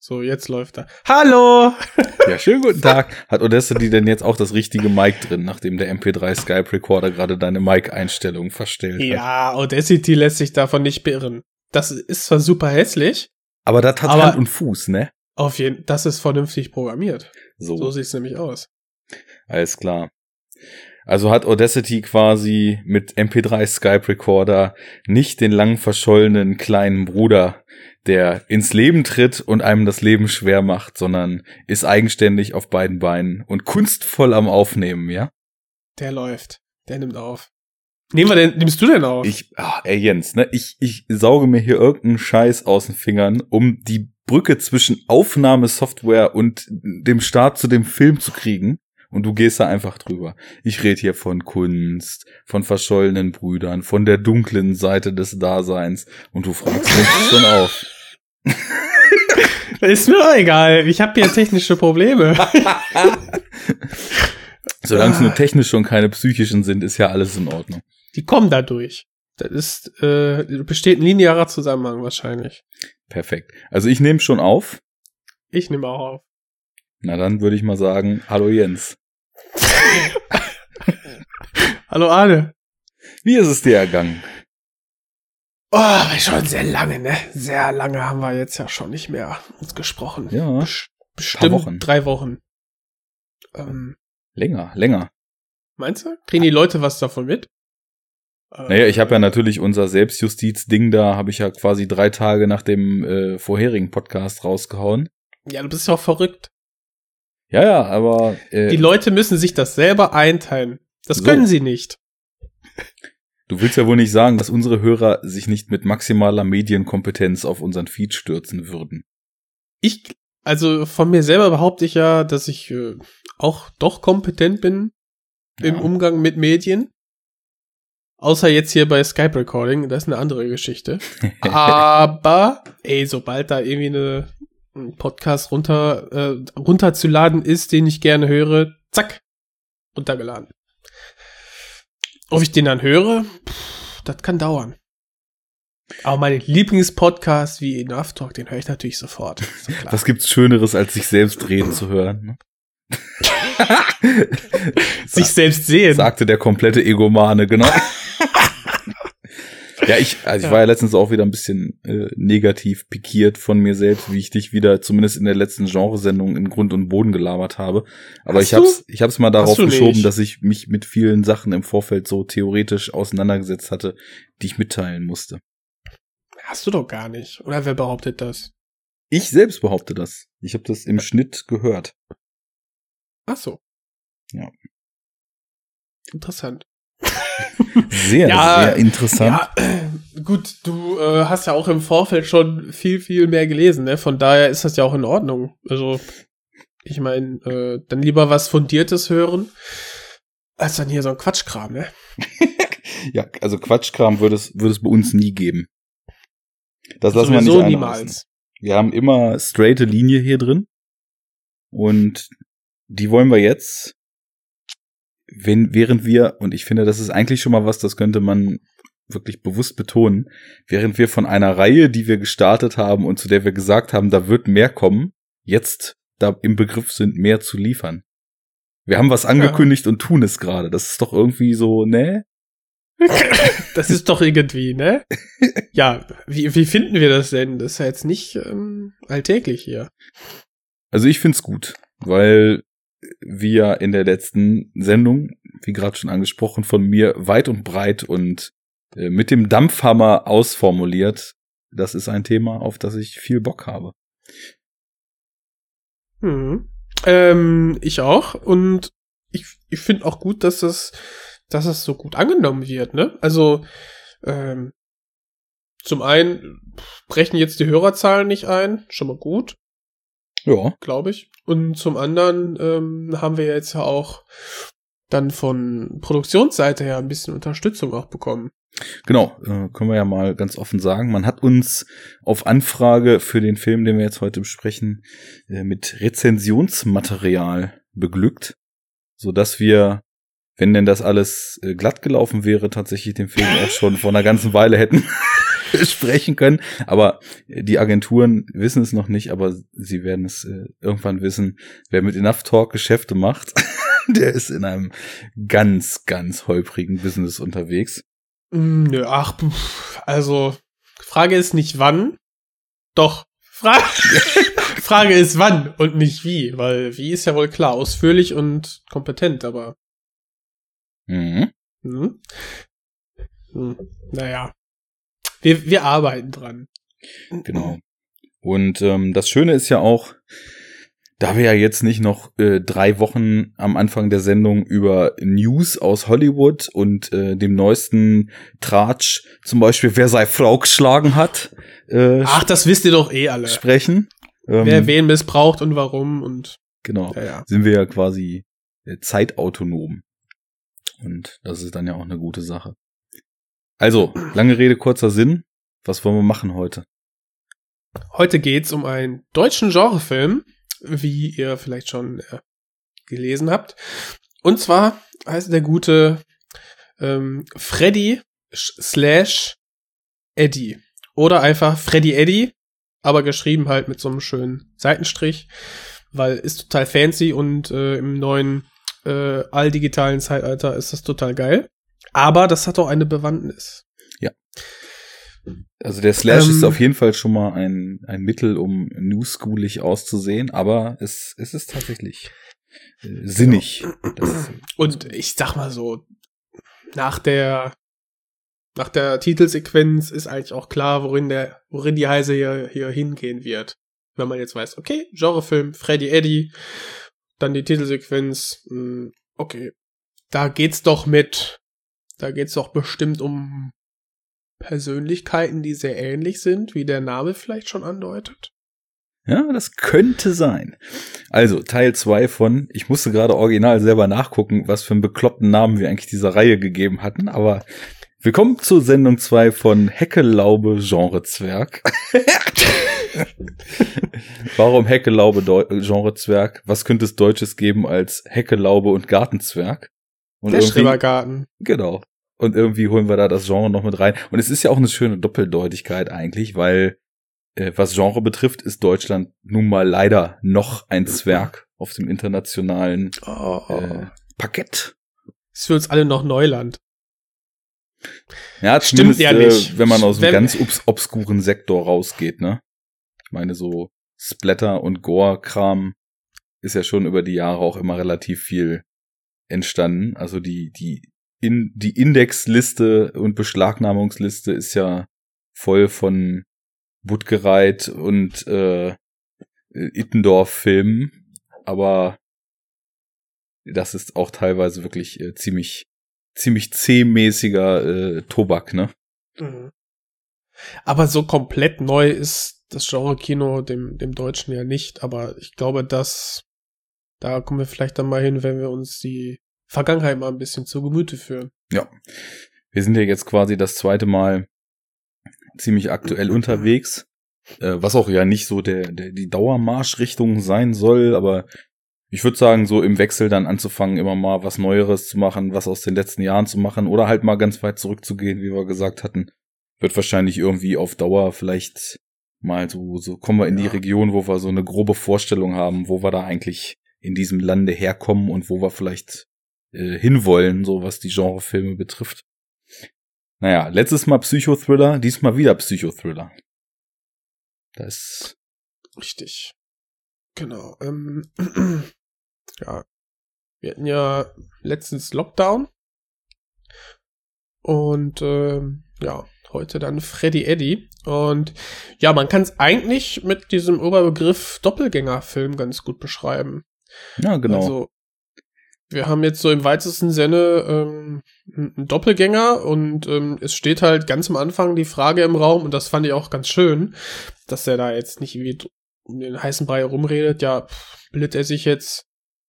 So, jetzt läuft er. Hallo! Ja, schönen guten Tag. Hat Audacity denn jetzt auch das richtige Mic drin, nachdem der MP3 Skype Recorder gerade deine Mic-Einstellung verstellt hat? Ja, Audacity lässt sich davon nicht beirren. Das ist zwar super hässlich. Aber das hat Aber- Hand und Fuß, ne? Auf jeden das ist vernünftig programmiert. So, So sieht's nämlich aus. alles klar. Also hat Audacity quasi mit MP3 Skype Recorder nicht den lang verschollenen kleinen Bruder, der ins Leben tritt und einem das Leben schwer macht, sondern ist eigenständig auf beiden Beinen und kunstvoll am Aufnehmen, ja? Der läuft. Der nimmt auf. Nehmen wir denn, nimmst du denn auf? Ich, ah, ey Jens, ne, ich, ich sauge mir hier irgendeinen Scheiß aus den Fingern, um die Brücke zwischen Aufnahmesoftware und dem Start zu dem Film zu kriegen. Und du gehst da einfach drüber. Ich rede hier von Kunst, von verschollenen Brüdern, von der dunklen Seite des Daseins. Und du fragst mich schon auf. ist mir doch egal. Ich habe hier technische Probleme. Solange es nur technische und keine psychischen sind, ist ja alles in Ordnung. Die kommen dadurch. Das ist, äh, besteht ein linearer Zusammenhang wahrscheinlich. Perfekt. Also ich nehme schon auf. Ich nehme auch auf. Na dann würde ich mal sagen, hallo Jens. Hallo Arne. Wie ist es dir ergangen? Oh, schon sehr lange, ne? Sehr lange haben wir jetzt ja schon nicht mehr uns gesprochen. Ja. Bes- Bestimmt Wochen. drei Wochen. Ähm, Länger, länger. meinst du? Kriegen die Leute was davon mit? Naja, ich habe ja natürlich unser Selbstjustiz-Ding da, habe ich ja quasi drei Tage nach dem äh, vorherigen Podcast rausgehauen. Ja, du bist ja auch verrückt. Ja, ja, aber äh, Die Leute müssen sich das selber einteilen. Das So. können sie nicht. du willst ja wohl nicht sagen, dass unsere Hörer sich nicht mit maximaler Medienkompetenz auf unseren Feed stürzen würden. Ich, also von mir selber behaupte ich ja, dass ich äh, auch doch kompetent bin im Ja. Umgang mit Medien. Außer jetzt hier bei Skype Recording, das ist eine andere Geschichte. Aber, ey, sobald da irgendwie eine, ein Podcast runter, äh, runterzuladen ist, den ich gerne höre, zack, runtergeladen. Ob ich den dann höre, pff, das kann dauern. Aber mein Lieblingspodcast wie Enough Talk, den höre ich natürlich sofort. Klar. Was gibt's Schöneres, als sich selbst reden zu hören? Ne? Sich selbst sehen. Sagte der komplette Egomane, genau. ja, ich, also ich war ja letztens auch wieder ein bisschen äh, negativ pikiert von mir selbst, wie ich dich wieder zumindest in der letzten Genresendung in Grund und Boden gelabert habe. Aber Hast ich hab's, ich hab's mal darauf du geschoben, nicht. dass ich mich mit vielen Sachen im Vorfeld so theoretisch auseinandergesetzt hatte, die ich mitteilen musste. Hast du doch gar nicht. Oder wer behauptet das? Ich selbst behaupte das. Ich habe das im Schnitt gehört. Ach so. Ja. Interessant. Sehr, Ja, sehr interessant. Ja, äh, gut, du äh, hast ja auch im Vorfeld schon viel, viel mehr gelesen, ne? Von daher ist das ja auch in Ordnung. Also, ich meine, äh, dann lieber was Fundiertes hören, als dann hier so ein Quatschkram, ne? Ja, also Quatschkram würde es, würde es bei uns nie geben. Das lassen wir nicht niemals. Wir haben immer straighte Linie hier drin. Und die wollen wir jetzt, wenn, während wir, und ich finde, das ist eigentlich schon mal was, das könnte man wirklich bewusst betonen, während wir von einer Reihe, die wir gestartet haben und zu der wir gesagt haben, da wird mehr kommen, jetzt da im Begriff sind, mehr zu liefern. Wir haben was angekündigt und tun es gerade. Das ist doch irgendwie so, ne? Das ist doch irgendwie, ne? Ja, wie, wie finden wir das denn? Das ist ja jetzt nicht ähm, alltäglich hier. Also ich find's gut, weil wir in der letzten Sendung, wie gerade schon angesprochen, von mir weit und breit und äh, mit dem Dampfhammer ausformuliert, das ist ein Thema, auf das ich viel Bock habe. Mhm. Ähm, ich auch. Und ich, ich finde auch gut, dass das, dass das so gut angenommen wird, ne? Also, ähm, zum einen brechen jetzt die Hörerzahlen nicht ein, schon mal gut, Ja, glaube ich. Und zum anderen ähm, haben wir jetzt ja auch dann von Produktionsseite her ein bisschen Unterstützung auch bekommen. genau, äh, können wir ja mal ganz offen sagen. Man hat uns auf Anfrage für den Film, den wir jetzt heute besprechen, äh, mit Rezensionsmaterial beglückt, so dass wir, wenn denn das alles äh, glatt gelaufen wäre, tatsächlich den Film auch schon vor einer ganzen Weile hätten sprechen können. Aber die Agenturen wissen es noch nicht, aber sie werden es äh, irgendwann wissen. Wer mit Enough Talk Geschäfte macht, der ist in einem ganz, ganz holprigen Business unterwegs. Mm, Nö, ach, also, Frage ist nicht wann. Doch. Frage, Frage ist wann und nicht wie, weil wie ist ja wohl klar, ausführlich und kompetent, aber. Mhm. Hm? Hm, naja. Wir, wir arbeiten dran. Genau. Und ähm, das Schöne ist ja auch, da wir ja jetzt nicht noch äh, drei Wochen am Anfang der Sendung über News aus Hollywood und äh, dem neuesten Tratsch, zum Beispiel wer sei Frau geschlagen hat, äh, Ach, das wisst ihr doch eh alle. sprechen. Ähm, Wer wen missbraucht und warum und genau, ja, ja. sind wir ja quasi äh, zeitautonom. Und das ist dann ja auch eine gute Sache. Also, lange Rede, kurzer Sinn. Was wollen wir machen heute? Heute geht's um einen deutschen Genrefilm, wie ihr vielleicht schon äh, gelesen habt. Und zwar heißt der gute ähm, Freddy slash Eddie. Oder einfach Freddy Eddie, aber geschrieben halt mit so einem schönen Seitenstrich, weil ist total fancy und äh, im neuen äh, alldigitalen Zeitalter ist das total geil. Aber das hat auch eine Bewandtnis. Also der Slash Ähm, ist auf jeden Fall schon mal ein, ein Mittel, um newschoolig auszusehen, aber es, es ist tatsächlich äh, sinnig. Das, Und ich sag mal so, nach der, nach der Titelsequenz ist eigentlich auch klar, worin der, worin die Heise hier, hier hingehen wird. Wenn man jetzt weiß, okay, Genrefilm, Freddy Eddy, dann die Titelsequenz, mh, okay. Da geht's doch mit, da geht's doch bestimmt um Persönlichkeiten, die sehr ähnlich sind, wie der Name vielleicht schon andeutet. ja, das könnte sein. Also, Teil zwei von, ich musste gerade original selber nachgucken, was für einen bekloppten Namen wir eigentlich dieser Reihe gegeben hatten, aber willkommen zur Sendung zwei von Heckelaube Genrezwerg. Warum Heckelaube Deu- Genrezwerg? Was könnte es Deutsches geben als Heckelaube und Gartenzwerg? Und der Schrebergarten. Genau. Und irgendwie holen wir da das Genre noch mit rein. Und es ist ja auch eine schöne Doppeldeutigkeit eigentlich, weil äh, was Genre betrifft, ist Deutschland nun mal leider noch ein Zwerg auf dem internationalen Oh, äh, Parkett. ist für uns alle noch Neuland. Ja, Stimmt ja nicht. Äh, wenn man aus einem ganz obs obskuren Sektor rausgeht, ne? Ich meine, so Splatter und Gore-Kram ist ja schon über die Jahre auch immer relativ viel entstanden. Also die, die, in, die Indexliste und Beschlagnahmungsliste ist ja voll von Buttgereit und äh, Ittendorf-Filmen, aber das ist auch teilweise wirklich äh, ziemlich, ziemlich zähmäßiger äh, Tobak, ne? Mhm. Aber so komplett neu ist das Genre-Kino dem, dem Deutschen ja nicht. Aber ich glaube, dass da kommen wir vielleicht dann mal hin, wenn wir uns die Vergangenheit mal ein bisschen zu Gemüte führen. Ja. Wir sind ja jetzt quasi das zweite Mal ziemlich aktuell unterwegs, äh, was auch ja nicht so der, der die Dauermarschrichtung sein soll, aber ich würde sagen, so im Wechsel dann anzufangen, immer mal was Neueres zu machen, was aus den letzten Jahren zu machen oder halt mal ganz weit zurückzugehen, wie wir gesagt hatten, wird wahrscheinlich irgendwie auf Dauer vielleicht mal so, so kommen wir in die Ja. Region, wo wir so eine grobe Vorstellung haben, wo wir da eigentlich in diesem Lande herkommen und wo wir vielleicht äh, hinwollen, so was die Genrefilme betrifft. Naja, letztes Mal Psychothriller, diesmal wieder Psychothriller. Das, Richtig. Genau. Ähm, ja. Wir hatten ja letztens Lockdown. Und ähm, ja, heute dann Freddy Eddy. Und ja, man kann es eigentlich mit diesem Oberbegriff Doppelgängerfilm ganz gut beschreiben. Ja genau. Also, wir haben jetzt so im weitesten Sinne ähm, einen Doppelgänger und ähm, es steht halt ganz am Anfang die Frage im Raum und das fand ich auch ganz schön, dass er da jetzt nicht irgendwie um den heißen Brei rumredet, ja, bildet er sich jetzt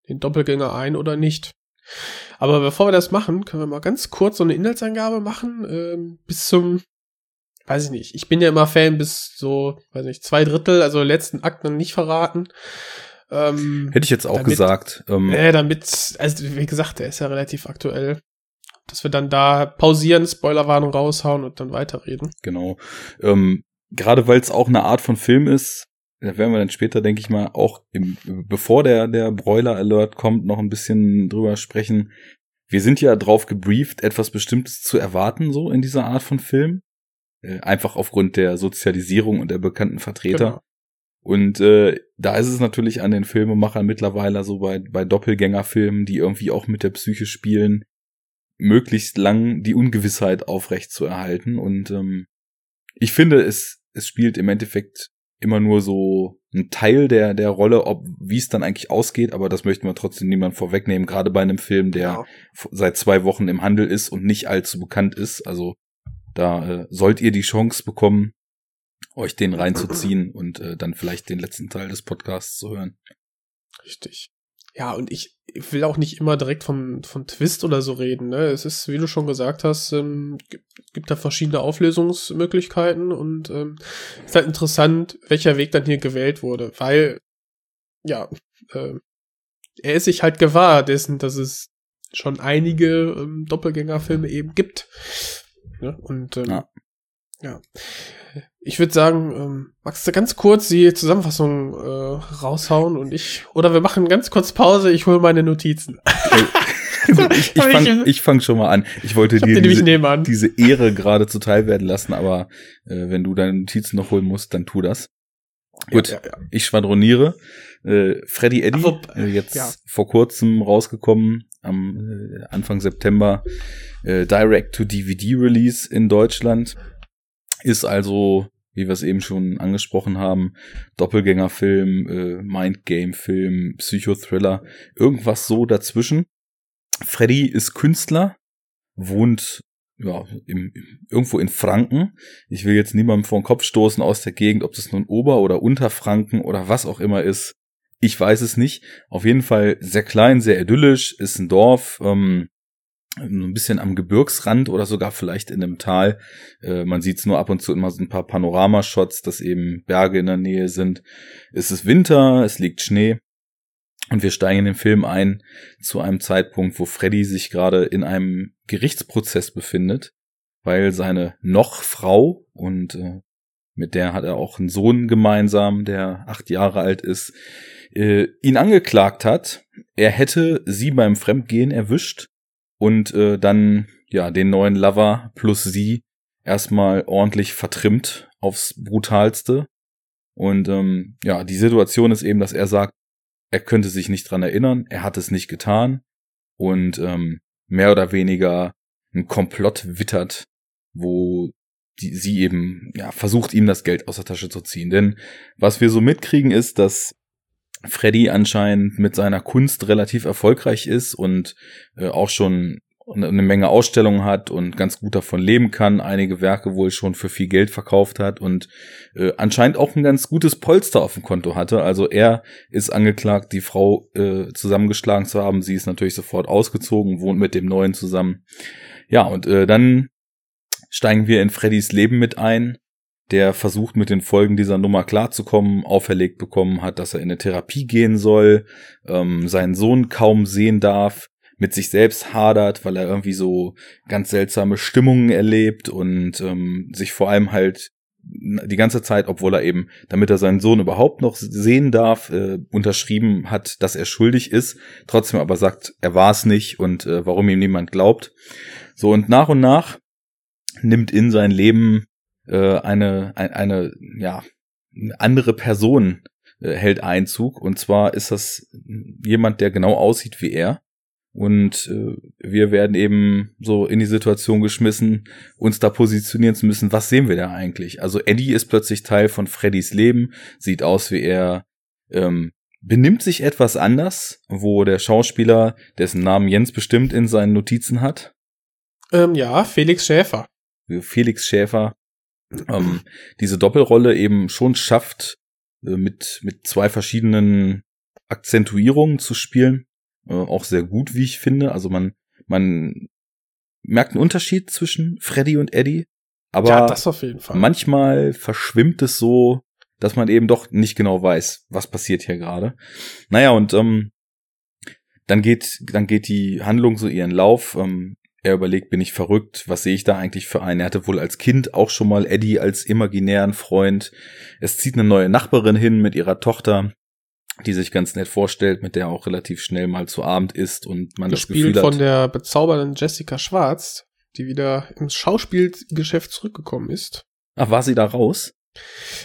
den Doppelgänger ein oder nicht. Aber bevor wir das machen, können wir mal ganz kurz so eine Inhaltsangabe machen, ähm, bis zum, weiß ich nicht, ich bin ja immer Fan bis so, weiß nicht, zwei Drittel, also letzten Akt noch nicht verraten. Ähm, Hätte ich jetzt auch damit- gesagt. Ähm, äh, damit, also wie gesagt, der ist ja relativ aktuell. dass wir dann da pausieren, Spoilerwarnung raushauen und dann weiterreden. Genau. Ähm, Gerade weil es auch eine Art von Film ist, da werden wir dann später, denke ich mal, auch im, bevor der, der Broiler Alert kommt, noch ein bisschen drüber sprechen. Wir sind ja drauf gebrieft, etwas Bestimmtes zu erwarten, so in dieser Art von Film. Äh, einfach aufgrund der Sozialisierung und der bekannten Vertreter. Genau. Und äh, da ist es natürlich an den Filmemachern mittlerweile so bei, bei Doppelgängerfilmen, die irgendwie auch mit der Psyche spielen, möglichst lang die Ungewissheit aufrecht zu erhalten. Und ähm, ich finde, es, es spielt im Endeffekt immer nur so ein Teil der, der Rolle, ob wie es dann eigentlich ausgeht, aber das möchten wir trotzdem niemand vorwegnehmen, gerade bei einem Film, der ja. seit zwei Wochen im Handel ist und nicht allzu bekannt ist. Also da äh, sollt ihr die Chance bekommen, euch den reinzuziehen und äh, dann vielleicht den letzten Teil des Podcasts zu hören. Richtig. Ja, und ich will auch nicht immer direkt vom, vom Twist oder so reden. Ne? Es ist, wie du schon gesagt hast, ähm, gibt, gibt da verschiedene Auflösungsmöglichkeiten und ähm, ist halt interessant, welcher Weg dann hier gewählt wurde, weil, ja, äh, er ist sich halt gewahr dessen, dass es schon einige ähm, Doppelgängerfilme eben gibt. Ne? Und ähm, ja. Ja. Ich würde sagen, ähm, magst du ganz kurz die Zusammenfassung äh, raushauen und ich, oder wir machen ganz kurz Pause, ich hole meine Notizen. ich ich fange ich fang schon mal an. Ich wollte ich dir diese, diese Ehre gerade zuteil werden lassen, aber äh, wenn du deine Notizen noch holen musst, dann tu das. Gut, ja, ja, ja. ich schwadroniere. Äh, Freddy Eddy, äh, jetzt vor kurzem rausgekommen, am äh, Anfang September, äh, Direct-to-DVD-Release in Deutschland. Ist also, wie wir es eben schon angesprochen haben, Doppelgängerfilm, äh, Mindgame-Film, Psychothriller, irgendwas so dazwischen. Freddy ist Künstler, wohnt ja, im, irgendwo in Franken. Ich will jetzt niemandem vor den Kopf stoßen aus der Gegend, ob das nun Ober- oder Unterfranken oder was auch immer ist. Ich weiß es nicht. Auf jeden Fall sehr klein, sehr idyllisch, ist ein Dorf, ähm, ein bisschen am Gebirgsrand oder sogar vielleicht in einem Tal. Äh, man sieht es nur ab und zu immer so ein paar Panoramashots, dass eben Berge in der Nähe sind. Es ist Winter, es liegt Schnee. Und wir steigen in den Film ein zu einem Zeitpunkt, wo Freddy sich gerade in einem Gerichtsprozess befindet, weil seine noch Frau und äh, mit der hat er auch einen Sohn gemeinsam, der acht Jahre alt ist, äh, ihn angeklagt hat. Er hätte sie beim Fremdgehen erwischt und äh, dann ja den neuen Lover plus sie erstmal ordentlich vertrimmt aufs brutalste. Und ähm, ja, die Situation ist eben, dass er sagt, er könnte sich nicht dran erinnern, er hat es nicht getan und ähm, mehr oder weniger ein Komplott wittert, wo die, sie eben ja versucht ihm das Geld aus der Tasche zu ziehen. Denn was wir so mitkriegen ist, dass Freddy anscheinend mit seiner Kunst relativ erfolgreich ist und äh, auch schon eine Menge Ausstellungen hat und ganz gut davon leben kann, einige Werke wohl schon für viel Geld verkauft hat und äh, anscheinend auch ein ganz gutes Polster auf dem Konto hatte. Also er ist angeklagt, die Frau äh, zusammengeschlagen zu haben. Sie ist natürlich sofort ausgezogen, wohnt mit dem Neuen zusammen. Ja, und äh, dann steigen wir in Freddys Leben mit ein der versucht mit den Folgen dieser Nummer klarzukommen, auferlegt bekommen hat, dass er in eine Therapie gehen soll, ähm, seinen Sohn kaum sehen darf, mit sich selbst hadert, weil er irgendwie so ganz seltsame Stimmungen erlebt und ähm, sich vor allem halt die ganze Zeit, obwohl er eben, damit er seinen Sohn überhaupt noch sehen darf, äh, unterschrieben hat, dass er schuldig ist, trotzdem aber sagt, er war es nicht und äh, warum ihm niemand glaubt. So und nach und nach nimmt in sein Leben äh, eine, eine, eine, ja, andere Person äh, hält Einzug. Und zwar ist das jemand, der genau aussieht wie er. Und äh, wir werden eben so in die Situation geschmissen, uns da positionieren zu müssen, was sehen wir da eigentlich? Also Eddie ist plötzlich Teil von Freddys Leben, sieht aus wie er, ähm, benimmt sich etwas anders, wo der Schauspieler, dessen Namen Jens bestimmt in seinen Notizen hat. Ähm, ja, Felix Schäfer. Felix Schäfer ähm, diese Doppelrolle eben schon schafft, äh, mit, mit zwei verschiedenen Akzentuierungen zu spielen. Äh, auch sehr gut, wie ich finde. Also man, man merkt einen Unterschied zwischen Freddy und Eddie. Aber ja, das auf jeden Fall. manchmal verschwimmt es so, dass man eben doch nicht genau weiß, was passiert hier gerade. Naja, und ähm, dann geht, dann geht die Handlung so ihren Lauf. Ähm, er überlegt, bin ich verrückt? Was sehe ich da eigentlich für einen? Er hatte wohl als Kind auch schon mal Eddie als imaginären Freund. Es zieht eine neue Nachbarin hin mit ihrer Tochter, die sich ganz nett vorstellt, mit der er auch relativ schnell mal zu Abend ist und man Gespielt das Gefühl hat, von der bezaubernden Jessica Schwarz, die wieder ins Schauspielgeschäft zurückgekommen ist. ach, war sie da raus?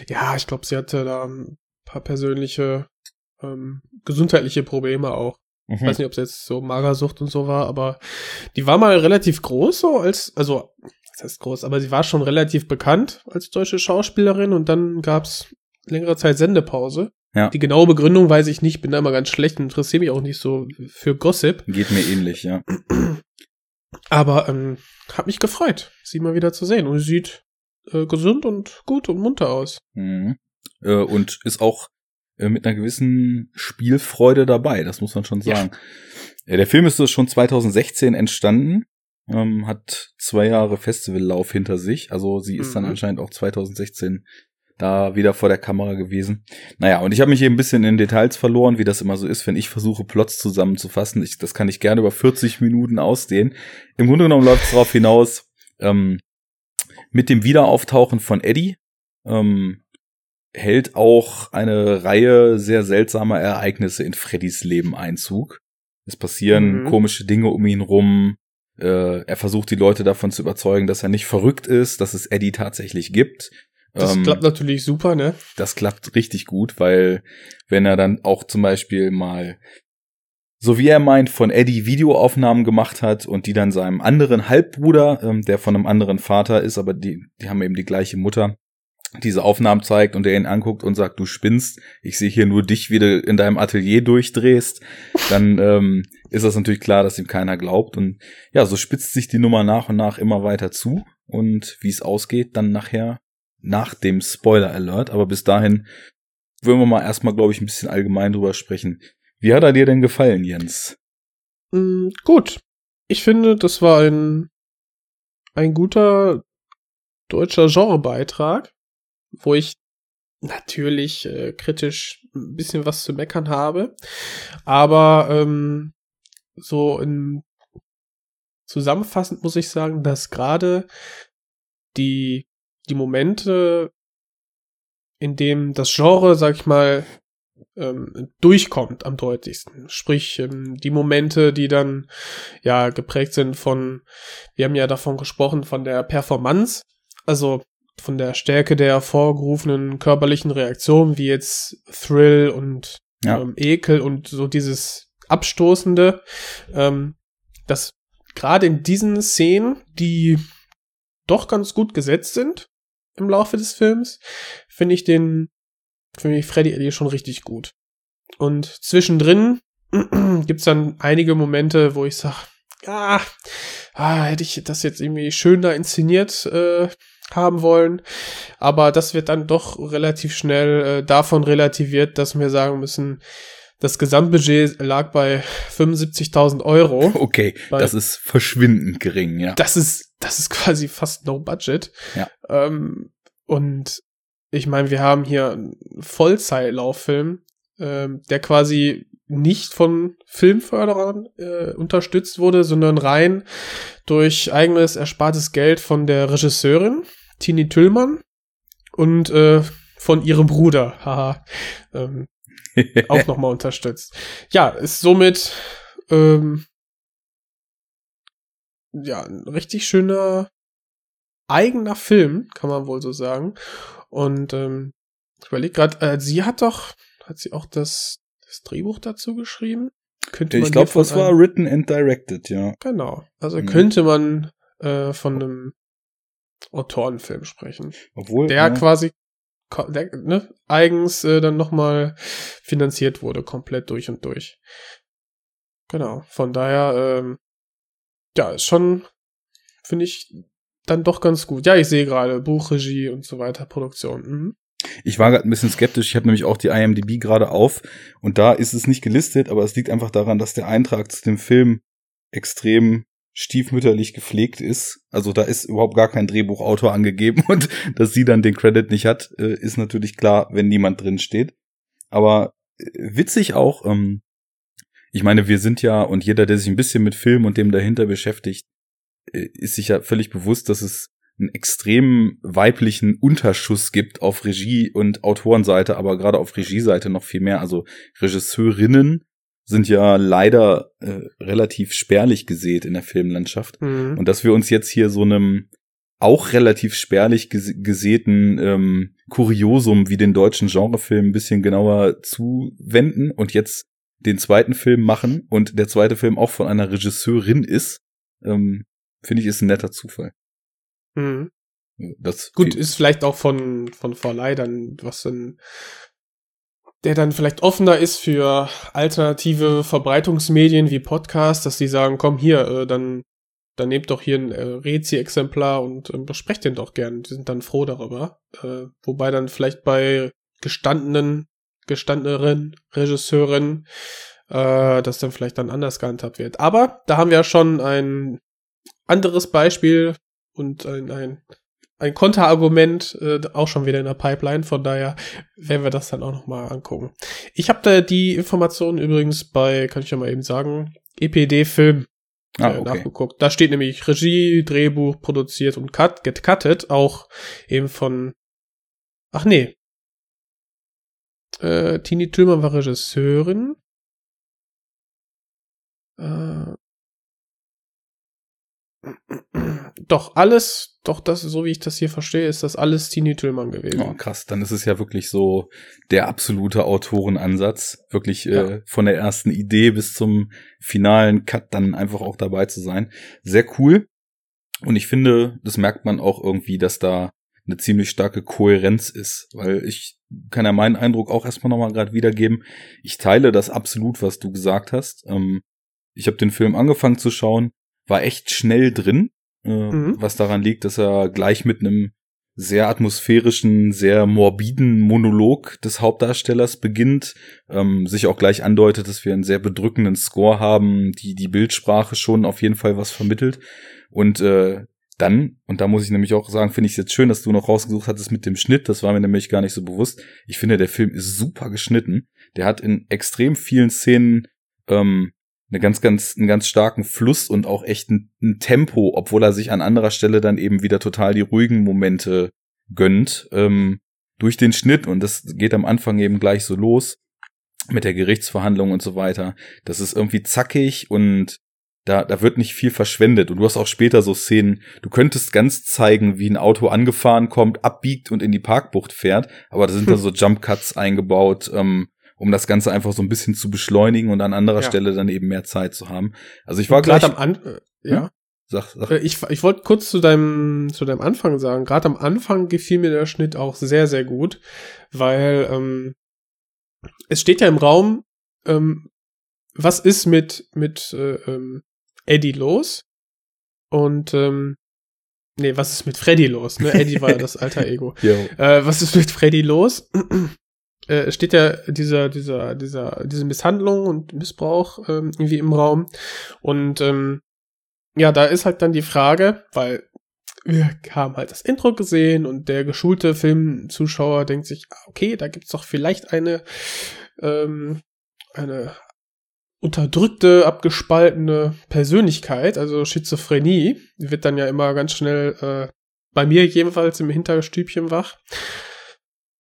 Ja, ich glaube, sie hatte da ein paar persönliche ähm, gesundheitliche Probleme auch. Ich Mhm. weiß nicht, ob es jetzt so Magersucht und so war, aber die war mal relativ groß so als, also, das heißt groß, aber sie war schon relativ bekannt als deutsche Schauspielerin und dann gab's längere Zeit Sendepause. Ja. Die genaue Begründung weiß ich nicht, bin da immer ganz schlecht und interessiere mich auch nicht so für Gossip. Geht mir ähnlich, ja. Aber ähm, hat mich gefreut, sie mal wieder zu sehen. Und sie sieht äh, gesund und gut und munter aus. Mhm. Äh, und ist auch äh, mit einer gewissen Spielfreude dabei, das muss man schon sagen. Ja. der Film ist schon 2016 entstanden, ähm, hat zwei Jahre Festivallauf hinter sich, also sie ist dann Mhm. anscheinend auch 2016 da wieder vor der Kamera gewesen. Naja, und ich habe mich eben ein bisschen in Details verloren, wie das immer so ist, wenn ich versuche, Plots zusammenzufassen. Ich, das kann ich gerne über 40 Minuten ausdehnen. Im Grunde genommen läuft es darauf hinaus, ähm, mit dem Wiederauftauchen von Eddie ähm, hält auch eine Reihe sehr seltsamer Ereignisse in Freddys Leben Einzug. Es passieren Mhm. komische Dinge um ihn rum. Äh, er versucht die Leute davon zu überzeugen, dass er nicht verrückt ist, dass es Eddie tatsächlich gibt. Das Ähm, klappt natürlich super, ne? das klappt richtig gut, weil wenn er dann auch zum Beispiel mal, so wie er meint, von Eddie Videoaufnahmen gemacht hat und die dann seinem anderen Halbbruder, ähm, der von einem anderen Vater ist, aber die, die haben eben die gleiche Mutter, diese Aufnahmen zeigt und er ihn anguckt und sagt, du spinnst, ich sehe hier nur dich, wie du in deinem Atelier durchdrehst, dann ähm, ist das natürlich klar, dass ihm keiner glaubt. Und ja, so spitzt sich die Nummer nach und nach immer weiter zu. Und wie es ausgeht, dann nachher nach dem Spoiler Alert. Aber bis dahin würden wir mal erstmal, glaube ich, ein bisschen allgemein drüber sprechen. Wie hat er dir denn gefallen, Jens? Mm, gut. Ich finde, das war ein, ein guter deutscher Genrebeitrag, wo ich natürlich äh, kritisch ein bisschen was zu meckern habe. Aber ähm, so in zusammenfassend muss ich sagen, dass gerade die, die Momente, in dem das Genre, sag ich mal, ähm, durchkommt am deutlichsten. Sprich, ähm, die Momente, die dann ja geprägt sind von, wir haben ja davon gesprochen, von der Performance, also von der Stärke der vorgerufenen körperlichen Reaktion, wie jetzt Thrill und Ja. ähm, Ekel und so dieses Abstoßende, ähm, das gerade in diesen Szenen, die doch ganz gut gesetzt sind im Laufe des Films, finde ich den, finde ich Freddy Eddie schon richtig gut. Und zwischendrin gibt's dann einige Momente, wo ich sag, ah, ah, hätte ich das jetzt irgendwie schöner inszeniert äh, haben wollen. Aber das wird dann doch relativ schnell äh, davon relativiert, dass wir sagen müssen, das Gesamtbudget lag bei 75.000 Euro. Okay, das ist verschwindend gering, ja. Das ist, das ist quasi fast no budget. Ja. Ähm, und ich meine, wir haben hier einen Vollzeitlauffilm, ähm, der quasi nicht von Filmförderern äh, unterstützt wurde, sondern rein durch eigenes erspartes Geld von der Regisseurin Tini Tüllmann und äh, von ihrem Bruder, haha, ähm, auch nochmal unterstützt. Ja, ist somit ähm, ja ein richtig schöner eigener Film, kann man wohl so sagen. Und ähm, ich überlege gerade, äh, sie hat doch, hat sie auch das, das Drehbuch dazu geschrieben? Könnte ich glaube, das war written and directed, ja. Genau. Also Mhm. könnte man äh, von einem Autorenfilm sprechen. Obwohl, Der ja, quasi der, ne, eigens äh, dann nochmal finanziert wurde, komplett durch und durch. Genau. Von daher, ähm, ja, ist schon, finde ich, dann doch ganz gut. Ja, ich sehe gerade Buchregie und so weiter, Produktion. Mhm. Ich war gerade ein bisschen skeptisch. Ich habe nämlich auch die IMDb gerade auf und da ist es nicht gelistet, aber es liegt einfach daran, dass der Eintrag zu dem Film extrem stiefmütterlich gepflegt ist. Also da ist überhaupt gar kein Drehbuchautor angegeben und dass sie dann den Credit nicht hat, äh, ist natürlich klar, wenn niemand drin steht. Aber äh, witzig auch, ähm, ich meine, wir sind ja und jeder, der sich ein bisschen mit Film und dem dahinter beschäftigt, äh, ist sich ja völlig bewusst, dass es einen extrem weiblichen Unterschuss gibt auf Regie- und Autorenseite, aber gerade auf Regieseite noch viel mehr. Also Regisseurinnen sind ja leider äh, relativ spärlich gesät in der Filmlandschaft. Mhm. Und dass wir uns jetzt hier so einem auch relativ spärlich gesäten ähm, Kuriosum wie den deutschen Genrefilm ein bisschen genauer zuwenden und jetzt den zweiten Film machen und der zweite Film auch von einer Regisseurin ist, ähm, finde ich, ist ein netter Zufall. Mhm. Das Gut, ist vielleicht auch von, von Verleih dann was dann, der dann vielleicht offener ist für alternative Verbreitungsmedien wie Podcasts, dass die sagen, komm hier, äh, dann, dann nehmt doch hier ein äh, Rezi-Exemplar und äh, besprecht den doch gern. Die sind dann froh darüber. Äh, wobei dann vielleicht bei gestandenen, gestandeneren Regisseuren äh, das dann vielleicht dann anders gehandhabt wird. Aber da haben wir ja schon ein anderes Beispiel und ein, ein, ein Konterargument äh, auch schon wieder in der Pipeline. Von daher werden wir das dann auch noch mal angucken. Ich habe da die Informationen übrigens bei, kann ich ja mal eben sagen, EPD Film ah, äh, okay. nachgeguckt. Da steht nämlich Regie, Drehbuch, produziert und cut, get cutted, auch eben von, ach nee, äh, Tini Tillmann war Regisseurin. Äh, doch, alles, doch das, so wie ich das hier verstehe, ist das alles Tini Tillmann gewesen. Oh, krass, dann ist es ja wirklich so der absolute Autorenansatz, wirklich ja. äh, von der ersten Idee bis zum finalen Cut dann einfach auch dabei zu sein. Sehr cool. Und ich finde, das merkt man auch irgendwie, dass da eine ziemlich starke Kohärenz ist, weil ich kann ja meinen Eindruck auch erstmal nochmal gerade wiedergeben. Ich teile das absolut, was du gesagt hast. Ähm, ich habe den Film angefangen zu schauen, war echt schnell drin, äh, mhm. was daran liegt, dass er gleich mit einem sehr atmosphärischen, sehr morbiden Monolog des Hauptdarstellers beginnt, ähm, sich auch gleich andeutet, dass wir einen sehr bedrückenden Score haben, die die Bildsprache schon auf jeden Fall was vermittelt und äh, dann, und da muss ich nämlich auch sagen, finde ich es jetzt schön, dass du noch rausgesucht hattest mit dem Schnitt, das war mir nämlich gar nicht so bewusst. Ich finde, der Film ist super geschnitten. Der hat in extrem vielen Szenen ähm, eine ganz, ganz, einen ganz starken Fluss und auch echt ein, ein, Tempo, obwohl er sich an anderer Stelle dann eben wieder total die ruhigen Momente gönnt, ähm, durch den Schnitt. Und das geht am Anfang eben gleich so los mit der Gerichtsverhandlung und so weiter. Das ist irgendwie zackig und da, da wird nicht viel verschwendet. Und du hast auch später so Szenen, du könntest ganz zeigen, wie ein Auto angefahren kommt, abbiegt und in die Parkbucht fährt, aber da sind da so Jump Cuts eingebaut, ähm, um das Ganze einfach so ein bisschen zu beschleunigen und an anderer ja. Stelle dann eben mehr Zeit zu haben. Also ich war gerade am An äh, ja. Hm? Sag, sag. Äh, ich, ich wollte kurz zu deinem, zu deinem Anfang sagen. Gerade am Anfang gefiel mir der Schnitt auch sehr, sehr gut, weil ähm, es steht ja im Raum, ähm, was ist mit, mit äh, ähm, Eddie los? Und ähm, nee, was ist mit Freddy los? Ne? Eddie war ja das alter Ego. äh, was ist mit Freddy los? Äh, steht ja dieser, dieser, dieser, diese Misshandlung und Missbrauch ähm, irgendwie im Raum. Und ähm, ja, da ist halt dann die Frage, weil wir haben halt das Intro gesehen und der geschulte Filmzuschauer denkt sich, ah, okay, da gibt's doch vielleicht eine, ähm, eine unterdrückte, abgespaltene Persönlichkeit, also Schizophrenie, wird dann ja immer ganz schnell äh, bei mir jedenfalls im Hinterstübchen wach.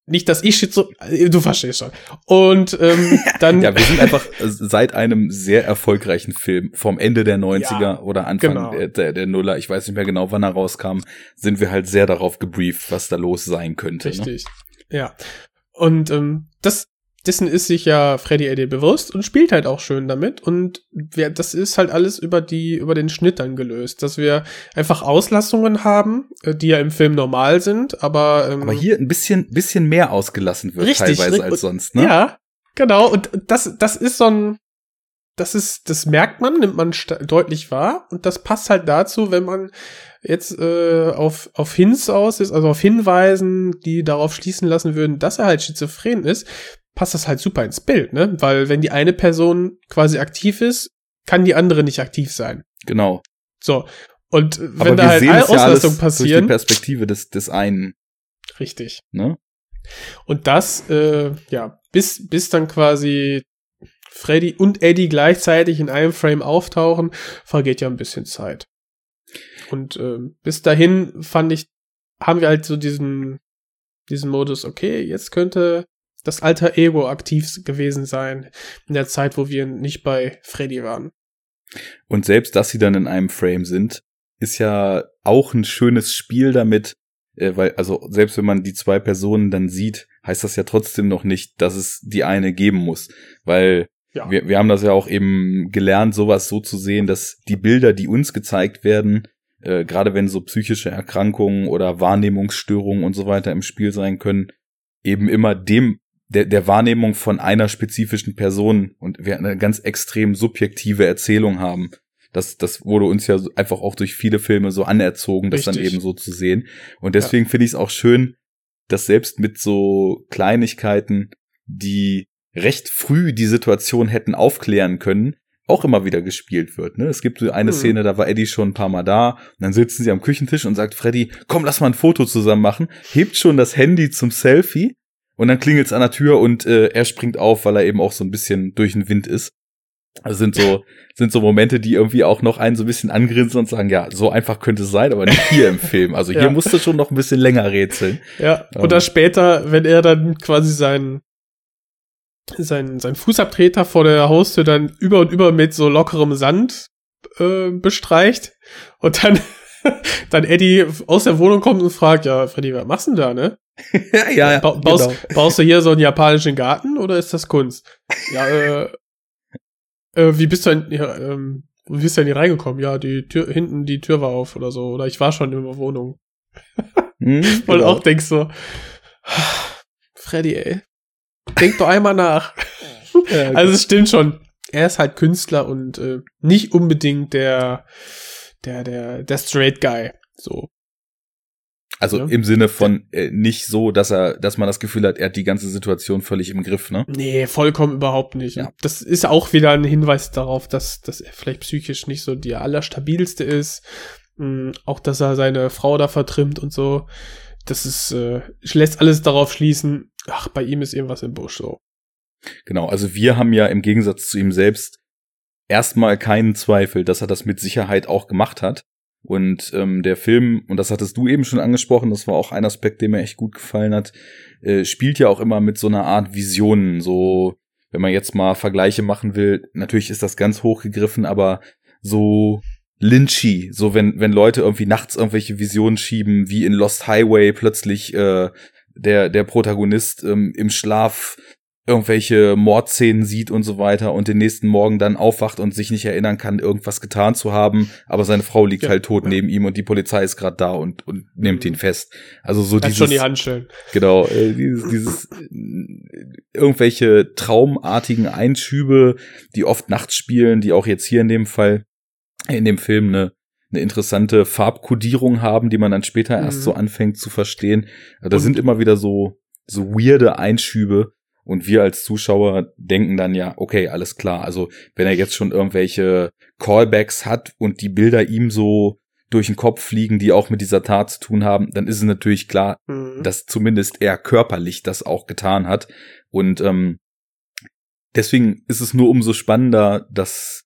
Nicht, dass ich Schizo, du verstehst schon. Und ähm, dann. ja, wir sind einfach seit einem sehr erfolgreichen Film vom Ende der 90er ja, oder Anfang genau. der, der, der, Nuller, ich weiß nicht mehr genau, wann er rauskam, sind wir halt sehr darauf gebrieft, was da los sein könnte. Ne? Richtig. Ne? Ja. Und ähm, das dessen ist sich ja Freddy Eddie bewusst und spielt halt auch schön damit. Und wir, das ist halt alles über die, über den Schnitt dann gelöst, dass wir einfach Auslassungen haben, äh, die ja im Film normal sind, aber ähm, aber hier ein bisschen, bisschen mehr ausgelassen wird richtig, teilweise als sonst, ne? Ja, genau. Und das, das ist so ein, das ist, das merkt man, nimmt man deutlich wahr und das passt halt dazu, wenn man jetzt äh, auf auf Hints aus ist, also auf Hinweisen, die darauf schließen lassen würden, dass er halt schizophren ist, passt das halt super ins Bild, ne? Weil wenn die eine Person quasi aktiv ist, kann die andere nicht aktiv sein. Genau. So. Und wenn Aber da halt alle Auslastung ja passieren. Durch die Perspektive des, des einen. Richtig. Ne? Und das, äh, ja, bis, bis dann quasi Freddy und Eddie gleichzeitig in einem Frame auftauchen, vergeht ja ein bisschen Zeit. Und äh, bis dahin fand ich, haben wir halt so diesen, diesen Modus, okay, jetzt könnte das alter Ego aktiv gewesen sein in der Zeit, wo wir nicht bei Freddy waren. Und selbst, dass sie dann in einem Frame sind, ist ja auch ein schönes Spiel damit, äh, weil, also selbst wenn man die zwei Personen dann sieht, heißt das ja trotzdem noch nicht, dass es die eine geben muss. Weil ja. wir, wir haben das ja auch eben gelernt, sowas so zu sehen, dass die Bilder, die uns gezeigt werden, äh, gerade wenn so psychische Erkrankungen oder Wahrnehmungsstörungen und so weiter im Spiel sein können, eben immer dem der, der Wahrnehmung von einer spezifischen Person und wir eine ganz extrem subjektive Erzählung haben. Das, das wurde uns ja einfach auch durch viele Filme so anerzogen, das Richtig. dann eben so zu sehen. Und deswegen ja. finde ich es auch schön, dass selbst mit so Kleinigkeiten, die recht früh die Situation hätten aufklären können, auch immer wieder gespielt wird. Ne? Es gibt so eine mhm. Szene, da war Eddie schon ein paar Mal da, und dann sitzen sie am Küchentisch und sagt Freddy, komm, lass mal ein Foto zusammen machen, hebt schon das Handy zum Selfie und dann klingelt's an der Tür und äh, er springt auf, weil er eben auch so ein bisschen durch den Wind ist. Also sind so, sind so Momente, die irgendwie auch noch einen so ein bisschen angrinsen und sagen, ja, so einfach könnte es sein, aber nicht hier im Film. Also hier ja. musst du schon noch ein bisschen länger rätseln. Ja, oder ähm. später, wenn er dann quasi seinen, sein, sein Fußabtreter vor der Haustür dann über und über mit so lockerem Sand äh, bestreicht und dann, dann Eddie aus der Wohnung kommt und fragt, ja, Freddy, was machst du denn da, ne? ja, ja, ba baust, genau. baust du hier so einen japanischen Garten oder ist das Kunst? Ja, äh, äh wie bist du denn, ja, ähm, wie bist du denn hier reingekommen? Ja, die Tür, hinten die Tür war auf oder so, oder ich war schon in der Wohnung. hm, Und genau. auch denkst so, Freddy, ey, denk doch einmal nach. ja, also es stimmt schon. Er ist halt Künstler und äh, nicht unbedingt der, der, der, der Straight Guy. So. Also ja. im Sinne von äh, nicht so, dass er, dass man das Gefühl hat, er hat die ganze Situation völlig im Griff, ne? Nee, vollkommen überhaupt nicht. Ja. Das ist auch wieder ein Hinweis darauf, dass, dass er vielleicht psychisch nicht so die allerstabilste ist. Mhm, auch, dass er seine Frau da vertrimmt und so. Das ist, äh, lässt alles darauf schließen, ach, bei ihm ist irgendwas im Busch so. Genau, also wir haben ja im Gegensatz zu ihm selbst erstmal keinen Zweifel, dass er das mit Sicherheit auch gemacht hat. Und ähm, der Film, und das hattest du eben schon angesprochen, das war auch ein Aspekt, der mir echt gut gefallen hat, äh, spielt ja auch immer mit so einer Art Visionen. So, wenn man jetzt mal Vergleiche machen will, natürlich ist das ganz hochgegriffen, aber so Lynchy, so wenn, wenn Leute irgendwie nachts irgendwelche Visionen schieben, wie in Lost Highway plötzlich äh, der, der Protagonist ähm, im Schlaf irgendwelche Mordszenen sieht und so weiter und den nächsten Morgen dann aufwacht und sich nicht erinnern kann, irgendwas getan zu haben, aber seine Frau liegt ja, halt tot ja. neben ihm und die Polizei ist gerade da und, und nimmt mhm. ihn fest. Also so das dieses schon die Handschellen. Genau, äh, dieses, dieses irgendwelche traumartigen Einschübe, die oft nachts spielen, die auch jetzt hier in dem Fall in dem Film eine eine interessante Farbkodierung haben, die man dann später mhm. erst so anfängt zu verstehen. Da sind immer wieder so so weirde Einschübe, und wir als Zuschauer denken dann ja, okay, alles klar. Also wenn er jetzt schon irgendwelche Callbacks hat und die Bilder ihm so durch den Kopf fliegen, die auch mit dieser Tat zu tun haben, dann ist es natürlich klar, mhm. dass zumindest er körperlich das auch getan hat. Und ähm, deswegen ist es nur umso spannender, dass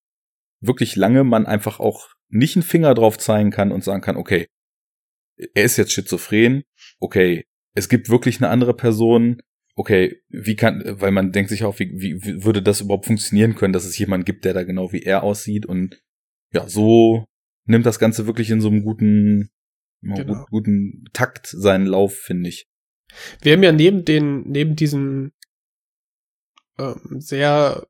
wirklich lange man einfach auch nicht einen Finger drauf zeigen kann und sagen kann, okay, er ist jetzt schizophren, okay, es gibt wirklich eine andere Person, okay, wie kann, weil man denkt sich auch, wie, wie würde das überhaupt funktionieren können, dass es jemanden gibt, der da genau wie er aussieht und ja, so nimmt das Ganze wirklich in so einem guten, genau. guten Takt seinen Lauf, finde ich. Wir haben ja neben den, neben diesen ähm, sehr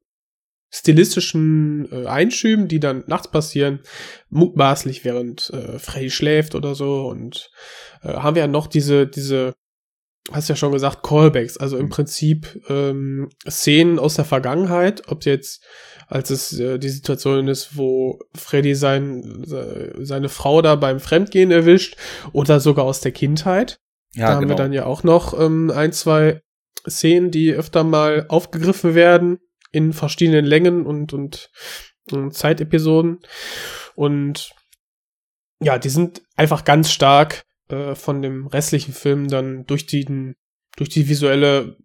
stilistischen äh, Einschüben, die dann nachts passieren, mutmaßlich während äh, Frey schläft oder so und äh, haben wir ja noch diese diese hast ja schon gesagt, Callbacks, also im mhm. Prinzip ähm, Szenen aus der Vergangenheit, ob jetzt als es äh, die Situation ist, wo Freddy sein, seine Frau da beim Fremdgehen erwischt oder sogar aus der Kindheit. Ja, da haben genau. wir dann ja auch noch ähm, ein, zwei Szenen, die öfter mal aufgegriffen werden in verschiedenen Längen und, und, und Zeitepisoden. Und ja, die sind einfach ganz stark äh, von dem restlichen Film dann durch die, durch die visuelle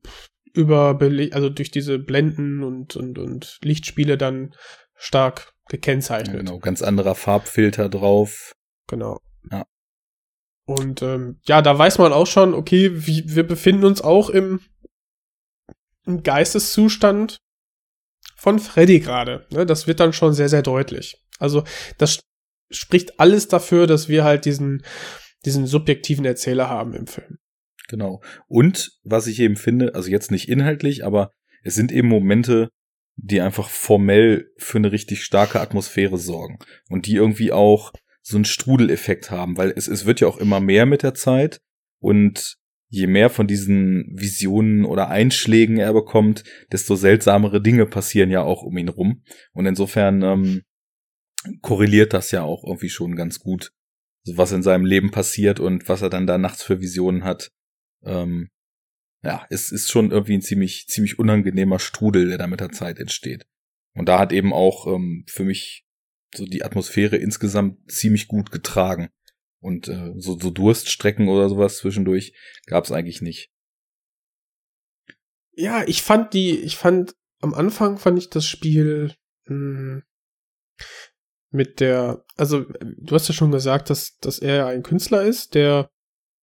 Überbele also durch diese Blenden und, und, und Lichtspiele dann stark gekennzeichnet. Ja, genau, ganz anderer Farbfilter drauf. Genau. Ja. Und ähm, ja, da weiß man auch schon, okay, wie, wir befinden uns auch im, im Geisteszustand von Freddy gerade. Ne? Das wird dann schon sehr, sehr deutlich. Also das spricht alles dafür, dass wir halt diesen, diesen subjektiven Erzähler haben im Film. Genau. Und was ich eben finde, also jetzt nicht inhaltlich, aber es sind eben Momente, die einfach formell für eine richtig starke Atmosphäre sorgen und die irgendwie auch so einen Strudeleffekt haben, weil es, es wird ja auch immer mehr mit der Zeit und je mehr von diesen Visionen oder Einschlägen er bekommt, desto seltsamere Dinge passieren ja auch um ihn rum. Und insofern ähm, korreliert das ja auch irgendwie schon ganz gut, was in seinem Leben passiert und was er dann da nachts für Visionen hat. Ähm, ja, es ist schon irgendwie ein ziemlich, ziemlich unangenehmer Strudel, der da mit der Zeit entsteht. Und da hat eben auch ähm, für mich so die Atmosphäre insgesamt ziemlich gut getragen. Und äh, so, so Durststrecken oder sowas zwischendurch gab es eigentlich nicht. Ja, ich fand die, ich fand, am Anfang fand ich das Spiel mh, hm, mit der, also du hast ja schon gesagt, dass, dass er ein Künstler ist, der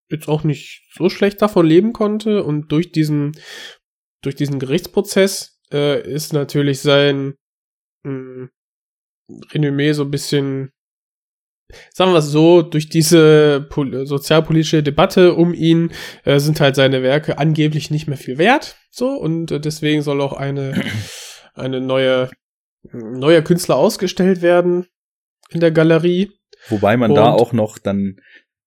jetzt auch nicht so schlecht davon leben konnte und durch diesen, durch diesen Gerichtsprozess äh, ist natürlich sein mh, hm, Renommee so ein bisschen, sagen wir es so, durch diese sozialpolitische Debatte um ihn äh, sind halt seine Werke angeblich nicht mehr viel wert. So, und äh, deswegen soll auch eine, eine neue, neuer Künstler ausgestellt werden in der Galerie. Wobei man und da auch noch dann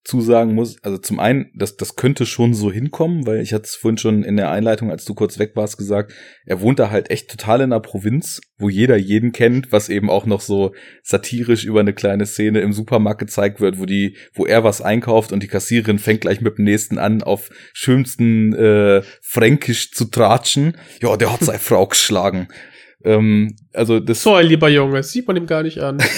zusagen muss, also zum einen, das, das könnte schon so hinkommen, weil ich hatte es vorhin schon in der Einleitung, als du kurz weg warst, gesagt, er wohnt da halt echt total in der Provinz, wo jeder jeden kennt, was eben auch noch so satirisch über eine kleine Szene im Supermarkt gezeigt wird, wo die, wo er was einkauft und die Kassiererin fängt gleich mit dem nächsten an, auf schönsten äh, Fränkisch zu tratschen. Ja, der hat seine Frau geschlagen. Ähm, also das. So ein lieber Junge, sieht man ihm gar nicht an.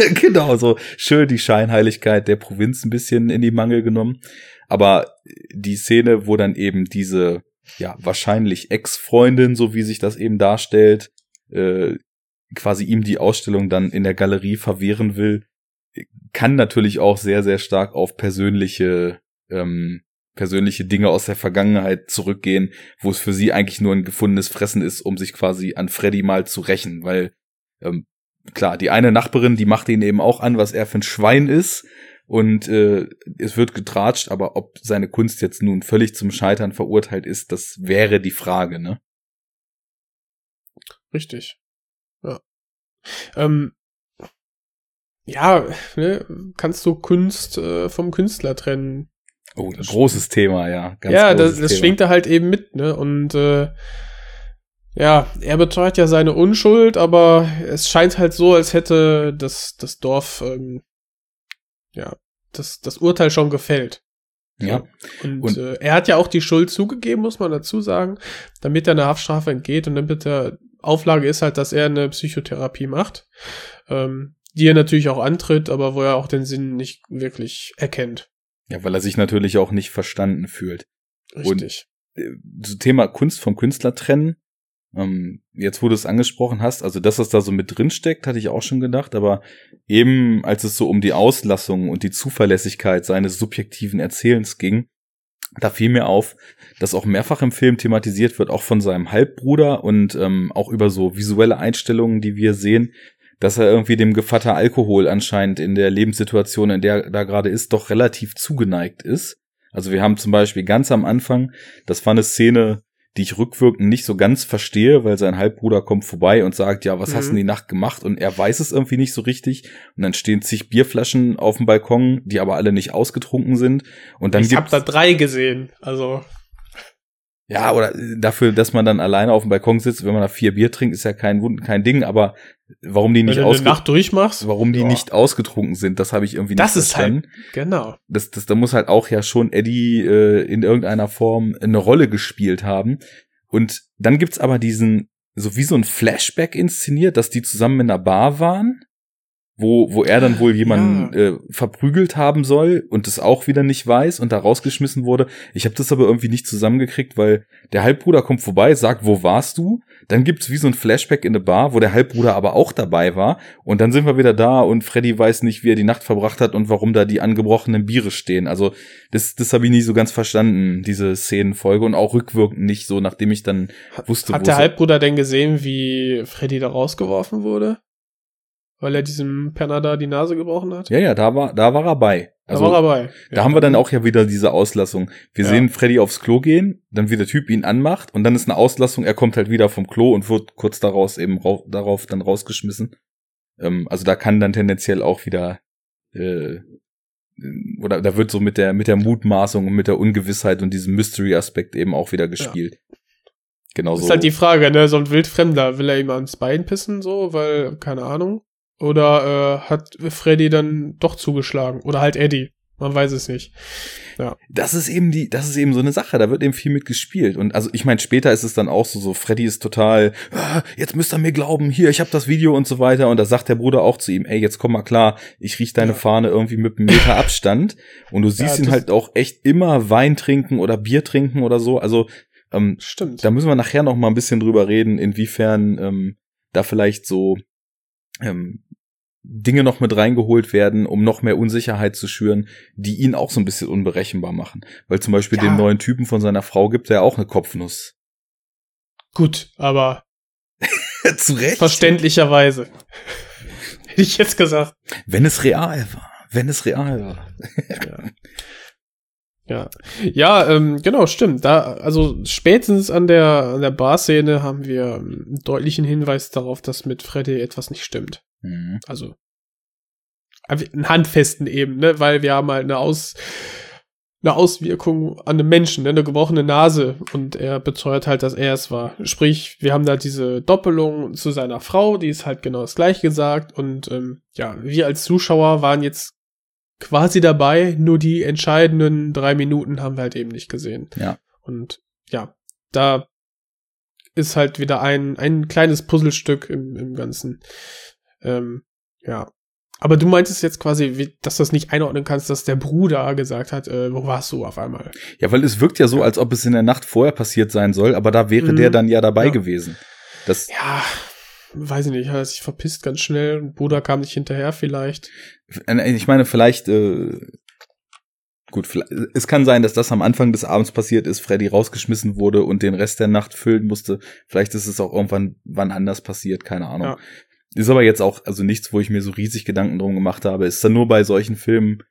genau, so schön die Scheinheiligkeit der Provinz ein bisschen in die Mangel genommen. Aber die Szene, wo dann eben diese, ja, wahrscheinlich Ex-Freundin, so wie sich das eben darstellt, äh, quasi ihm die Ausstellung dann in der Galerie verwehren will, kann natürlich auch sehr, sehr stark auf persönliche, ähm, persönliche Dinge aus der Vergangenheit zurückgehen, wo es für sie eigentlich nur ein gefundenes Fressen ist, um sich quasi an Freddy mal zu rächen, weil ähm, klar, die eine Nachbarin, die macht ihn eben auch an, was er für ein Schwein ist. Und äh, es wird getratscht, aber ob seine Kunst jetzt nun völlig zum Scheitern verurteilt ist, das wäre die Frage, ne? Richtig. Ja. Ähm, ja, ne, kannst du Kunst äh, vom Künstler trennen? Oh, das großes Thema, ja. ja, das, das schwingt da halt eben mit, ne? Und äh, ja, er beteuert ja seine Unschuld, aber es scheint halt so, als hätte das, das Dorf, ähm, ja, das, das Urteil schon gefällt. Ja. Und, und äh, er hat ja auch die Schuld zugegeben, muss man dazu sagen, damit er eine Haftstrafe entgeht und damit der Auflage ist halt, dass er eine Psychotherapie macht, ähm, die er natürlich auch antritt, aber wo er auch den Sinn nicht wirklich erkennt. Ja, weil er sich natürlich auch nicht verstanden fühlt. Richtig. Und äh, zu Thema Kunst vom Künstler trennen, ähm, jetzt, wo du es angesprochen hast, also dass das da so mit drin steckt, hatte ich auch schon gedacht, aber eben als es so um die Auslassung und die Zuverlässigkeit seines subjektiven Erzählens ging, da fiel mir auf, dass auch mehrfach im Film thematisiert wird, auch von seinem Halbbruder und ähm, auch über so visuelle Einstellungen, die wir sehen, dass er irgendwie dem Gevatter Alkohol anscheinend in der Lebenssituation, in der er da gerade ist, doch relativ zugeneigt ist. Also wir haben zum Beispiel ganz am Anfang, das war eine Szene, die ich rückwirkend nicht so ganz verstehe, weil sein Halbbruder kommt vorbei und sagt, ja, was mhm. hast du in die Nacht gemacht? Und er weiß es irgendwie nicht so richtig. Und dann stehen zig Bierflaschen auf dem Balkon, die aber alle nicht ausgetrunken sind. Und dann ich habe da drei gesehen, also ja, oder dafür, dass man dann alleine auf dem Balkon sitzt, wenn man da vier Bier trinkt, ist ja kein kein Ding, aber warum die nicht wenn du eine Nacht durchmachst, warum die ja. nicht ausgetrunken sind, das habe ich irgendwie das nicht verstanden. Das ist halt genau. Das das da muss halt auch ja schon Eddie äh, in irgendeiner Form eine Rolle gespielt haben. Und dann gibt's aber diesen so wie so ein Flashback inszeniert, dass die zusammen in einer Bar waren wo, wo er dann wohl jemanden ja. äh, verprügelt haben soll und es auch wieder nicht weiß und da rausgeschmissen wurde. Ich habe das aber irgendwie nicht zusammengekriegt, weil der Halbbruder kommt vorbei, sagt, wo warst du? Dann gibt's wie so ein Flashback in der Bar, wo der Halbbruder aber auch dabei war. Und dann sind wir wieder da und Freddy weiß nicht, wie er die Nacht verbracht hat und warum da die angebrochenen Biere stehen. Also das, das habe ich nie so ganz verstanden, diese Szenenfolge und auch rückwirkend nicht so, nachdem ich dann wusste. Hat der Halbbruder denn gesehen, wie Freddy da rausgeworfen wurde? Weil er diesem Penner da die Nase gebrochen hat? Ja, ja, da war, da war er bei. Also, da war er bei. Da ja. haben wir dann auch ja wieder diese Auslassung. Wir ja. sehen Freddy aufs Klo gehen, dann wie der Typ ihn anmacht und dann ist eine Auslassung, er kommt halt wieder vom Klo und wird kurz daraus eben darauf dann rausgeschmissen. Ähm, also da kann dann tendenziell auch wieder äh, oder da wird so mit der mit der Mutmaßung und mit der Ungewissheit und diesem Mystery-Aspekt eben auch wieder gespielt. Ja. Genau so. Ist halt die Frage, ne, so ein Wildfremder, will er ihm ans Bein pissen, so, weil, keine Ahnung. Oder äh, hat Freddy dann doch zugeschlagen? Oder halt Eddie. Man weiß es nicht. Ja. Das ist eben die, das ist eben so eine Sache. Da wird eben viel mit gespielt. Und also ich meine, später ist es dann auch so, so Freddy ist total, ah, jetzt müsst ihr mir glauben, hier, ich habe das Video und so weiter. Und da sagt der Bruder auch zu ihm, ey, jetzt komm mal klar, ich riech deine ja. Fahne irgendwie mit einem Meter Abstand. Und du siehst ja, ihn halt auch echt immer Wein trinken oder Bier trinken oder so. Also ähm, Stimmt. Da müssen wir nachher noch mal ein bisschen drüber reden, inwiefern ähm, da vielleicht so ähm, Dinge noch mit reingeholt werden, um noch mehr Unsicherheit zu schüren, die ihn auch so ein bisschen unberechenbar machen. Weil zum Beispiel ja. dem neuen Typen von seiner Frau gibt er ja auch eine Kopfnuss. Gut, aber zu Recht. Verständlicherweise. Hätte ich jetzt gesagt. Wenn es real war. Wenn es real war. ja. Ja, ja ähm, genau, stimmt. Da, also spätestens an der, an der Bar-Szene haben wir einen deutlichen Hinweis darauf, dass mit Freddy etwas nicht stimmt. Mhm. Also einen handfesten eben, ne, weil wir haben halt eine Aus eine Auswirkung an einem Menschen, ne? eine gebrochene Nase und er beteuert halt, dass er es war. Sprich, wir haben da diese Doppelung zu seiner Frau, die ist halt genau das gleiche gesagt und ähm, ja, wir als Zuschauer waren jetzt quasi dabei, nur die entscheidenden drei Minuten haben wir halt eben nicht gesehen. Ja. Und ja, da ist halt wieder ein, ein kleines Puzzlestück im, im Ganzen. Ähm, ja. Aber du meintest jetzt quasi, dass du das nicht einordnen kannst, dass der Bruder gesagt hat, äh, wo warst du auf einmal? Ja, weil es wirkt ja so, als ob es in der Nacht vorher passiert sein soll, aber da wäre mhm. der dann ja dabei ja. gewesen. Das ja, weiß ich nicht, hat er sich verpisst ganz schnell. Bruder kam nicht hinterher vielleicht. Äh, ich meine, vielleicht, äh, gut, es kann sein, dass das am Anfang des Abends passiert ist, Freddy rausgeschmissen wurde und den Rest der Nacht füllen musste. Vielleicht ist es auch irgendwann wann anders passiert, keine Ahnung. Ja. Ist aber jetzt auch, also nichts, wo ich mir so riesig Gedanken drum gemacht habe. Ist dann nur bei solchen Filmen,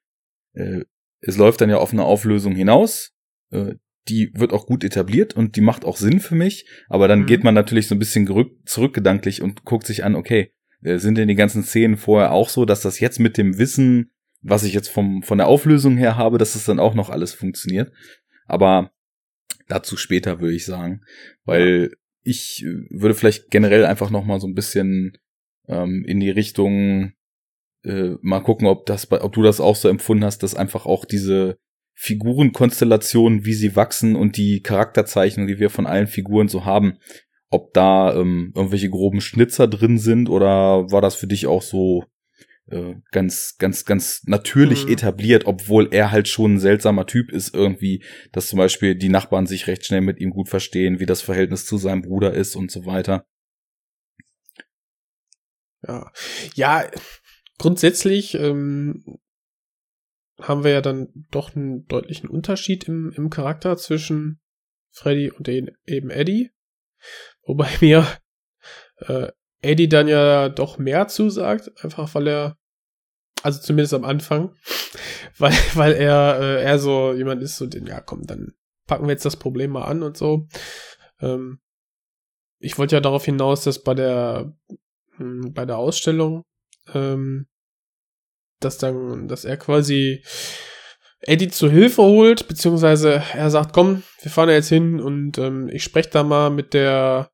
äh, es läuft dann ja auf eine Auflösung hinaus. Äh, die wird auch gut etabliert und die macht auch Sinn für mich. Aber dann mhm. geht man natürlich so ein bisschen zurückgedanklich und guckt sich an, okay, äh, sind denn die ganzen Szenen vorher auch so, dass das jetzt mit dem Wissen, was ich jetzt vom, von der Auflösung her habe, dass das dann auch noch alles funktioniert. Aber dazu später würde ich sagen, weil ich äh, würde vielleicht generell einfach noch mal so ein bisschen ähm, in die Richtung äh, mal gucken, ob das, ob du das auch so empfunden hast, dass einfach auch diese Figurenkonstellationen, wie sie wachsen und die Charakterzeichnungen, die wir von allen Figuren so haben, ob da ähm, irgendwelche groben Schnitzer drin sind oder war das für dich auch so äh, ganz, ganz, ganz natürlich mhm. etabliert, obwohl er halt schon ein seltsamer Typ ist irgendwie, dass zum Beispiel die Nachbarn sich recht schnell mit ihm gut verstehen, wie das Verhältnis zu seinem Bruder ist und so weiter. Ja, ja grundsätzlich ähm, haben wir ja dann doch einen deutlichen Unterschied im, im Charakter zwischen Freddy und den, eben Eddie. Wobei mir äh, Eddie dann ja doch mehr zusagt, einfach weil er, also zumindest am Anfang, weil, weil er, äh, er so jemand ist, so den, ja komm, dann packen wir jetzt das Problem mal an und so. Ähm, ich wollte ja darauf hinaus, dass bei der, bei der Ausstellung ähm, dass dann, dass er quasi Eddie zur Hilfe holt, beziehungsweise er sagt, komm, wir fahren da jetzt hin und ähm, ich spreche da mal mit der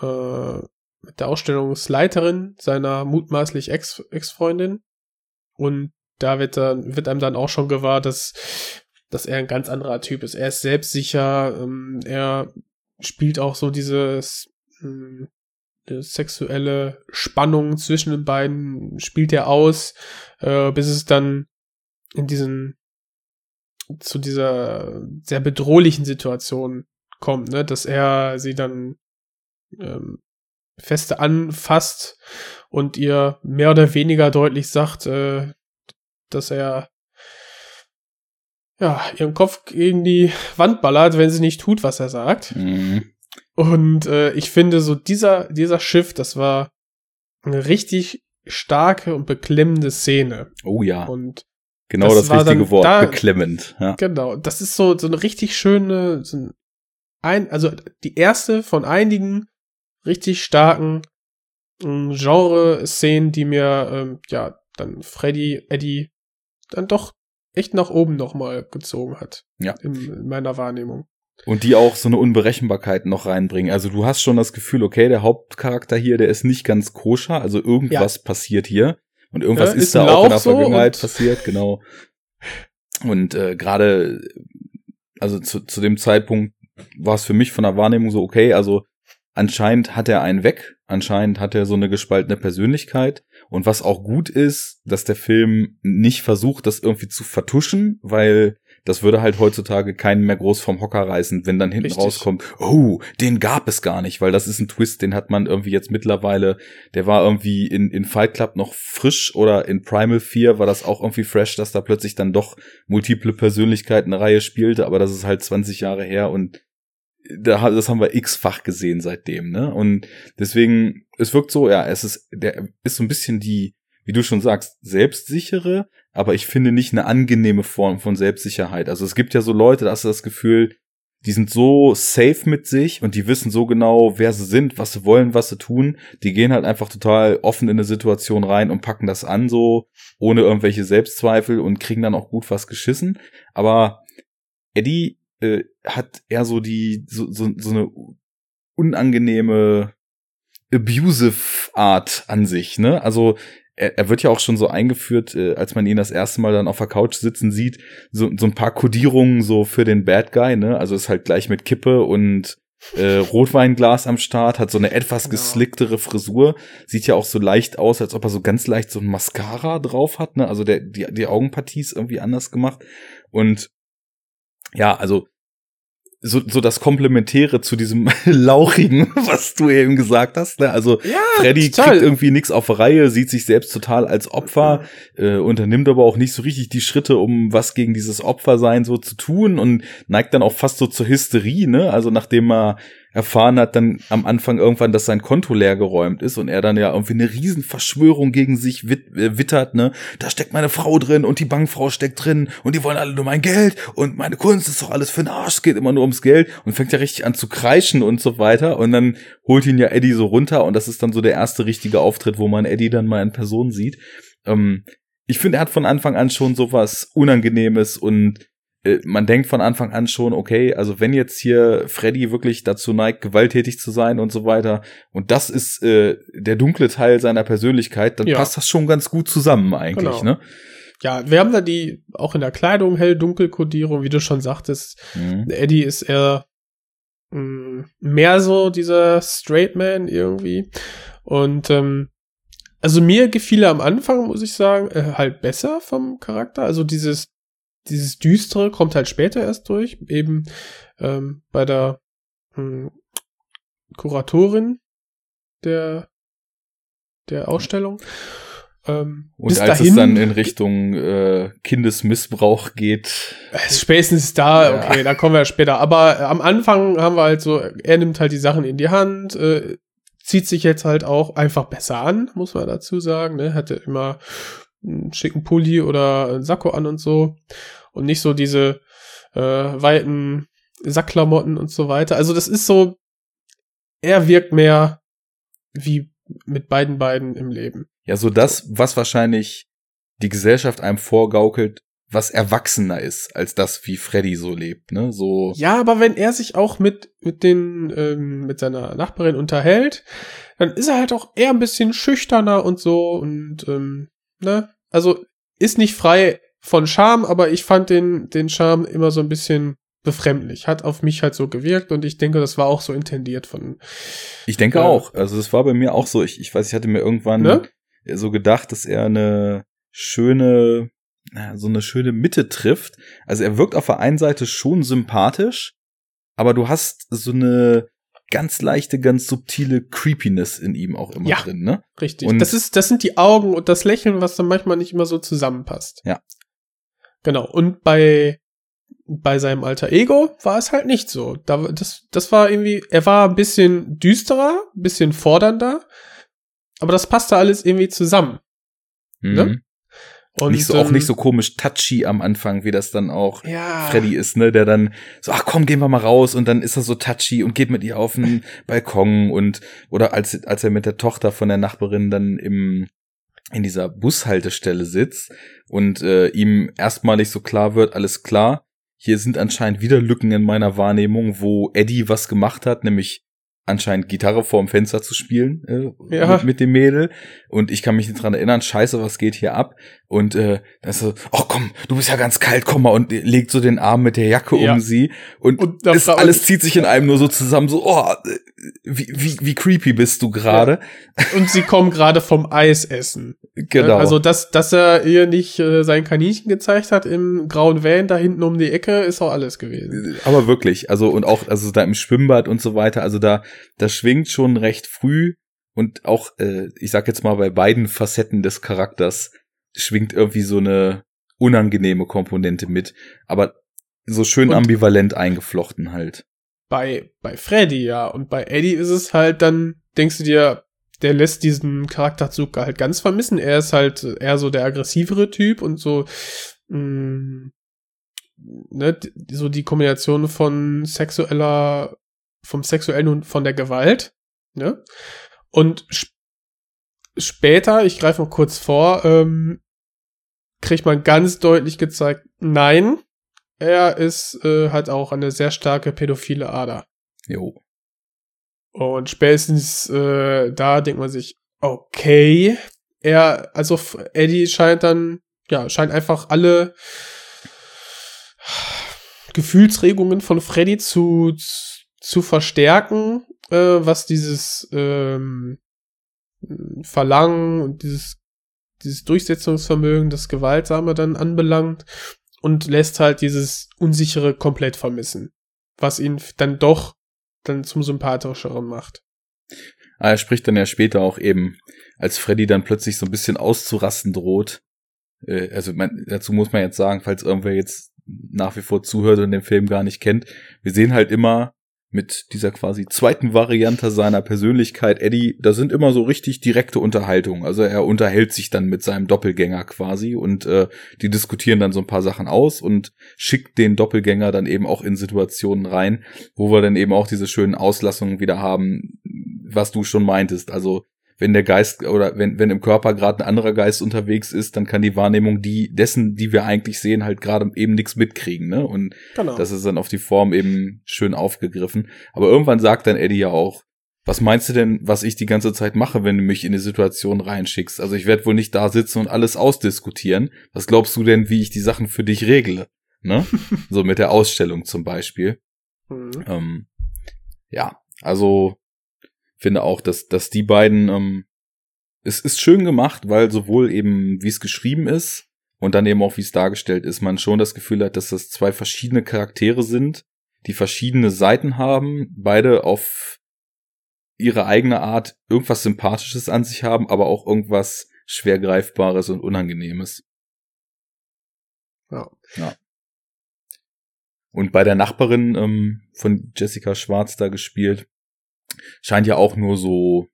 äh, mit der Ausstellungsleiterin seiner mutmaßlich Ex Ex-Freundin und da wird dann wird einem dann auch schon gewahr, dass dass er ein ganz anderer Typ ist. Er ist selbstsicher, ähm, er spielt auch so dieses ähm, die sexuelle Spannung zwischen den beiden spielt er aus, äh, bis es dann in diesen zu dieser sehr bedrohlichen Situation kommt, ne, dass er sie dann ähm, feste anfasst und ihr mehr oder weniger deutlich sagt, äh, dass er ja ihren Kopf gegen die Wand ballert, wenn sie nicht tut, was er sagt. Mhm. Und äh, ich finde so dieser dieser Schiff, das war eine richtig starke und beklemmende Szene. Oh ja. Und genau das das, richtige Wort. da- Beklemmend. Ja. Genau, das ist so, so eine richtig schöne, so ein, ein, also die erste von einigen richtig starken ähm, Genre-Szenen, die mir, ähm, ja, dann Freddy, Eddie dann doch echt nach oben nochmal gezogen hat. Ja. In, in meiner Wahrnehmung. Und die auch so eine Unberechenbarkeit noch reinbringen. Also du hast schon das Gefühl, okay, der Hauptcharakter hier, der ist nicht ganz koscher, also irgendwas passiert hier. Und irgendwas Ja, ist, ist da auch in der so Vergangenheit und- passiert, genau. Und äh, gerade, also zu, zu dem Zeitpunkt war es für mich von der Wahrnehmung so, okay, also anscheinend hat er einen weg, anscheinend hat er so eine gespaltene Persönlichkeit. Und was auch gut ist, dass der Film nicht versucht, das irgendwie zu vertuschen, weil das würde halt heutzutage keinen mehr groß vom Hocker reißen, wenn dann hinten Richtig. rauskommt, oh, den gab es gar nicht, weil das ist ein Twist, den hat man irgendwie jetzt mittlerweile, der war irgendwie in, in Fight Club noch frisch oder in Primal 4 war das auch irgendwie fresh, dass da plötzlich dann doch multiple Persönlichkeiten eine Reihe spielte, aber das ist halt 20 Jahre her und da, das haben wir x-fach gesehen seitdem, ne? Und deswegen, es wirkt so, ja, es ist, der ist so ein bisschen die, wie du schon sagst, selbstsichere, aber ich finde nicht eine angenehme Form von Selbstsicherheit. Also es gibt ja so Leute, da hast du das Gefühl, die sind so safe mit sich und die wissen so genau, wer sie sind, was sie wollen, was sie tun. Die gehen halt einfach total offen in eine Situation rein und packen das an, so ohne irgendwelche Selbstzweifel und kriegen dann auch gut was geschissen. Aber Eddie äh, hat eher so die, so, so, so eine unangenehme abusive Art an sich, ne? Also er, er wird ja auch schon so eingeführt, äh, als man ihn das erste Mal dann auf der Couch sitzen sieht, so, so ein paar Kodierungen so für den Bad Guy, ne? Also ist halt gleich mit Kippe und äh, Rotweinglas am Start, hat so eine etwas Genau. geslicktere Frisur, sieht ja auch so leicht aus, als ob er so ganz leicht so ein Mascara drauf hat, ne? Also der, die, die Augenpartie ist irgendwie anders gemacht. Und ja, also so, so das Komplementäre zu diesem Lauchigen, was du eben gesagt hast. Ne? Also Ja, Freddy total. kriegt irgendwie nichts auf Reihe, sieht sich selbst total als Opfer, äh, unternimmt aber auch nicht so richtig die Schritte, um was gegen dieses Opfersein so zu tun und neigt dann auch fast so zur Hysterie, ne? Also nachdem er erfahren hat dann am Anfang irgendwann, dass sein Konto leer geräumt ist und er dann ja irgendwie eine Riesenverschwörung gegen sich wit äh, wittert, ne? Da steckt meine Frau drin und die Bankfrau steckt drin und die wollen alle nur mein Geld und meine Kunst ist doch alles für den Arsch, es geht immer nur ums Geld und fängt ja richtig an zu kreischen und so weiter und dann holt ihn ja Eddie so runter und das ist dann so der erste richtige Auftritt, wo man Eddie dann mal in Person sieht. Ähm, ich finde, er hat von Anfang an schon sowas Unangenehmes und man denkt von Anfang an schon, okay, also wenn jetzt hier Freddy wirklich dazu neigt, gewalttätig zu sein und so weiter, und das ist äh, der dunkle Teil seiner Persönlichkeit, dann Ja. passt das schon ganz gut zusammen eigentlich, Genau. ne? Ja, wir haben da die, auch in der Kleidung hell-dunkel-Kodierung, wie du schon sagtest. Mhm. Eddie ist eher mh, mehr so dieser Straight Man irgendwie. Und ähm, also mir gefiel er am Anfang, muss ich sagen, äh, halt besser vom Charakter. Also dieses, dieses Düstere kommt halt später erst durch, eben ähm, bei der mh, Kuratorin der, der Ausstellung. Ähm, Und bis als dahin, es dann in Richtung äh, Kindesmissbrauch geht, ist spätestens da, Ja. okay, da kommen wir später. Aber äh, am Anfang haben wir halt so, er nimmt halt die Sachen in die Hand, äh, zieht sich jetzt halt auch einfach besser an, muss man dazu sagen. Ne? Hatte immer einen schicken Pulli oder einen Sakko an und so. Und nicht so diese äh, weiten Sackklamotten und so weiter. Also das ist so, er wirkt mehr wie mit beiden beiden im Leben. ja, so das, was wahrscheinlich die Gesellschaft einem vorgaukelt, was erwachsener ist, als das, wie Freddy so lebt, ne? So, Ja, aber wenn er sich auch mit, mit den, ähm, mit seiner Nachbarin unterhält, dann ist er halt auch eher ein bisschen schüchterner und so und, ähm, ne? Also, ist nicht frei von Charme, aber ich fand den, den Charme immer so ein bisschen befremdlich. Hat auf mich halt so gewirkt und ich denke, das war auch so intendiert von. Ich denke äh, auch. Also es war bei mir auch so. Ich, ich weiß, ich hatte mir irgendwann ne? so gedacht, dass er eine schöne, so eine schöne Mitte trifft. Also er wirkt auf der einen Seite schon sympathisch, aber du hast so eine ganz leichte, ganz subtile Creepiness in ihm auch immer ja, drin, ne? Richtig. Und das ist, das sind die Augen und das Lächeln, was dann manchmal nicht immer so zusammenpasst. Ja. Genau. Und bei bei seinem alter Ego war es halt nicht so. Da, das, das war irgendwie, er war ein bisschen düsterer, ein bisschen fordernder, aber das passte alles irgendwie zusammen. Mhm. Ne? Und, nicht so, auch nicht ähm, so komisch touchy am Anfang, wie das dann auch ja. Freddy ist, ne, der dann so, ach komm, gehen wir mal raus und dann ist er so touchy und geht mit ihr auf den Balkon und, oder als, als er mit der Tochter von der Nachbarin dann im, in dieser Bushaltestelle sitzt und äh, ihm erstmalig so klar wird, alles klar, hier sind anscheinend wieder Lücken in meiner Wahrnehmung, wo Eddie was gemacht hat, nämlich anscheinend Gitarre vorm Fenster zu spielen äh, ja. mit, mit, dem Mädel und ich kann mich nicht dran erinnern, scheiße, was geht hier ab und äh, dann ist so, oh komm, du bist ja ganz kalt, komm mal und legt so den Arm mit der Jacke ja. um sie und, und das alles zieht sich in einem nur so zusammen, so, oh, wie, wie, wie creepy bist du gerade. Ja. Und sie kommen gerade vom Eis essen. Genau. Also, dass, dass er ihr nicht äh, sein Kaninchen gezeigt hat im grauen Van da hinten um die Ecke, ist auch alles gewesen. Aber wirklich, also und auch, also da im Schwimmbad und so weiter, also da, das schwingt schon recht früh und auch, äh, ich sag jetzt mal, bei beiden Facetten des Charakters schwingt irgendwie so eine unangenehme Komponente mit, aber so schön und ambivalent eingeflochten halt. Bei, bei Freddy, ja, und bei Eddie ist es halt dann, denkst du dir, der lässt diesen Charakterzug halt ganz vermissen. Er ist halt eher so der aggressivere Typ und so, mh, mm, ne, so die Kombination von sexueller vom Sexuellen und von der Gewalt. Ne? Und sp später, ich greife noch kurz vor, ähm, kriegt man ganz deutlich gezeigt, nein, er ist äh, hat auch eine sehr starke pädophile Ader. Jo. Und spätestens äh, da denkt man sich, okay, er, also Eddie scheint dann, ja, scheint einfach alle Gefühlsregungen von Freddy zu, zu verstärken, äh, was dieses ähm, Verlangen und dieses, dieses Durchsetzungsvermögen, das Gewaltsame dann anbelangt und lässt halt dieses Unsichere komplett vermissen, was ihn dann doch dann zum sympathischeren macht. Ah, er spricht dann ja später auch eben, als Freddy dann plötzlich so ein bisschen auszurasten droht. Äh, also man, dazu muss man jetzt sagen, falls irgendwer jetzt nach wie vor zuhört und den Film gar nicht kennt, wir sehen halt immer mit dieser quasi zweiten Variante seiner Persönlichkeit, Eddie, da sind immer so richtig direkte Unterhaltungen. Also er unterhält sich dann mit seinem Doppelgänger quasi und äh, die diskutieren dann so ein paar Sachen aus und schickt den Doppelgänger dann eben auch in Situationen rein, wo wir dann eben auch diese schönen Auslassungen wieder haben, was du schon meintest. Also wenn der Geist oder wenn, wenn im Körper gerade ein anderer Geist unterwegs ist, dann kann die Wahrnehmung die dessen, die wir eigentlich sehen, halt gerade eben nichts mitkriegen, ne? Und genau. das ist dann auf die Form eben schön aufgegriffen. Aber irgendwann sagt dann Eddie ja auch, was meinst du denn, was ich die ganze Zeit mache, wenn du mich in eine Situation reinschickst? Also ich werde wohl nicht da sitzen und alles ausdiskutieren. Was glaubst du denn, wie ich die Sachen für dich regle? Ne? so mit der Ausstellung zum Beispiel. Mhm. Ähm, ja, also finde auch, dass, dass die beiden, ähm, es ist schön gemacht, weil sowohl eben, wie es geschrieben ist und dann eben auch, wie es dargestellt ist, man schon das Gefühl hat, dass das zwei verschiedene Charaktere sind, die verschiedene Seiten haben, beide auf ihre eigene Art irgendwas Sympathisches an sich haben, aber auch irgendwas schwer greifbares und Unangenehmes. Ja. ja. Und bei der Nachbarin ähm, von Jessica Schwarz da gespielt, scheint ja auch nur so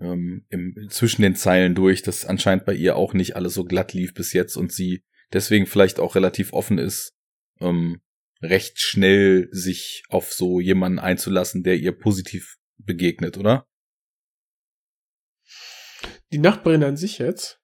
ähm, im, zwischen den Zeilen durch, dass anscheinend bei ihr auch nicht alles so glatt lief bis jetzt und sie deswegen vielleicht auch relativ offen ist, ähm, recht schnell sich auf so jemanden einzulassen, der ihr positiv begegnet, oder? Die Nachbarin an sich jetzt?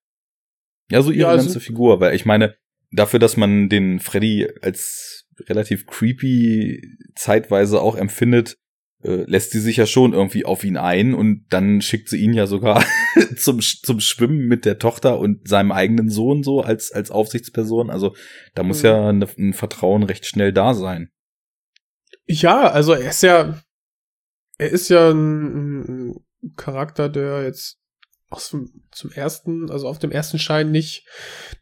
Ja, so ihre ja, also ganze Figur, weil ich meine, dafür, dass man den Freddy als relativ creepy zeitweise auch empfindet, äh, lässt sie sich ja schon irgendwie auf ihn ein und dann schickt sie ihn ja sogar zum, zum Schwimmen mit der Tochter und seinem eigenen Sohn so als, als Aufsichtsperson. Also da muss mhm. ja ne, ein Vertrauen recht schnell da sein. Ja, also er ist ja, er ist ja ein, ein Charakter, der jetzt aus dem, zum ersten, also auf dem ersten Schein nicht,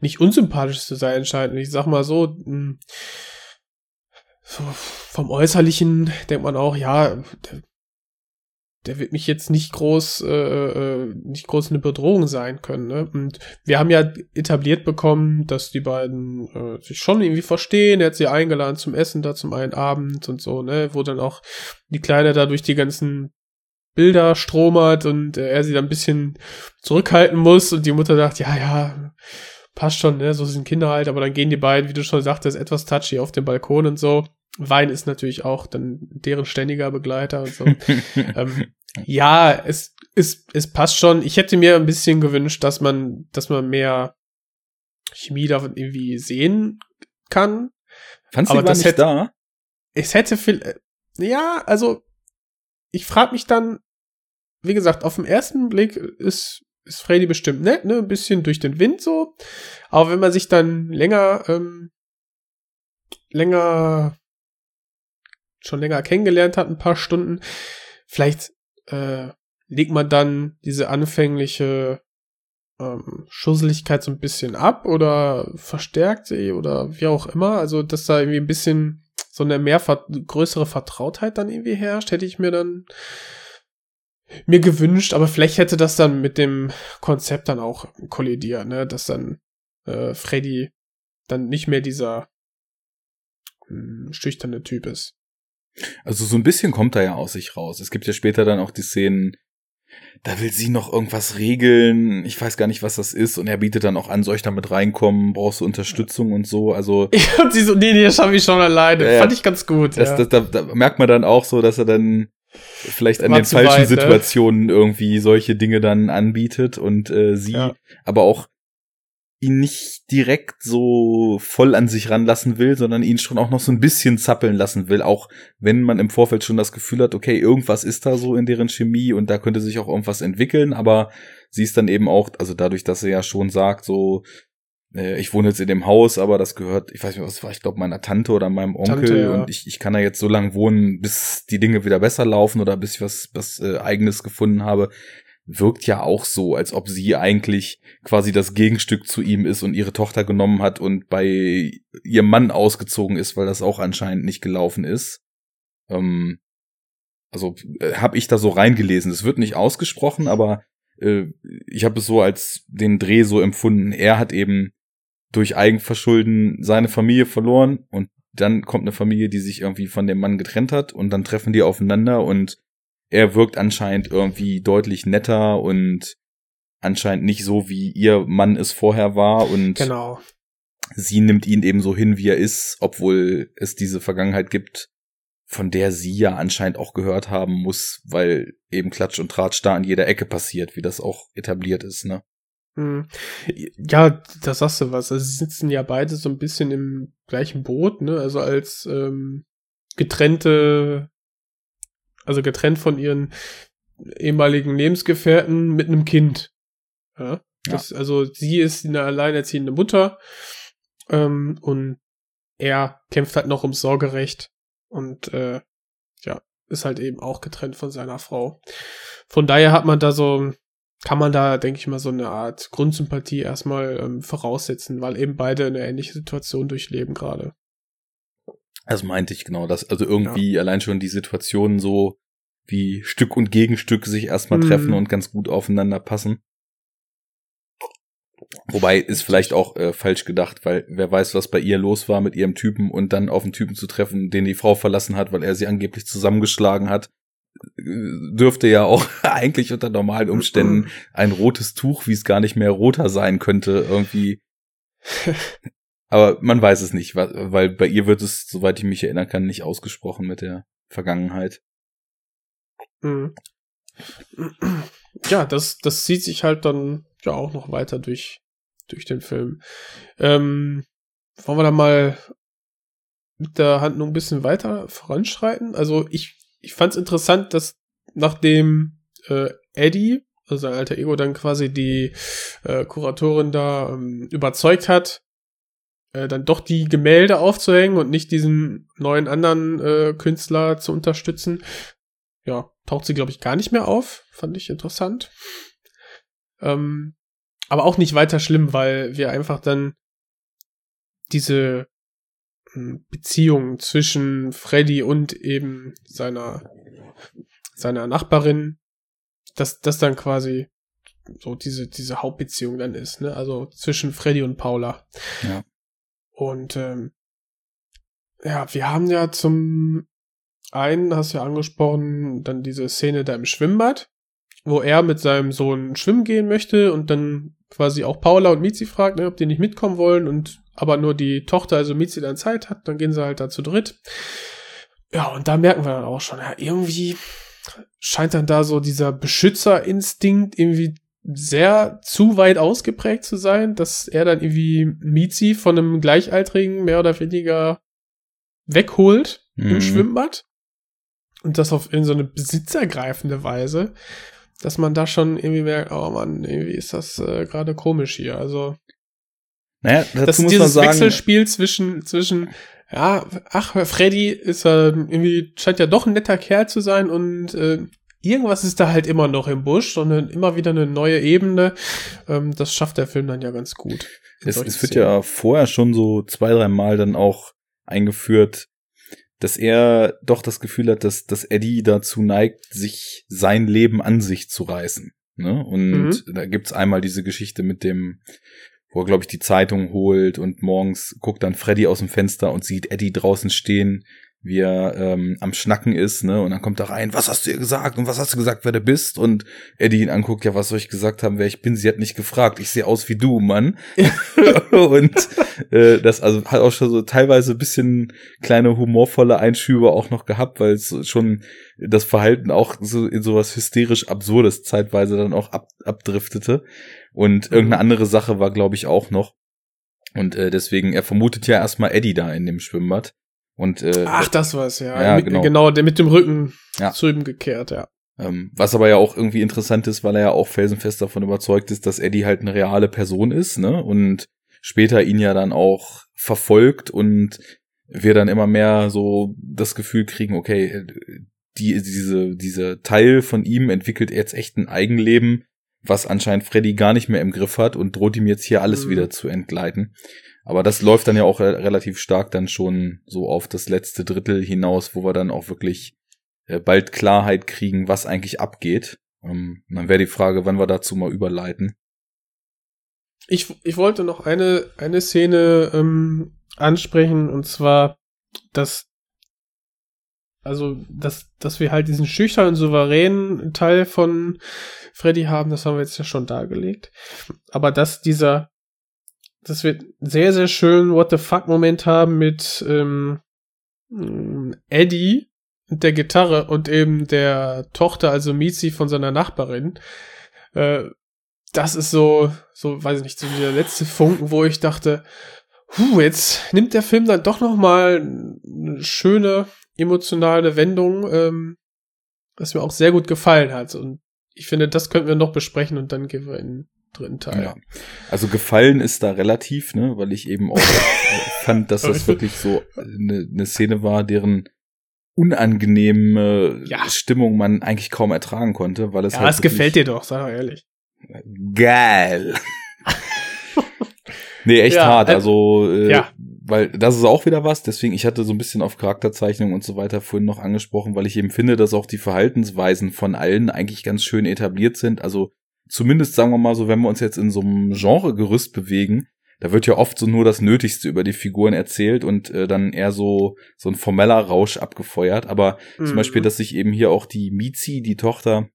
nicht unsympathisch zu sein scheint. Und ich sag mal so, so vom Äußerlichen denkt man auch, ja, der, der wird mich jetzt nicht groß, äh, äh, nicht groß eine Bedrohung sein können. Ne? Und wir haben ja etabliert bekommen, dass die beiden äh, sich schon irgendwie verstehen. Er hat sie eingeladen zum Essen da zum einen Abend und so, ne, wo dann auch die Kleine da durch die ganzen Bilder stromert und äh, er sie dann ein bisschen zurückhalten muss und die Mutter sagt, ja, ja, passt schon, ne, so sind Kinder halt, aber dann gehen die beiden, wie du schon sagtest, etwas touchy auf dem Balkon und so. Wein ist natürlich auch dann deren ständiger Begleiter und so. ähm, ja, es, es, es passt schon. Ich hätte mir ein bisschen gewünscht, dass man, dass man mehr Chemie davon irgendwie sehen kann. Fandst du aber das nicht hätte, da? Es hätte viel, ja, also ich frage mich dann, wie gesagt, auf den ersten Blick ist, ist Freddy bestimmt nett, ne? Ein bisschen durch den Wind so. Aber wenn man sich dann länger, ähm, länger, schon länger kennengelernt hat, ein paar Stunden, vielleicht äh, legt man dann diese anfängliche ähm, Schusseligkeit so ein bisschen ab oder verstärkt sie oder wie auch immer. Also, dass da irgendwie ein bisschen so eine mehr größere Vertrautheit dann irgendwie herrscht, hätte ich mir dann mir gewünscht, aber vielleicht hätte das dann mit dem Konzept dann auch kollidiert, ne, dass dann äh, Freddy dann nicht mehr dieser mh, hm, schüchterne Typ ist. Also so ein bisschen kommt er ja aus sich raus. Es gibt ja später dann auch die Szenen, da will sie noch irgendwas regeln. Ich weiß gar nicht, was das ist. Und er bietet dann auch an, soll ich damit reinkommen? Brauchst du Unterstützung und so? Also. und sie so, nee, nee, das schaffe ich schon alleine. Ja, Fand ich ganz gut. Das, ja. das, da, da merkt man dann auch so, dass er dann vielleicht an den falschen weit, ne? Situationen ne? irgendwie solche Dinge dann anbietet und äh, sie ja. aber auch ihn nicht direkt so voll an sich ranlassen will, sondern ihn schon auch noch so ein bisschen zappeln lassen will, auch wenn man im Vorfeld schon das Gefühl hat, okay, irgendwas ist da so in deren Chemie und da könnte sich auch irgendwas entwickeln, aber sie ist dann eben auch, also dadurch, dass sie ja schon sagt, so, ich wohne jetzt in dem Haus, aber das gehört, ich weiß nicht, was war, ich glaube, meiner Tante oder meinem Onkel Tante, ja. und ich, ich kann da jetzt so lange wohnen, bis die Dinge wieder besser laufen oder bis ich was, was äh, eigenes gefunden habe wirkt ja auch so, als ob sie eigentlich quasi das Gegenstück zu ihm ist und ihre Tochter genommen hat und bei ihrem Mann ausgezogen ist, weil das auch anscheinend nicht gelaufen ist. Ähm, also äh, habe ich da so reingelesen. Es wird nicht ausgesprochen, aber äh, ich habe es so als den Dreh so empfunden. Er hat eben durch Eigenverschulden seine Familie verloren und dann kommt eine Familie, die sich irgendwie von dem Mann getrennt hat und dann treffen die aufeinander und er wirkt anscheinend irgendwie deutlich netter und anscheinend nicht so, wie ihr Mann es vorher war und genau. sie nimmt ihn eben so hin, wie er ist, obwohl es diese Vergangenheit gibt, von der sie ja anscheinend auch gehört haben muss, weil eben Klatsch und Tratsch da an jeder Ecke passiert, wie das auch etabliert ist, ne? Hm. Ja, da sagst du was. Also sie sitzen ja beide so ein bisschen im gleichen Boot, ne? Also als ähm, getrennte also getrennt von ihren ehemaligen Lebensgefährten mit einem Kind. Ja, das, ja. also sie ist eine alleinerziehende Mutter ähm, und er kämpft halt noch ums Sorgerecht und äh, ja, ist halt eben auch getrennt von seiner Frau. Von daher hat man da so, kann man da, denke ich mal, so eine Art Grundsympathie erstmal ähm, voraussetzen, weil eben beide eine ähnliche Situation durchleben gerade. Das meinte ich genau, dass also irgendwie ja. allein schon die Situationen so wie Stück und Gegenstück sich erstmal mhm. treffen und ganz gut aufeinander passen. Wobei ist vielleicht auch äh, falsch gedacht, weil wer weiß, was bei ihr los war mit ihrem Typen und dann auf einen Typen zu treffen, den die Frau verlassen hat, weil er sie angeblich zusammengeschlagen hat, dürfte ja auch eigentlich unter normalen Umständen ein rotes Tuch, wie es gar nicht mehr roter sein könnte, irgendwie Aber man weiß es nicht, weil bei ihr wird es, soweit ich mich erinnern kann, nicht ausgesprochen mit der Vergangenheit. Mhm. Ja, das, das zieht sich halt dann ja auch noch weiter durch, durch den Film. Ähm, wollen wir da mal mit der Handlung ein bisschen weiter voranschreiten? Also ich, ich fand es interessant, dass nachdem äh, Eddie, also sein alter Ego, dann quasi die äh, Kuratorin da ähm, überzeugt hat, äh, dann doch die Gemälde aufzuhängen und nicht diesen neuen anderen äh, Künstler zu unterstützen. Ja, taucht sie, glaube ich, gar nicht mehr auf. Fand ich interessant. Ähm, aber auch nicht weiter schlimm, weil wir einfach dann diese Beziehung zwischen Freddy und eben seiner, seiner Nachbarin, dass das dann quasi so diese, diese Hauptbeziehung dann ist, ne? Also zwischen Freddy und Paula. Ja. Und ähm, ja, wir haben ja zum einen, hast du ja angesprochen, dann diese Szene da im Schwimmbad, wo er mit seinem Sohn schwimmen gehen möchte und dann quasi auch Paula und Mizi fragt, ne, ob die nicht mitkommen wollen und aber nur die Tochter, also Mizi, dann Zeit hat, dann gehen sie halt da zu dritt. Ja, und da merken wir dann auch schon, ja, irgendwie scheint dann da so dieser Beschützerinstinkt irgendwie sehr zu weit ausgeprägt zu sein, dass er dann irgendwie Mizi von einem Gleichaltrigen mehr oder weniger wegholt mhm. im Schwimmbad. Und das auf in so eine besitzergreifende Weise, dass man da schon irgendwie merkt, oh Mann, irgendwie ist das äh, gerade komisch hier. Also naja, dazu das muss dieses man sagen, Wechselspiel zwischen zwischen ja, ach, Freddy ist äh, irgendwie scheint ja doch ein netter Kerl zu sein und äh, irgendwas ist da halt immer noch im Busch, sondern immer wieder eine neue Ebene. Ähm, das schafft der Film dann ja ganz gut. Es, es wird ja vorher schon so zwei, drei Mal dann auch eingeführt, dass er doch das Gefühl hat, dass, dass Eddie dazu neigt, sich sein Leben an sich zu reißen. Ne? Und mhm. da gibt's einmal diese Geschichte mit dem, wo er, glaube ich, die Zeitung holt und morgens guckt dann Freddy aus dem Fenster und sieht Eddie draußen stehen wie er ähm, am Schnacken ist, ne? Und dann kommt er rein, was hast du ihr gesagt und was hast du gesagt, wer du bist? Und Eddie ihn anguckt, ja, was soll ich gesagt haben, wer ich bin? Sie hat nicht gefragt. Ich sehe aus wie du, Mann. und äh, das also hat auch schon so teilweise ein bisschen kleine humorvolle Einschübe auch noch gehabt, weil es schon das Verhalten auch so in sowas hysterisch Absurdes zeitweise dann auch ab, abdriftete. Und mhm. irgendeine andere Sache war, glaube ich, auch noch. Und äh, deswegen, er vermutet ja erstmal Eddie da in dem Schwimmbad. Und, äh, Ach, das war's, ja. ja mit, genau. genau, der mit dem Rücken Ja. zu ihm gekehrt, ja. Ähm, was aber ja auch irgendwie interessant ist, weil er ja auch felsenfest davon überzeugt ist, dass Eddie halt eine reale Person ist, ne? Und später ihn ja dann auch verfolgt und wir dann immer mehr so das Gefühl kriegen, okay, die, diese, dieser Teil von ihm entwickelt jetzt echt ein Eigenleben, was anscheinend Freddy gar nicht mehr im Griff hat und droht ihm jetzt hier alles Mhm. wieder zu entgleiten. Aber das läuft dann ja auch re relativ stark dann schon so auf das letzte Drittel hinaus, wo wir dann auch wirklich äh, bald Klarheit kriegen, was eigentlich abgeht. Ähm, dann wäre die Frage, wann wir dazu mal überleiten. Ich, ich wollte noch eine, eine Szene ähm, ansprechen, und zwar, dass, also, dass, dass wir halt diesen schüchternen, souveränen Teil von Freddy haben, das haben wir jetzt ja schon dargelegt. Aber dass dieser, dass wir sehr, sehr schön What the fuck-Moment haben mit ähm, ähm, Eddie und der Gitarre und eben der Tochter, also Mizi von seiner Nachbarin. Äh, das ist so, so, weiß ich nicht, so der letzte Funken, wo ich dachte, huh, jetzt nimmt der Film dann doch noch mal eine schöne emotionale Wendung, ähm, was mir auch sehr gut gefallen hat. Und ich finde, das könnten wir noch besprechen und dann gehen wir in dritten Teil. Ja. Also gefallen ist da relativ, ne, weil ich eben auch äh, fand, dass das wirklich so eine, eine Szene war, deren unangenehme Ja. Stimmung man eigentlich kaum ertragen konnte, weil es Ja, halt es gefällt dir doch, sag doch ehrlich. Geil. nee, echt Ja, hart. äh, Also, äh, ja. weil das ist auch wieder was. Deswegen, ich hatte so ein bisschen auf Charakterzeichnung und so weiter vorhin noch angesprochen, weil ich eben finde, dass auch die Verhaltensweisen von allen eigentlich ganz schön etabliert sind. Also zumindest sagen wir mal so, wenn wir uns jetzt in so einem Genregerüst bewegen, da wird ja oft so nur das Nötigste über die Figuren erzählt und äh, dann eher so so ein formeller Rausch abgefeuert. Aber zum Mhm. Beispiel, dass sich eben hier auch die Mizi, die Tochter,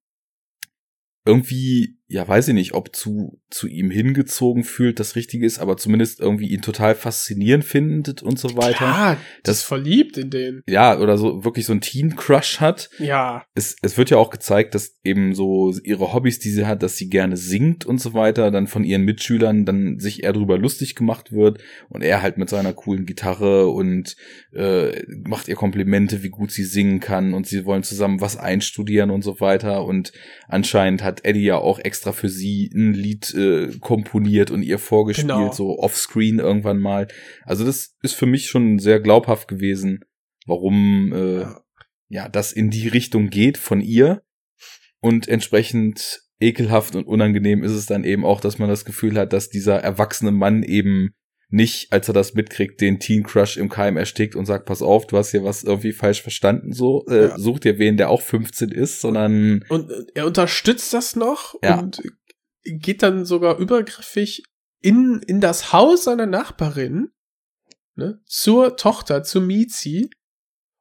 irgendwie, ja, weiß ich nicht, ob zu, zu ihm hingezogen fühlt, das Richtige ist, aber zumindest irgendwie ihn total faszinierend findet und so weiter. Klar, das Das- verliebt in den. Ja, oder so wirklich so ein Teen-Crush hat. Ja, Es, es wird ja auch gezeigt, dass eben so ihre Hobbys, die sie hat, dass sie gerne singt und so weiter, dann von ihren Mitschülern dann sich eher drüber lustig gemacht wird und er halt mit seiner coolen Gitarre und äh, macht ihr Komplimente, wie gut sie singen kann und sie wollen zusammen was einstudieren und so weiter und anscheinend hat Eddie ja auch extra extra für sie ein Lied äh, komponiert und ihr vorgespielt, Genau. so offscreen irgendwann mal. Also das ist für mich schon sehr glaubhaft gewesen, warum äh, Ja. ja das in die Richtung geht von ihr und entsprechend ekelhaft und unangenehm ist es dann eben auch, dass man das Gefühl hat, dass dieser erwachsene Mann eben nicht, als er das mitkriegt, den Teen Crush im Keim erstickt und sagt, pass auf, du hast hier was irgendwie falsch verstanden, so, äh, Ja. such dir wen, der auch 15 ist, sondern Und äh, er unterstützt das noch Ja. und geht dann sogar übergriffig in, in das Haus seiner Nachbarin, ne, zur Tochter, zu Mizi.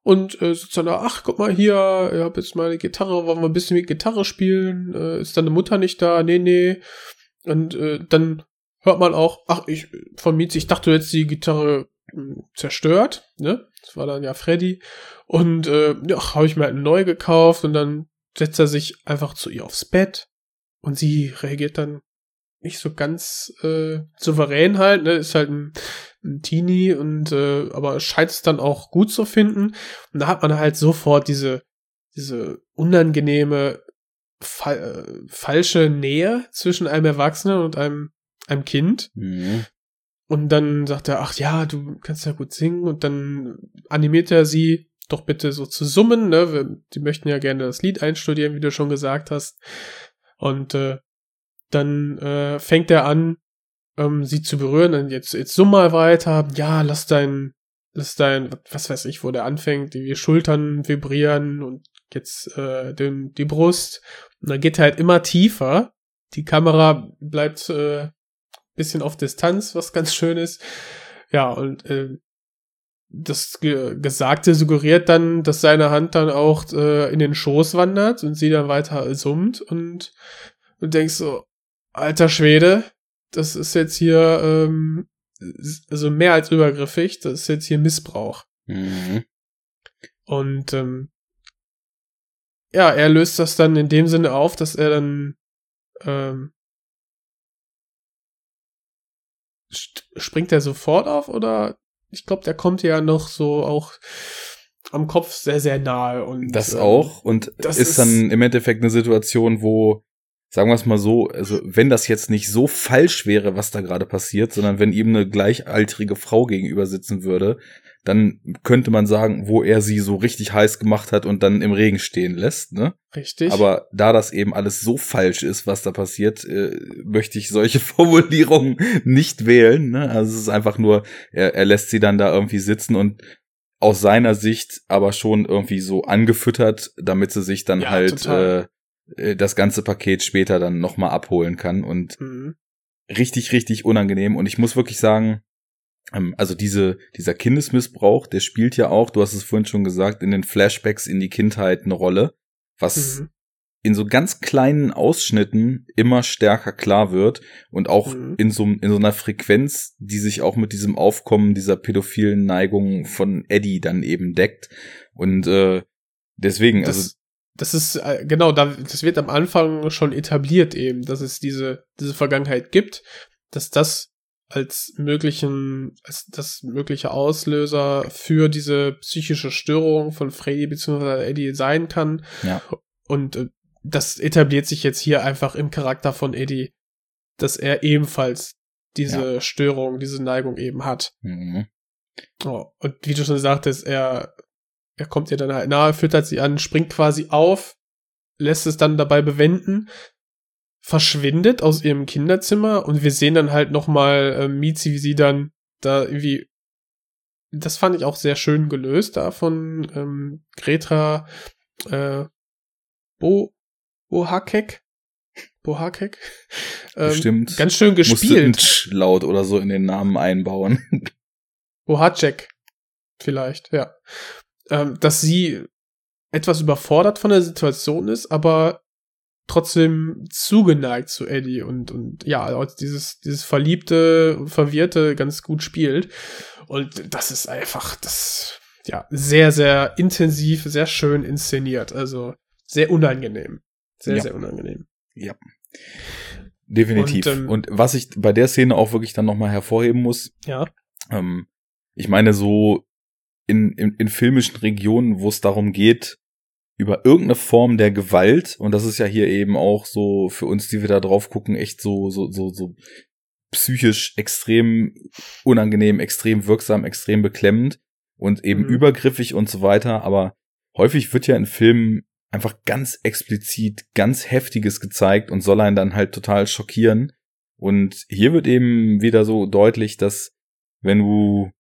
Und äh, da, ach, guck mal hier, ich hab jetzt meine Gitarre, wollen wir ein bisschen mit Gitarre spielen? Äh, ist deine Mutter nicht da? Nee, nee. Und äh, dann hört man auch, ach, ich, von Mizi, ich dachte, hättest die Gitarre mh, zerstört, ne? Das war dann ja Freddy. Und äh, ja, habe ich mir eine neue gekauft und dann setzt er sich einfach zu ihr aufs Bett und sie reagiert dann nicht so ganz äh, souverän halt, ne? Ist halt ein, ein Teenie und äh, aber scheint es dann auch gut zu finden. Und da hat man halt sofort diese, diese unangenehme fa äh, falsche Nähe zwischen einem Erwachsenen und einem, einem Kind. mh, Und dann sagt er, ach ja, du kannst ja gut singen. Und dann animiert er sie doch bitte so zu summen. Ne? Wir- Die möchten ja gerne das Lied einstudieren, wie du schon gesagt hast. Und äh, dann äh, fängt er an, ähm, sie zu berühren. Und jetzt, jetzt summ mal weiter. Ja, lass dein, lass dein, was weiß ich, wo der anfängt, die Schultern vibrieren und jetzt äh, den, die Brust. Und dann geht er halt immer tiefer. Die Kamera bleibt äh, bisschen auf Distanz, was ganz schön ist. Ja, und äh, das Ge Gesagte suggeriert dann, dass seine Hand dann auch äh, in den Schoß wandert und sie dann weiter summt und du denkst so, alter Schwede, das ist jetzt hier ähm, also mehr als übergriffig, das ist jetzt hier Missbrauch. mh. Und ähm, ja, er löst das dann in dem Sinne auf, dass er dann ähm, springt er sofort auf oder ich glaube, der kommt ja noch so auch am Kopf sehr, sehr nahe. Und, Das ähm, auch. Und das ist, ist- dann im Endeffekt eine Situation, wo, sagen wir es mal so, also wenn das jetzt nicht so falsch wäre, was da gerade passiert, sondern wenn ihm eine gleichaltrige Frau gegenüber sitzen würde, dann könnte man sagen, wo er sie so richtig heiß gemacht hat und dann im Regen stehen lässt, ne? Richtig. Aber da das eben alles so falsch ist, was da passiert, äh, möchte ich solche Formulierungen nicht wählen. Ne? Also es ist einfach nur, er, er lässt sie dann da irgendwie sitzen und aus seiner Sicht aber schon irgendwie so angefüttert, damit sie sich dann Ja, halt total. äh, äh, das ganze Paket später dann nochmal abholen kann. Und Mhm. richtig, richtig unangenehm. Und ich muss wirklich sagen, also diese, dieser Kindesmissbrauch, der spielt ja auch, du hast es vorhin schon gesagt, in den Flashbacks in die Kindheit eine Rolle, was Mhm. in so ganz kleinen Ausschnitten immer stärker klar wird und auch Mhm. in so, in so einer Frequenz, die sich auch mit diesem Aufkommen dieser pädophilen Neigung von Eddie dann eben deckt. Und äh, deswegen, also Das, das ist, äh, genau, da, das wird am Anfang schon etabliert eben, dass es diese, diese Vergangenheit gibt, dass das als möglichen, als das mögliche Auslöser für diese psychische Störung von Freddy bzw. Eddie sein kann. Ja. Und äh, das etabliert sich jetzt hier einfach im Charakter von Eddie, dass er ebenfalls diese Störung, diese Neigung eben hat. mhm. Oh, und wie du schon sagtest, er, er kommt ihr dann halt nahe, füttert sie an, springt quasi auf, lässt es dann dabei bewenden, verschwindet aus ihrem Kinderzimmer und wir sehen dann halt nochmal äh, Mizi, wie sie dann da irgendwie, das fand ich auch sehr schön gelöst da von ähm, Greta äh, Bo Bohakek. Bohakek. Ähm, Bestimmt. Ganz schön gespielt. Laut oder so in den Namen einbauen. Bohacek. Vielleicht, ja. Ähm, dass sie etwas überfordert von der Situation ist, aber trotzdem zugeneigt zu Eddie und, und ja, dieses, dieses verliebte, verwirrte ganz gut spielt. Und das ist einfach, das, ja, sehr, sehr intensiv, sehr schön inszeniert. Also sehr unangenehm. Sehr, Ja. sehr unangenehm. Ja. Definitiv. Und, Und, ähm, was ich bei der Szene auch wirklich dann nochmal hervorheben muss, Ja. ähm, ich meine, so in, in, in filmischen Regionen, wo es darum geht, über irgendeine Form der Gewalt, und das ist ja hier eben auch so für uns, die wir da drauf gucken, echt so, so, so, so psychisch extrem unangenehm, extrem wirksam, extrem beklemmend und eben mhm. übergriffig und so weiter. Aber häufig wird ja in Filmen einfach ganz explizit ganz heftiges gezeigt und soll einen dann halt total schockieren. Und hier wird eben wieder so deutlich, dass wenn du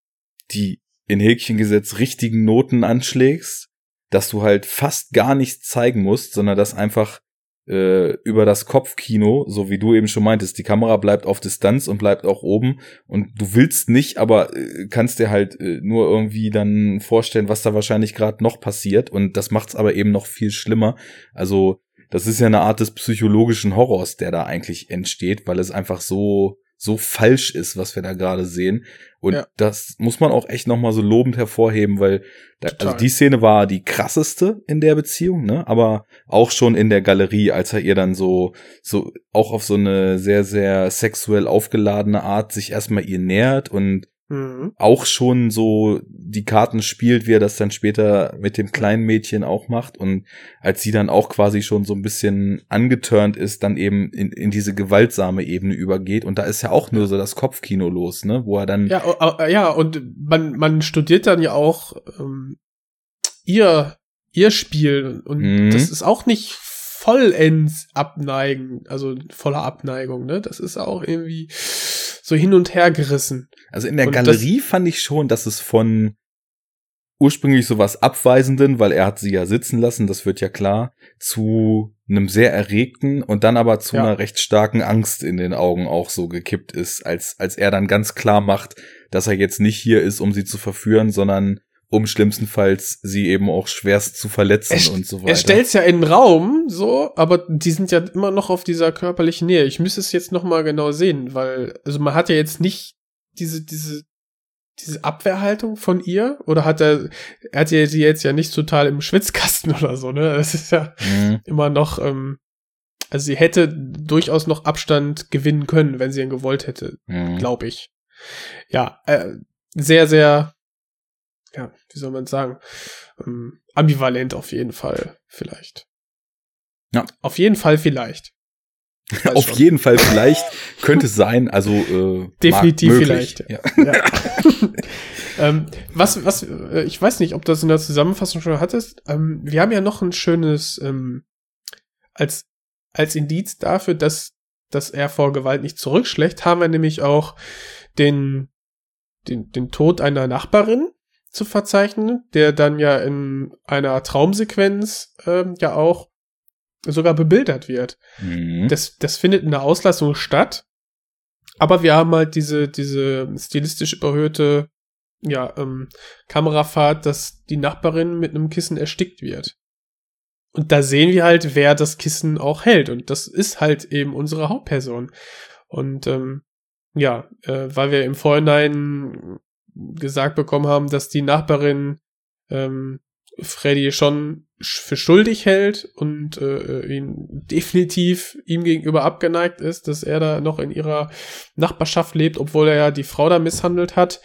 die in Häkchen gesetzt richtigen Noten anschlägst, dass du halt fast gar nichts zeigen musst, sondern dass einfach äh, über das Kopfkino, so wie du eben schon meintest, die Kamera bleibt auf Distanz und bleibt auch oben und du willst nicht, aber äh, kannst dir halt äh, nur irgendwie dann vorstellen, was da wahrscheinlich gerade noch passiert und das macht's aber eben noch viel schlimmer. Also das ist ja eine Art des psychologischen Horrors, der da eigentlich entsteht, weil es einfach so so falsch ist, was wir da gerade sehen. Und ja. das muss man auch echt nochmal so lobend hervorheben, weil da, also die Szene war die krasseste in der Beziehung, ne? Aber auch schon in der Galerie, als er ihr dann so, so auch auf so eine sehr, sehr sexuell aufgeladene Art sich erstmal ihr nähert und mhm. auch schon so die Karten spielt, wie er das dann später mit dem kleinen Mädchen auch macht. Und als sie dann auch quasi schon so ein bisschen angeturnt ist, dann eben in, in diese gewaltsame Ebene übergeht. Und da ist ja auch nur so das Kopfkino los, ne? Wo er dann. Ja, ja, und man, man studiert dann ja auch ähm, ihr, ihr Spiel. Und mhm. das ist auch nicht vollends abneigen, also voller Abneigung, ne? Das ist auch irgendwie so hin und her gerissen. Also in der und Galerie fand ich schon, dass es von ursprünglich sowas Abweisenden, weil er hat sie ja sitzen lassen, das wird ja klar, zu einem sehr erregten und dann aber zu ja. einer recht starken Angst in den Augen auch so gekippt ist, als, als er dann ganz klar macht, dass er jetzt nicht hier ist, um sie zu verführen, sondern um schlimmstenfalls sie eben auch schwerst zu verletzen er, und so weiter. Er stellt's ja in den Raum, so, aber die sind ja immer noch auf dieser körperlichen Nähe. Ich müsste es jetzt noch mal genau sehen, weil also man hat ja jetzt nicht diese diese diese Abwehrhaltung von ihr oder hat er er hat ja sie jetzt ja nicht total im Schwitzkasten oder so, ne? Das ist ja mhm. immer noch ähm, also sie hätte durchaus noch Abstand gewinnen können, wenn sie ihn gewollt hätte, mhm. glaube ich. Ja, äh, sehr sehr ja, wie soll man sagen, ähm, ambivalent auf jeden Fall, vielleicht. Ja. Auf jeden Fall vielleicht. auf schon. jeden Fall vielleicht könnte es sein, also äh, definitiv vielleicht. Ja. ja. ähm, was, was, äh, ich weiß nicht, ob das in der Zusammenfassung schon hattest. Ähm, wir haben ja noch ein schönes ähm, als als Indiz dafür, dass dass er vor Gewalt nicht zurückschlägt, haben wir nämlich auch den den den Tod einer Nachbarin zu verzeichnen, der dann ja in einer Traumsequenz ähm, ja auch sogar bebildert wird. Mhm. Das, das findet in der Auslassung statt. Aber wir haben halt diese, diese stilistisch überhöhte ja, ähm, Kamerafahrt, dass die Nachbarin mit einem Kissen erstickt wird. Und da sehen wir halt, wer das Kissen auch hält. Und das ist halt eben unsere Hauptperson. Und ähm, ja, äh, weil wir im Vorhinein gesagt bekommen haben, dass die Nachbarin ähm, Freddy schon für schuldig hält und äh, ihn definitiv ihm gegenüber abgeneigt ist, dass er da noch in ihrer Nachbarschaft lebt, obwohl er ja die Frau da misshandelt hat.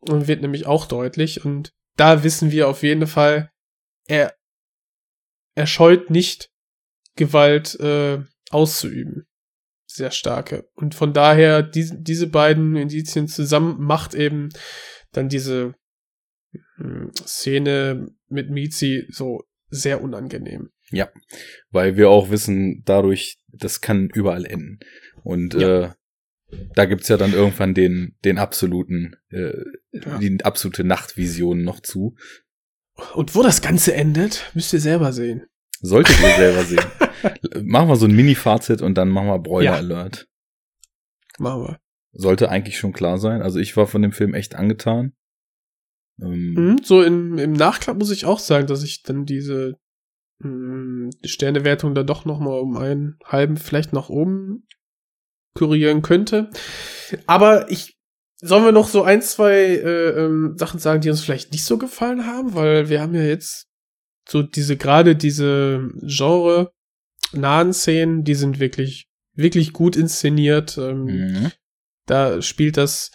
Und wird nämlich auch deutlich. Und da wissen wir auf jeden Fall, er, er scheut nicht, Gewalt äh, auszuüben sehr starke. Und von daher, die, diese beiden Indizien zusammen macht eben dann diese hm, Szene mit Mizi so sehr unangenehm. Ja, weil wir auch wissen, dadurch, das kann überall enden. Und ja. äh, da gibt's ja dann irgendwann den, den absoluten, äh, ja. die absolute Nachtvision noch zu. Und wo das Ganze endet, müsst ihr selber sehen. Solltet ihr selber sehen. machen wir so ein Mini-Fazit und dann machen wir Broiler ja. Alert. Machen wir. Sollte eigentlich schon klar sein. Also ich war von dem Film echt angetan. Ähm, mhm, so in, im Nachklapp muss ich auch sagen, dass ich dann diese mh, hm, Sternewertung da doch noch mal um einen halben vielleicht nach oben kurieren könnte. Aber ich sollen wir noch so ein, zwei äh, ähm, Sachen sagen, die uns vielleicht nicht so gefallen haben, weil wir haben ja jetzt so diese gerade diese Genre nahen Szenen, die sind wirklich wirklich gut inszeniert. Ähm, mhm. Da spielt das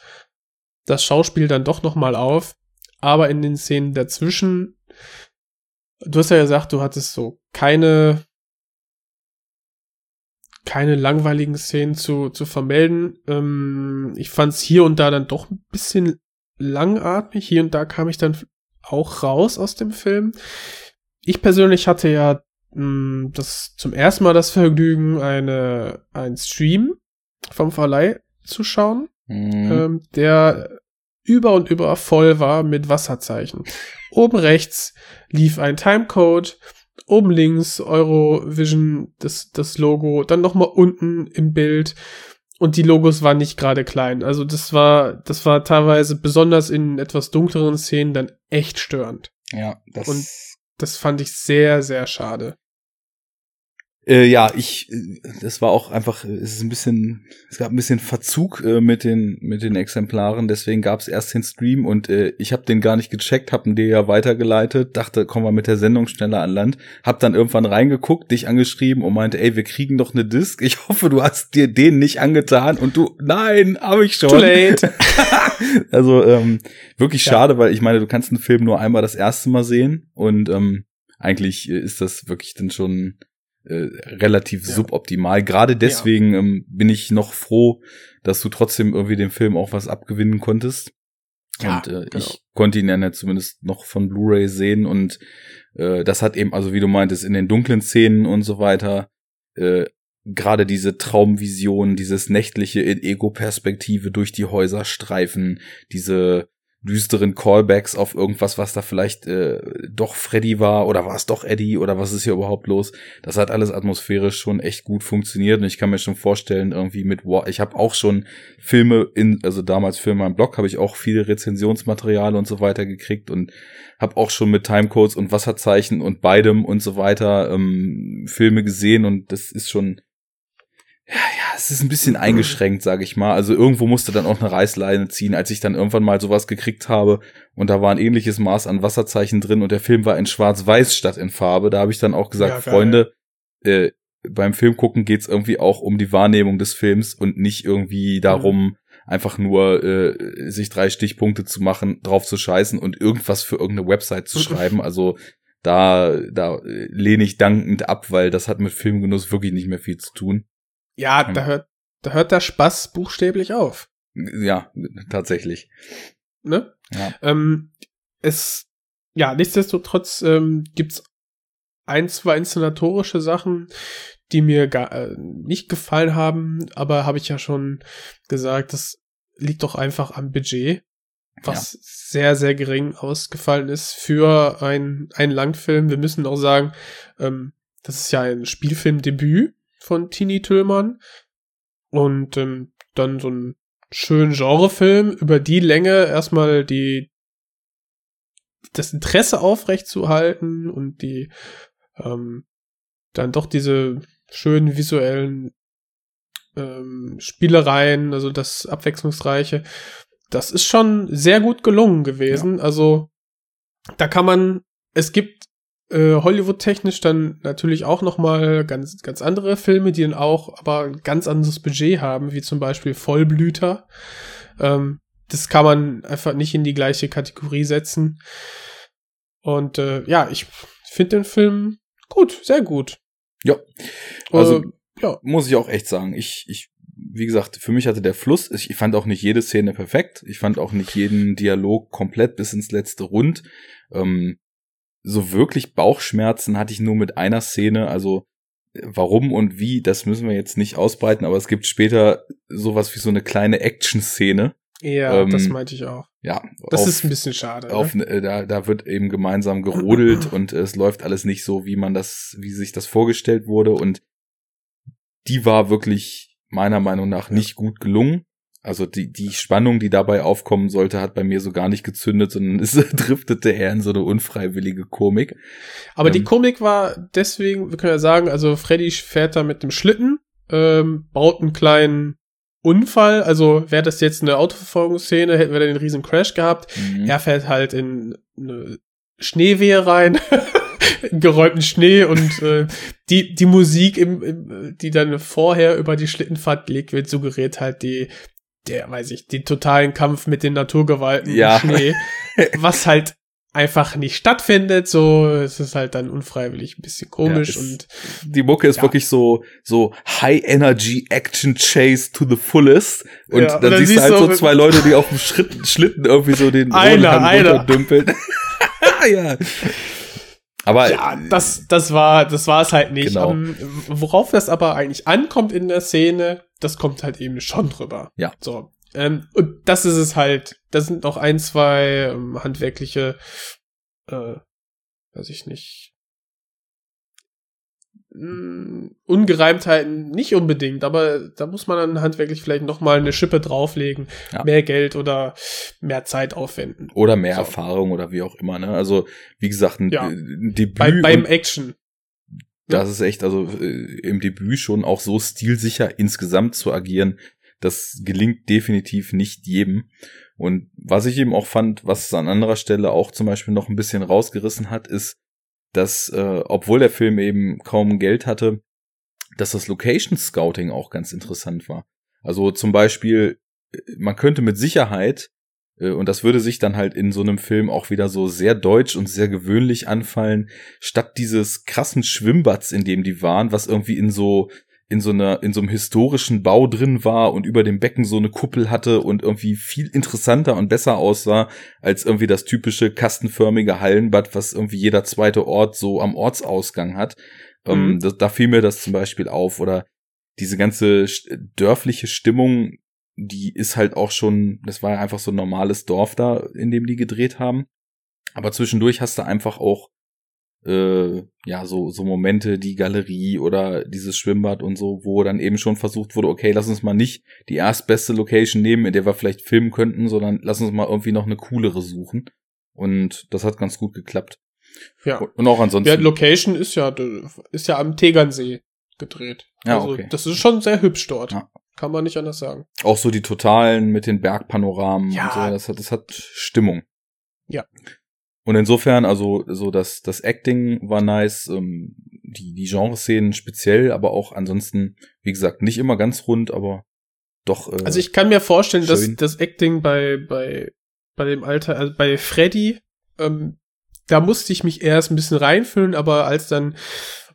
das Schauspiel dann doch noch mal auf, aber in den Szenen dazwischen du hast ja gesagt, du hattest so keine keine langweiligen Szenen zu, zu vermelden. Ähm, ich fand es hier und da dann doch ein bisschen langatmig. Hier und da kam ich dann auch raus aus dem Film. Ich persönlich hatte ja mh, hm, das zum ersten Mal das Vergnügen, eine ein Stream vom Verleih zu schauen, mhm. ähm, der über und über voll war mit Wasserzeichen. Oben rechts lief ein Timecode, oben links Eurovision, das, das Logo, dann nochmal unten im Bild und die Logos waren nicht gerade klein. Also das war, das war teilweise besonders in etwas dunkleren Szenen dann echt störend. Ja, das. Und das fand ich sehr, sehr schade. Äh, ja, ich, äh, das war auch einfach, es ist ein bisschen, es gab ein bisschen Verzug äh, mit den mit den Exemplaren, deswegen gab es erst den Stream und äh, ich habe den gar nicht gecheckt, hab ihn dir ja weitergeleitet, dachte, kommen wir mit der Sendung schneller an Land, hab dann irgendwann reingeguckt, dich angeschrieben und meinte, ey, wir kriegen doch eine Disc. Ich hoffe, du hast dir den nicht angetan und du, nein, habe ich schon. Too late. also ähm, wirklich ja. schade, weil ich meine, du kannst einen Film nur einmal das erste Mal sehen und ähm, eigentlich ist das wirklich dann schon äh, relativ ja. suboptimal. Gerade deswegen ja. ähm, bin ich noch froh, dass du trotzdem irgendwie dem Film auch was abgewinnen konntest. Ja, und äh, genau. ich konnte ihn ja zumindest noch von Blu-ray sehen und äh, das hat eben, also wie du meintest, in den dunklen Szenen und so weiter, äh, gerade diese Traumvision, dieses nächtliche in Ego-Perspektive durch die Häuser streifen, diese düsteren Callbacks auf irgendwas, was da vielleicht äh, doch Freddy war oder war es doch Eddie oder was ist hier überhaupt los. Das hat alles atmosphärisch schon echt gut funktioniert und ich kann mir schon vorstellen, irgendwie mit War ich habe auch schon Filme in, also damals für meinen Blog habe ich auch viele Rezensionsmaterial und so weiter gekriegt und habe auch schon mit Timecodes und Wasserzeichen und beidem und so weiter ähm, Filme gesehen und das ist schon es ist ein bisschen eingeschränkt, sage ich mal. Also irgendwo musste dann auch eine Reißleine ziehen, als ich dann irgendwann mal sowas gekriegt habe und da war ein ähnliches Maß an Wasserzeichen drin und der Film war in Schwarz-Weiß statt in Farbe. Da habe ich dann auch gesagt, ja, Freunde, äh, beim Film gucken geht's irgendwie auch um die Wahrnehmung des Films und nicht irgendwie darum, mhm. einfach nur äh, sich drei Stichpunkte zu machen, drauf zu scheißen und irgendwas für irgendeine Website zu schreiben. Also da, da lehne ich dankend ab, weil das hat mit Filmgenuss wirklich nicht mehr viel zu tun. Ja, da hört, da hört der Spaß buchstäblich auf. Ja, tatsächlich. Ne? Ja. Ähm, es, ja, nichtsdestotrotz ähm, gibt's ein, zwei inszenatorische Sachen, die mir gar äh, nicht gefallen haben, aber habe ich ja schon gesagt, das liegt doch einfach am Budget, was ja. sehr, sehr gering ausgefallen ist für ein, ein Langfilm. Wir müssen auch sagen, ähm, das ist ja ein Spielfilmdebüt von Tini Tillmann. Und ähm, dann so ein schönen Genrefilm über die Länge erstmal die das Interesse aufrechtzuerhalten und die ähm, dann doch diese schönen visuellen ähm, Spielereien, also das abwechslungsreiche, das ist schon sehr gut gelungen gewesen. Ja. Also da kann man, es gibt äh, Hollywood-technisch dann natürlich auch noch mal ganz, ganz andere Filme, die dann auch aber ein ganz anderes Budget haben, wie zum Beispiel Vollblüter. Ähm, das kann man einfach nicht in die gleiche Kategorie setzen. Und äh, ja, ich finde den Film gut, sehr gut. Ja. Also äh, ja. muss ich auch echt sagen. Ich, ich, wie gesagt, für mich hatte der Fluss, ich fand auch nicht jede Szene perfekt. Ich fand auch nicht jeden Dialog komplett bis ins letzte rund. Ähm, so wirklich Bauchschmerzen hatte ich nur mit einer Szene, also äh, warum und wie, das müssen wir jetzt nicht ausbreiten, aber es gibt später sowas wie so eine kleine Action-Szene. Ja, ähm, das meinte ich auch. Ja. Das auf, ist ein bisschen schade. Auf, ne? äh, da, da wird eben gemeinsam gerodelt und es läuft alles nicht so, wie man das, wie sich das vorgestellt wurde und die war wirklich meiner Meinung nach nicht gut gelungen. Also die, die Spannung, die dabei aufkommen sollte, hat bei mir so gar nicht gezündet, sondern es driftete eher in so eine unfreiwillige Komik. Aber ähm, die Komik war deswegen, wir können ja sagen, also Freddy fährt da mit dem Schlitten, ähm, baut einen kleinen Unfall. Also wäre das jetzt eine Autoverfolgungsszene, hätten wir dann einen riesen Crash gehabt. Mhm. Er fährt halt in eine Schneewehe rein. geräumten Schnee und äh, die die Musik im, im, die dann vorher über die Schlittenfahrt gelegt wird suggeriert halt die der, weiß ich, den totalen Kampf mit den Naturgewalten ja. im Schnee, was halt einfach nicht stattfindet. So, es ist halt dann unfreiwillig ein bisschen komisch Ja, und Die Mucke ist Ja. wirklich so, so High Energy Action Chase to the fullest. Und Ja, und dann, dann siehst du halt so zwei Leute, die auf dem Schritt, Schlitten irgendwie so den Einer, einer. runterdümpeln. ja. Aber ja, das, das war, das war es halt nicht. Genau. Ähm, worauf das aber eigentlich ankommt in der Szene, das kommt halt eben schon drüber. Ja. So. Ähm, und das ist es halt. Das sind noch ein, zwei ähm, handwerkliche, äh, weiß ich nicht, mh, Ungereimtheiten nicht unbedingt, aber da muss man dann handwerklich vielleicht noch mal eine Schippe drauflegen, Ja. mehr Geld oder mehr Zeit aufwenden. oder mehr So. Erfahrung oder wie auch immer, ne? Also, wie gesagt, ein, Ja. Debüt. Bei, beim Action. Das ist echt, also äh, im Debüt schon auch so stilsicher insgesamt zu agieren, das gelingt definitiv nicht jedem. Und was ich eben auch fand, was es an anderer Stelle auch zum Beispiel noch ein bisschen rausgerissen hat, ist, dass, äh, obwohl der Film eben kaum Geld hatte, dass das Location Scouting auch ganz interessant war. Also zum Beispiel, äh, man könnte mit Sicherheit, und das würde sich dann halt in so einem Film auch wieder so sehr deutsch und sehr gewöhnlich anfallen, statt dieses krassen Schwimmbads, in dem die waren, was irgendwie in so in so einer in so einem historischen Bau drin war und über dem Becken so eine Kuppel hatte und irgendwie viel interessanter und besser aussah als irgendwie das typische kastenförmige Hallenbad, was irgendwie jeder zweite Ort so am Ortsausgang hat. Ähm, Mhm. da, da fiel mir das zum Beispiel auf oder diese ganze dörfliche Stimmung, die ist halt auch schon, das war ja einfach so ein normales Dorf da, in dem die gedreht haben. Aber zwischendurch hast du einfach auch äh, ja so so Momente, die Galerie oder dieses Schwimmbad und so, wo dann eben schon versucht wurde, okay, lass uns mal nicht die erstbeste Location nehmen, in der wir vielleicht filmen könnten, sondern lass uns mal irgendwie noch eine coolere suchen. Und das hat ganz gut geklappt. Ja. Und auch ansonsten. Ja, Location ist ja, ist ja am Tegernsee gedreht. Ja, also, okay. das ist schon sehr hübsch dort. Ja. Kann man nicht anders sagen. Auch so die Totalen mit den Bergpanoramen Ja. und so, das hat, das hat Stimmung. Ja. Und insofern, also so das, das Acting war nice, ähm, die, die Genreszenen speziell, aber auch ansonsten, wie gesagt, nicht immer ganz rund, aber doch. Äh, Also ich kann mir vorstellen, dass schön. das Acting bei, bei, bei dem Alter, also bei Freddy, ähm, da musste ich mich erst ein bisschen reinfühlen, aber als dann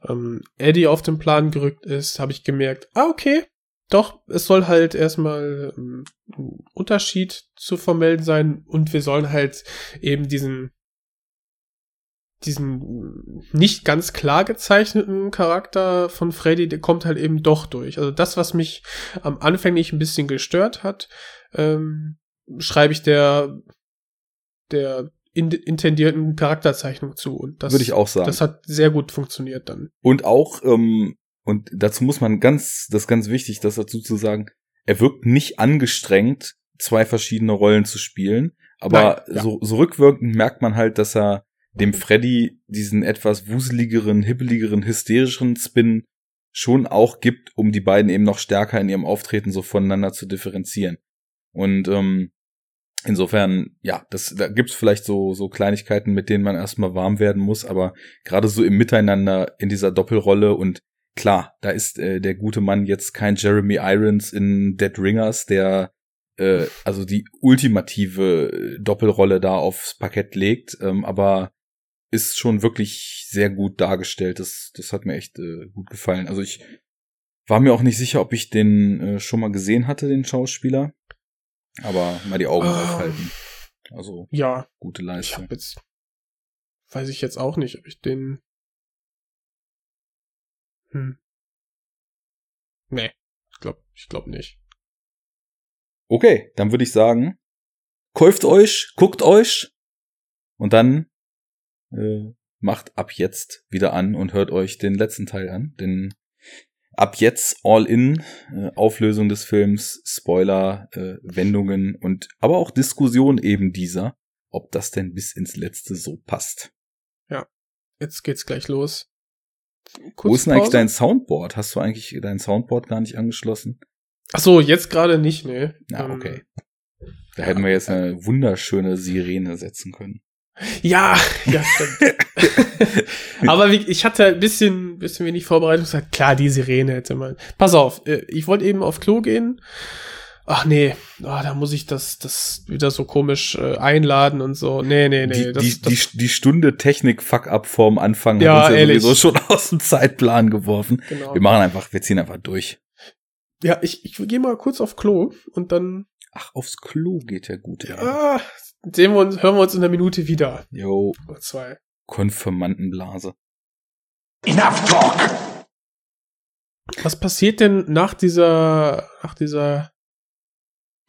ähm, Eddie auf den Plan gerückt ist, habe ich gemerkt, ah, okay, doch, es soll halt erstmal ähm, ein Unterschied zu vermelden sein und wir sollen halt eben diesen diesen nicht ganz klar gezeichneten Charakter von Freddy, der kommt halt eben doch durch. Also das, was mich am anfänglich ein bisschen gestört hat, ähm, schreibe ich der der in, intendierten Charakterzeichnung zu. Und das, Würde ich auch sagen. das hat sehr gut funktioniert dann. Und auch, ähm, und dazu muss man ganz, das ist ganz wichtig, das dazu zu sagen, er wirkt nicht angestrengt, zwei verschiedene Rollen zu spielen, aber Nein, ja. so, so rückwirkend merkt man halt, dass er dem Freddy diesen etwas wuseligeren, hibbeligeren, hysterischen Spin schon auch gibt, um die beiden eben noch stärker in ihrem Auftreten so voneinander zu differenzieren. Und ähm, insofern, ja, das, da gibt's vielleicht so, so Kleinigkeiten, mit denen man erstmal warm werden muss, aber gerade so im Miteinander in dieser Doppelrolle und klar, da ist äh, der gute Mann jetzt kein Jeremy Irons in Dead Ringers, der äh, also die ultimative äh, Doppelrolle da aufs Parkett legt, ähm, aber ist schon wirklich sehr gut dargestellt. Das, das hat mir echt äh, gut gefallen. Also ich war mir auch nicht sicher, ob ich den äh, schon mal gesehen hatte, den Schauspieler. Aber mal die Augen Ähm, aufhalten. Also Ja, gute ich Leistung. habe jetzt weiß ich jetzt auch nicht, ob ich den hm. Nee, ich glaube ich glaub nicht. Okay, dann würde ich sagen, kauft euch, guckt euch und dann äh, macht ab jetzt wieder an und hört euch den letzten Teil an. Denn ab jetzt all in, äh, Auflösung des Films, Spoiler, äh, Wendungen und aber auch Diskussion eben dieser, ob das denn bis ins Letzte so passt. Jetzt geht's gleich los. Wo ist denn eigentlich dein Soundboard? Hast du eigentlich dein Soundboard gar nicht angeschlossen? Ach so, jetzt gerade nicht, ne. Ja, Ähm, okay. Da hätten wir jetzt eine wunderschöne Sirene setzen können. Ja, ja, stimmt. Aber wie, ich hatte ein bisschen, bisschen wenig Vorbereitung gesagt, klar, die Sirene hätte man. Pass auf, äh, ich wollte eben auf Klo gehen ach nee, ah, da muss ich das, das wieder so komisch äh, einladen und so. Nee, nee, nee. Die, das, die, das, die, die Stunde Technik-Fuck-Up vorm Anfang Ja, hat uns ja ehrlich. sowieso schon aus dem Zeitplan geworfen. genau. Wir machen einfach, wir ziehen einfach durch. Ja, ich, ich gehe mal kurz auf Klo und dann Ach, aufs Klo geht ja gut. ey. ah, sehen wir uns, hören wir uns in einer Minute wieder. Jo, Oder zwei. Konfirmandenblase. Enough talk! Was passiert denn nach dieser, nach dieser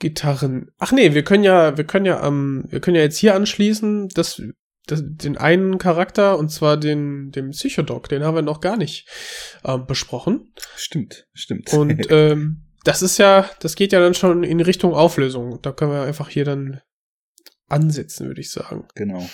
Gitarren? Ach nee, wir können ja, wir können ja, ähm, wir können ja jetzt hier anschließen, dass, dass den einen Charakter und zwar den, den Psychodoc, den haben wir noch gar nicht ähm, besprochen. Stimmt, stimmt. Und ähm, das ist ja, das geht ja dann schon in Richtung Auflösung. Da können wir einfach hier dann ansetzen, würde ich sagen. Genau.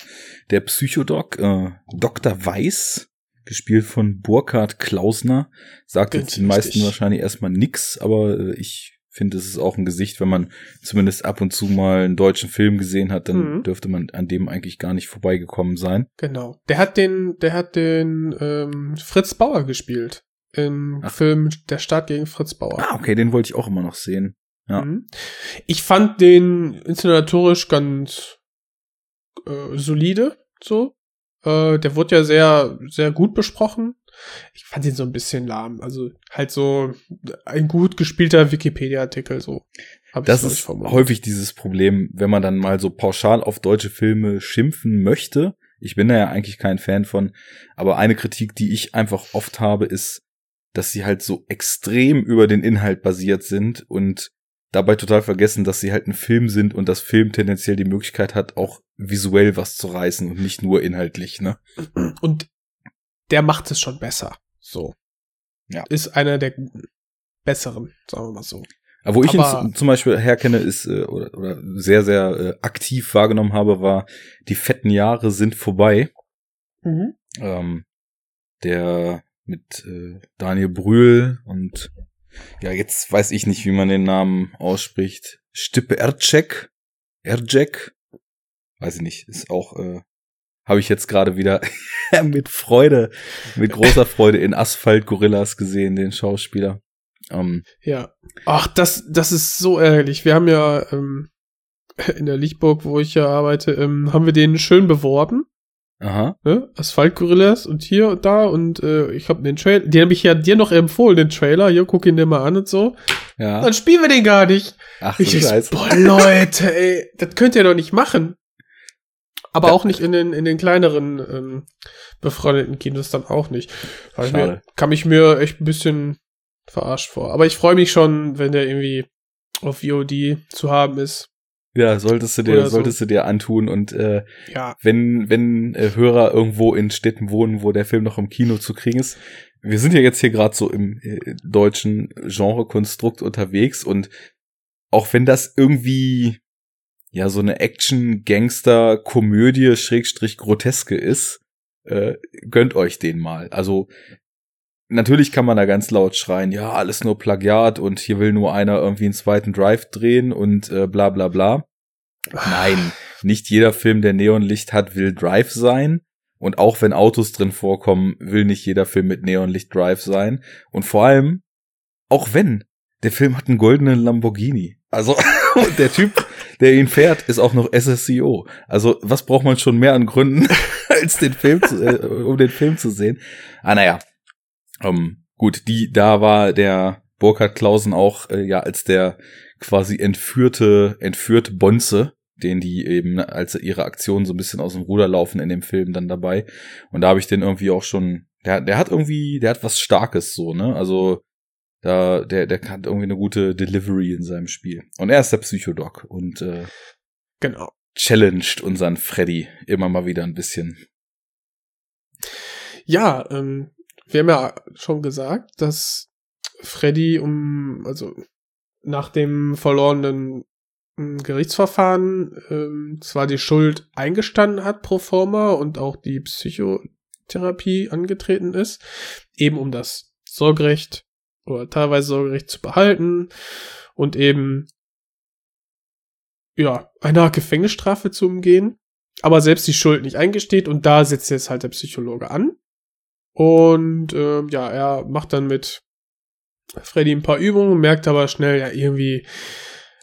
Der Psychodoc, äh, Dr. Weiß, gespielt von Burkhard Klausner, sagt Ganz jetzt den meisten wahrscheinlich erstmal nix, aber äh, ich finde, es ist auch ein Gesicht, wenn man zumindest ab und zu mal einen deutschen Film gesehen hat, dann Mhm. dürfte man an dem eigentlich gar nicht vorbeigekommen sein. Genau. Der hat den, der hat den ähm, Fritz Bauer gespielt im Ach. Film Der Staat gegen Fritz Bauer. Ah, okay, den wollte ich auch immer noch sehen. Ja. Mhm. Ich fand den inszenatorisch ganz äh, solide, so. Äh, der wurde ja sehr, sehr gut besprochen. Ich fand ihn so ein bisschen lahm. Also halt so ein gut gespielter Wikipedia-Artikel, so. Das ist häufig dieses Problem, wenn man dann mal so pauschal auf deutsche Filme schimpfen möchte. Ich bin da ja eigentlich kein Fan von, aber eine Kritik, die ich einfach oft habe, ist, dass sie halt so extrem über den Inhalt basiert sind und dabei total vergessen, dass sie halt ein Film sind und das Film tendenziell die Möglichkeit hat, auch visuell was zu reißen und nicht nur inhaltlich, ne? Und der macht es schon besser. So. Ja. Ist einer der guten, besseren, sagen wir mal so. Aber wo ich ihn Aber- z- zum Beispiel herkenne, ist äh, oder, oder sehr, sehr äh, aktiv wahrgenommen habe, war, die fetten Jahre sind vorbei. ähm, der mit äh, Daniel Brühl und ja, jetzt weiß ich nicht, wie man den Namen ausspricht. Stippe Ercek, Ercek, weiß ich nicht, ist auch, äh, habe ich jetzt gerade wieder mit Freude, mit großer Freude in Asphalt Gorillas gesehen, den Schauspieler. Ähm, Ja. Ach, das, das ist so ärgerlich. Wir haben ja ähm, in der Lichtburg, wo ich ja arbeite, ähm, haben wir den schön beworben. aha, Ne? Asphaltgorillas und hier und da und äh, ich habe den Trailer, den habe ich ja dir noch empfohlen, den Trailer. Hier, guck ihn dir mal an und so. ja. Dann spielen wir den gar nicht. Ach, Ich so, scheiße. boah, Leute, ey, das könnt ihr doch nicht machen. Aber Ja. auch nicht in den, in den kleineren ähm, befreundeten Kinos dann auch nicht. Weil mir, kam ich mir echt ein bisschen verarscht vor. Aber ich freue mich schon, wenn der irgendwie auf VOD zu haben ist. Ja, solltest du dir, Oder so. solltest du dir antun und äh, Ja, wenn, wenn äh, Hörer irgendwo in Städten wohnen, wo der Film noch im Kino zu kriegen ist. Wir sind ja jetzt hier gerade so im äh, deutschen Genrekonstrukt unterwegs und auch wenn das irgendwie ja so eine Action-Gangster-Komödie Schrägstrich Groteske ist, äh, gönnt euch den mal. Also natürlich kann man da ganz laut schreien, ja, alles nur Plagiat und hier will nur einer irgendwie einen zweiten Drive drehen und äh, bla bla bla. Nein, nicht jeder Film, der Neonlicht hat, will Drive sein. Und auch wenn Autos drin vorkommen, will nicht jeder Film mit Neonlicht Drive sein. Und vor allem, auch wenn, der Film hat einen goldenen Lamborghini. Also, und der Typ, der ihn fährt, ist auch noch SSCO. Also, was braucht man schon mehr an Gründen, als den Film zu, äh, um den Film zu sehen? Ah, naja. Ähm, gut, die, da war der Burkhard Klausen auch, äh, ja, als der quasi entführte, entführte Bonze, den die eben, als ihre Aktionen so ein bisschen aus dem Ruder laufen in dem Film dann dabei. Und da habe ich den irgendwie auch schon, der, der hat irgendwie, der hat was Starkes so, ne? Also, da, der, der hat irgendwie eine gute Delivery in seinem Spiel. Und er ist der Psychodoc und äh, genau. challenged unseren Freddy immer mal wieder ein bisschen. Ja, ähm, wir haben ja schon gesagt, dass Freddy um, also nach dem verlorenen ähm, Gerichtsverfahren ähm, zwar die Schuld eingestanden hat pro forma und auch die Psychotherapie angetreten ist, eben um das Sorgerecht oder teilweise Sorgerecht zu behalten und eben ja, eine Gefängnisstrafe zu umgehen, aber selbst die Schuld nicht eingesteht und da setzt jetzt halt der Psychologe an. Und ähm, ja, er macht dann mit Freddy ein paar Übungen, merkt aber schnell, ja, irgendwie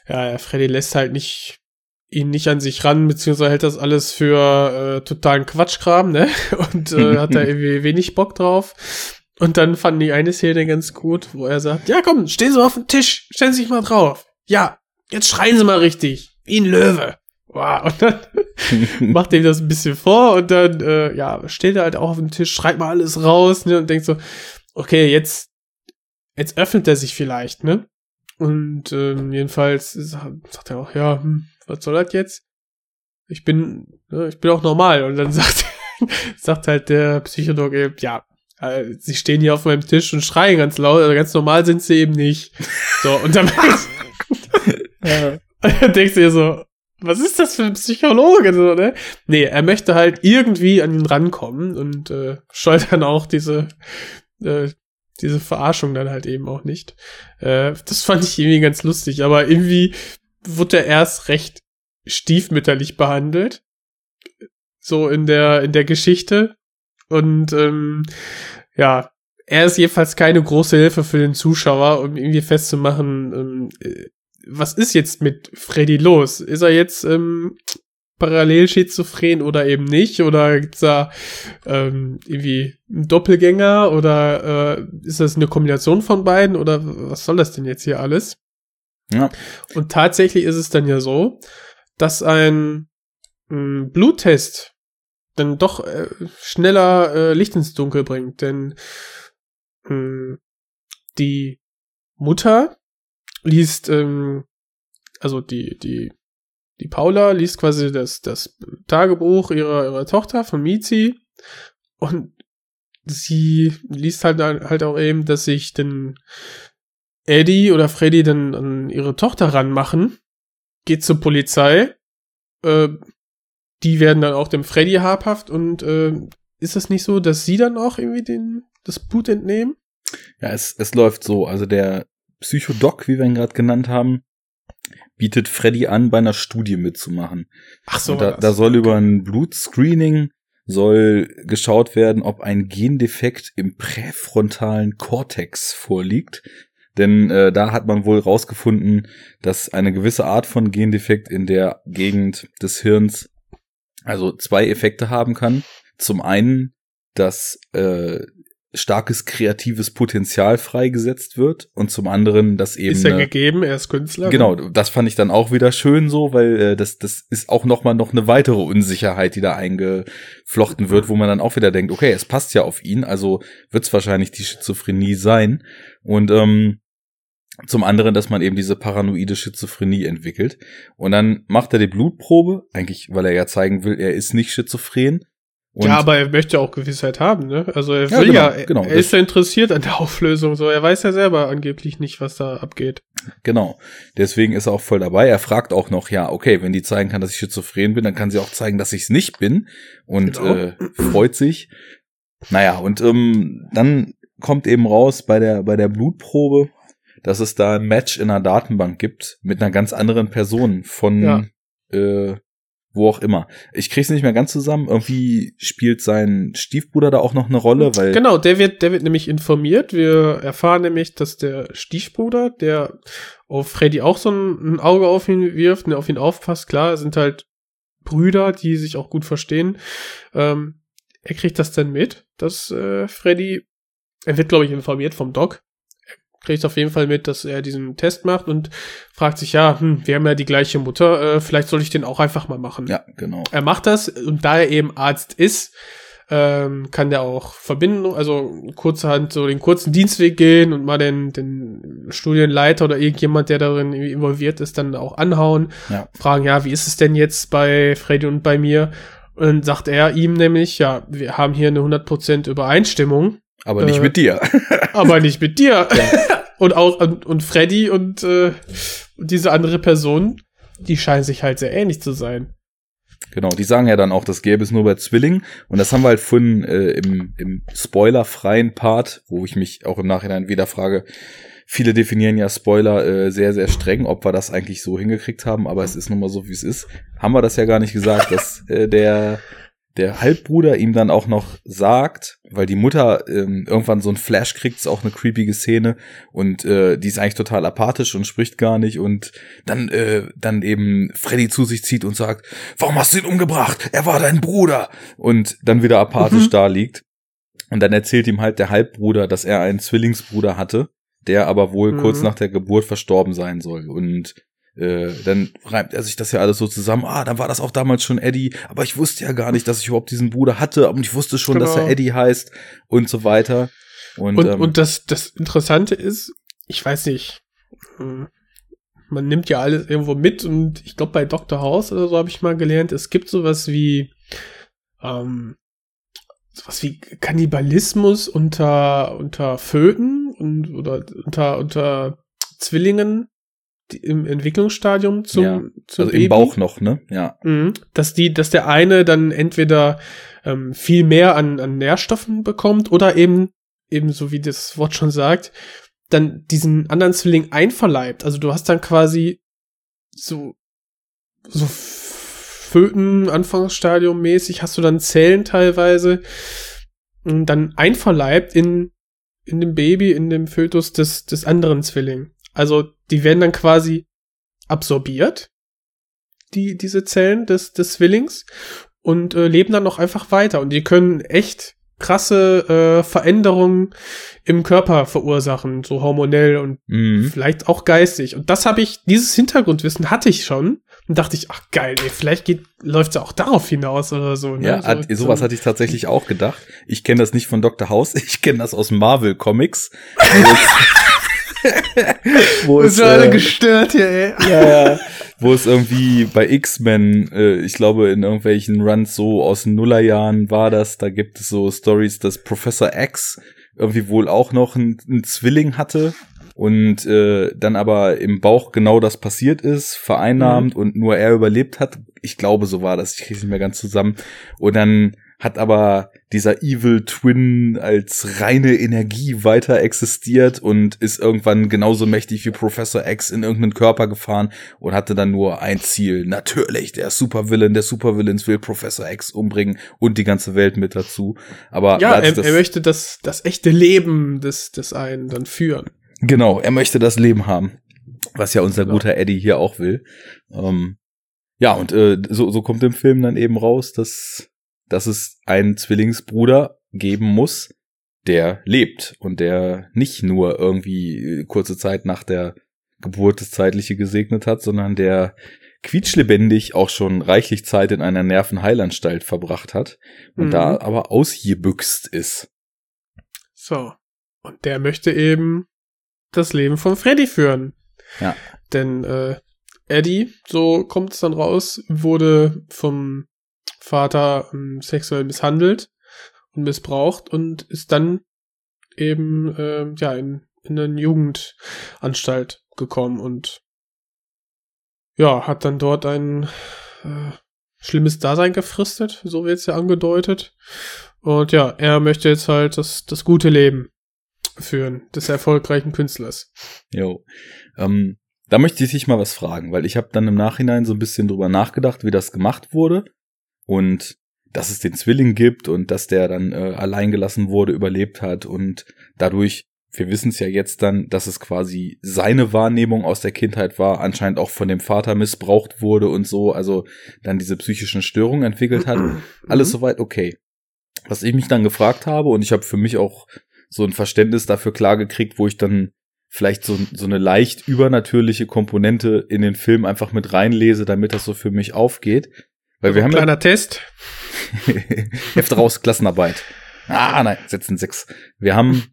ja, Freddy lässt halt nicht ihn nicht an sich ran, beziehungsweise hält das alles für äh, totalen Quatschkram, ne? Und äh, hat da irgendwie wenig Bock drauf. Und dann fanden die eine Szene ganz gut, wo er sagt, ja komm, stehen Sie mal auf den Tisch, stellen Sie sich mal drauf. Ja, jetzt schreien Sie mal richtig, wie ein Löwe. Wow. Und dann macht ihm das ein bisschen vor und dann, äh, ja, steht er halt auch auf dem Tisch, schreit mal alles raus, ne? Und denkt so, okay, jetzt, jetzt öffnet er sich vielleicht, ne? Und ähm, jedenfalls sagt er auch, ja, hm, was soll das jetzt? Ich bin, ne, ich bin auch normal. Und dann sagt, sagt halt der Psycholog eben, ja, äh, sie stehen hier auf meinem Tisch und schreien ganz laut, also ganz normal sind sie eben nicht. So, und dann, ja. dann denkst du dir so, was ist das für ein Psychologe? So, ne? Nee, er möchte halt irgendwie an ihn rankommen und äh, scheut dann auch diese, äh, diese Verarschung dann halt eben auch nicht. Äh, das fand ich irgendwie ganz lustig, aber irgendwie wurde er erst recht stiefmütterlich behandelt. So in der, in der Geschichte. Und ähm, ja, er ist jedenfalls keine große Hilfe für den Zuschauer, um irgendwie festzumachen, ähm, äh, was ist jetzt mit Freddy los? Ist er jetzt ähm, parallel schizophren oder eben nicht? Oder gibt's da ähm, irgendwie einen Doppelgänger? Oder äh, ist das eine Kombination von beiden? Oder was soll das denn jetzt hier alles? Ja. Und tatsächlich ist es dann ja so, dass ein mh, Bluttest dann doch äh, schneller äh, Licht ins Dunkel bringt, denn mh, die Mutter liest, ähm, also die, die, die Paula liest quasi das, das Tagebuch ihrer, ihrer Tochter von Mizi. Und sie liest halt, halt auch eben, dass sich denn Eddie oder Freddy dann an ihre Tochter ranmachen, geht zur Polizei, äh, die werden dann auch dem Freddy habhaft und äh, ist es nicht so, dass sie dann auch irgendwie den, das Blut entnehmen? Ja, es, es läuft so. Also der Psychodoc, wie wir ihn gerade genannt haben, bietet Freddy an, bei einer Studie mitzumachen. Ach so. da, da soll über ein Blutscreening soll geschaut werden, ob ein Gendefekt im präfrontalen Kortex vorliegt. Denn äh, da hat man wohl rausgefunden, dass eine gewisse Art von Gendefekt in der Gegend des Hirns also zwei Effekte haben kann. Zum einen, dass äh, starkes kreatives Potenzial freigesetzt wird und zum anderen, dass eben ist ja gegeben, er ist Künstler. Genau, das fand ich dann auch wieder schön so, weil äh, das das ist auch noch mal noch eine weitere Unsicherheit, die da eingeflochten wird, wo man dann auch wieder denkt, okay, es passt ja auf ihn, also wird es wahrscheinlich die Schizophrenie sein und ähm, zum anderen, dass man eben diese paranoide Schizophrenie entwickelt. Und dann macht er die Blutprobe, eigentlich, weil er ja zeigen will, er ist nicht schizophren. Und ja, aber er möchte auch Gewissheit haben, ne? Also er Ja, will genau, ja, genau. er ist ja interessiert an der Auflösung, so er weiß ja selber angeblich nicht, was da abgeht. Genau. Deswegen ist er auch voll dabei. Er fragt auch noch, ja, okay, wenn die zeigen kann, dass ich schizophren bin, dann kann sie auch zeigen, dass ich es nicht bin. Und Genau. äh, freut sich. Naja, und ähm, dann kommt eben raus bei der, bei der Blutprobe, dass es da ein Match in einer Datenbank gibt mit einer ganz anderen Person von Ja. äh, wo auch immer. Ich krieg's nicht mehr ganz zusammen. Irgendwie spielt sein Stiefbruder da auch noch eine Rolle, weil Genau, der wird, der wird nämlich informiert. Wir erfahren nämlich, dass der Stiefbruder, der auf Freddy auch so ein, ein Auge auf ihn wirft, der auf ihn aufpasst, klar, sind halt Brüder, die sich auch gut verstehen. Ähm, er kriegt das dann mit, dass äh, Freddy, er wird, glaube ich, informiert vom Doc. Kriegt auf jeden Fall mit, dass er diesen Test macht und fragt sich, ja, hm, wir haben ja die gleiche Mutter, äh, vielleicht soll ich den auch einfach mal machen. ja, genau. Er macht das und da er eben Arzt ist, ähm, kann der auch verbinden, also kurzerhand so den kurzen Dienstweg gehen und mal den, den Studienleiter oder irgendjemand, der darin involviert ist, dann auch anhauen, Ja. fragen, ja, wie ist es denn jetzt bei Freddy und bei mir? Und sagt er ihm nämlich, ja, wir haben hier eine 100% Übereinstimmung, Aber nicht Äh, mit dir. aber nicht mit dir. und auch, und, und Freddy und, äh, diese andere Person, die scheinen sich halt sehr ähnlich zu sein. Genau, die sagen ja dann auch, das gäbe es nur bei Zwillingen. Und das haben wir halt vorhin äh, im, im spoilerfreien Part, wo ich mich auch im Nachhinein wieder frage, viele definieren ja Spoiler äh, sehr, sehr streng, ob wir das eigentlich so hingekriegt haben, aber es ist nun mal so, wie es ist. Haben wir das ja gar nicht gesagt, dass äh, der der Halbbruder ihm dann auch noch sagt, weil die Mutter ähm, irgendwann so ein Flash kriegt, ist auch eine creepige Szene und äh, die ist eigentlich total apathisch und spricht gar nicht und dann äh, dann eben Freddy zu sich zieht und sagt, warum hast du ihn umgebracht? Er war dein Bruder und dann wieder apathisch Mhm. da liegt und dann erzählt ihm halt der Halbbruder, dass er einen Zwillingsbruder hatte, der aber wohl Mhm. kurz nach der Geburt verstorben sein soll und äh, dann reimt er sich das ja alles so zusammen. Ah, dann war das auch damals schon Eddie, aber ich wusste ja gar nicht, dass ich überhaupt diesen Bruder hatte und ich wusste schon, dass er Genau. Eddie heißt und so weiter. Und, Und, ähm, und das, das Interessante ist, ich weiß nicht, hm, man nimmt ja alles irgendwo mit und ich glaube bei Dr. House oder so habe ich mal gelernt, es gibt sowas wie ähm, sowas wie Kannibalismus unter unter Föten und oder unter unter Zwillingen im Entwicklungsstadium zum, Ja, zum also Baby. im Bauch noch, ne? Ja. Mhm. Dass die, dass der eine dann entweder ähm, viel mehr an, an Nährstoffen bekommt oder eben, eben so wie das Wort schon sagt, dann diesen anderen Zwilling einverleibt. Also du hast dann quasi so, so Föten, Anfangsstadium mäßig, hast du dann Zellen teilweise und dann einverleibt in, in dem Baby, in dem Fötus des, des anderen Zwilling. Also die werden dann quasi absorbiert die, diese Zellen des, des Zwillings und äh, leben dann noch einfach weiter. Und die können echt krasse äh, Veränderungen im Körper verursachen, so hormonell und Mhm. vielleicht auch geistig. Und das habe ich, dieses Hintergrundwissen hatte ich schon und dachte ich, ach geil, ey, vielleicht geht, läuft's ja auch darauf hinaus oder so. Ne? Ja, so, hat, sowas hatte ich tatsächlich auch gedacht. Ich kenne das nicht von Dr. House, ich kenne das aus Marvel Comics. wo es, ist alle äh, gestört hier, ey. ja, ja, wo es irgendwie bei X-Men, äh, ich glaube in irgendwelchen Runs so aus den Nullerjahren war das, da gibt es so Stories, dass Professor X irgendwie wohl auch noch einen, Zwilling hatte und äh, dann aber im Bauch genau das passiert ist, vereinnahmt und nur er überlebt hat. Ich glaube, so war das. Ich kriege nicht mehr ganz zusammen. Und dann hat aber dieser Evil Twin als reine Energie weiter existiert und ist irgendwann genauso mächtig wie Professor X in irgendeinen Körper gefahren und hatte dann nur ein Ziel. Natürlich, der Supervillain der Supervillains will Professor X umbringen und die ganze Welt mit dazu. Aber Ja, er, er möchte das, das echte Leben des, des einen dann führen. Genau, er möchte das Leben haben. Was ja unser Genau. guter Eddie hier auch will. Ähm, ja, und äh, so, so kommt im Film dann eben raus, dass, dass es einen Zwillingsbruder geben muss, der lebt und der nicht nur irgendwie äh, kurze Zeit nach der Geburt das Zeitliche gesegnet hat, sondern der quietschlebendig auch schon reichlich Zeit in einer Nervenheilanstalt verbracht hat und Mhm. da aber ausgebüxt ist. So. Und der möchte eben das Leben von Freddy führen. Ja. Denn äh, Eddie, so kommt es dann raus, wurde vom Vater ähm, sexuell misshandelt und missbraucht und ist dann eben äh, ja in, in eine Jugendanstalt gekommen und ja, hat dann dort ein äh, schlimmes Dasein gefristet, so wird es ja angedeutet. Und ja, er möchte jetzt halt das, das gute Leben führen, des erfolgreichen Künstlers. Jo. Ähm, da möchte ich dich mal was fragen, weil ich habe dann im Nachhinein so ein bisschen drüber nachgedacht, wie das gemacht wurde und dass es den Zwilling gibt und dass der dann äh, allein gelassen wurde, überlebt hat und dadurch, wir wissen es ja jetzt dann, dass es quasi seine Wahrnehmung aus der Kindheit war, anscheinend auch von dem Vater missbraucht wurde und so, also dann diese psychischen Störungen entwickelt hat. Alles Mhm. soweit okay. Was ich mich dann gefragt habe, und ich habe für mich auch so ein Verständnis dafür klar gekriegt, wo ich dann vielleicht so, so eine leicht übernatürliche Komponente in den Film einfach mit reinlese, damit das so für mich aufgeht. Weil wir haben ja Kleiner Test. Heft raus, Klassenarbeit. Ah, nein, setzen sechs. Wir haben,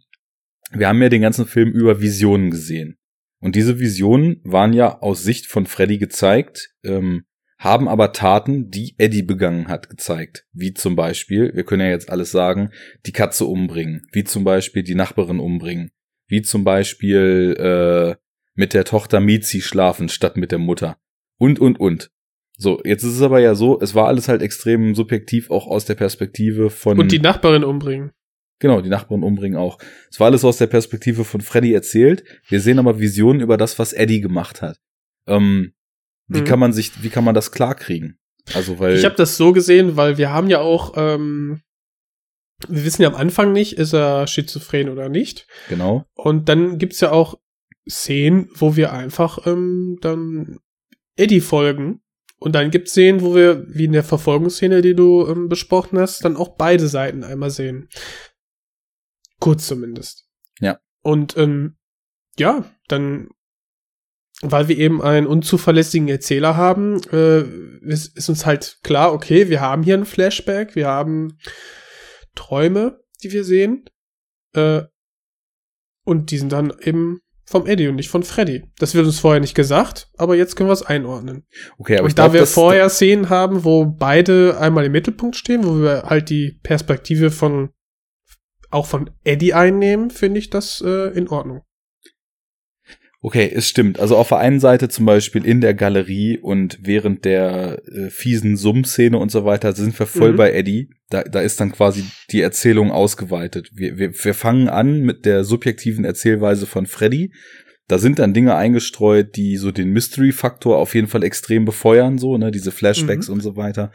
wir haben ja den ganzen Film über Visionen gesehen. Und diese Visionen waren ja aus Sicht von Freddy gezeigt, ähm, haben aber Taten, die Eddie begangen hat, gezeigt. Wie zum Beispiel, wir können ja jetzt alles sagen, die Katze umbringen. Wie zum Beispiel die Nachbarin umbringen. Wie zum Beispiel äh, mit der Tochter Mizi schlafen statt mit der Mutter. Und, und, und. So, jetzt ist es aber ja so, es war alles halt extrem subjektiv, auch aus der Perspektive von. Und die Nachbarin umbringen. Genau, die Nachbarn umbringen auch. Es war alles aus der Perspektive von Freddy erzählt. Wir sehen aber Visionen über das, was Eddie gemacht hat. Ähm, wie Mhm. kann man sich, wie kann man das klarkriegen? Also weil Ich habe das so gesehen, weil wir haben ja auch, ähm, wir wissen ja am Anfang nicht, ist er schizophren oder nicht. genau. Und dann gibt's ja auch Szenen, wo wir einfach ähm, dann Eddie folgen. Und dann gibt's Szenen, wo wir, wie in der Verfolgungsszene, die du ähm, besprochen hast, dann auch beide Seiten einmal sehen. Kurz zumindest. Ja. Und ähm, ja, dann, weil wir eben einen unzuverlässigen Erzähler haben, äh, ist, ist uns halt klar, okay, wir haben hier ein Flashback, wir haben Träume, die wir sehen. Äh, und die sind dann eben vom Eddie und nicht von Freddy. Das wird uns vorher nicht gesagt, aber jetzt können wir es einordnen. Okay, aber ich und da glaube, wir vorher Szenen haben, wo beide einmal im Mittelpunkt stehen, wo wir halt die Perspektive von auch von Eddie einnehmen, finde ich das äh, in Ordnung. Okay, es stimmt. Also auf der einen Seite zum Beispiel in der Galerie und während der äh, fiesen Summ-Szene und so weiter sind wir voll Mhm. bei Eddie. Da, da ist dann quasi die Erzählung ausgeweitet. Wir, wir, wir fangen an mit der subjektiven Erzählweise von Freddy. Da sind dann Dinge eingestreut, die so den Mystery-Faktor auf jeden Fall extrem befeuern, so, ne, diese Flashbacks und so weiter.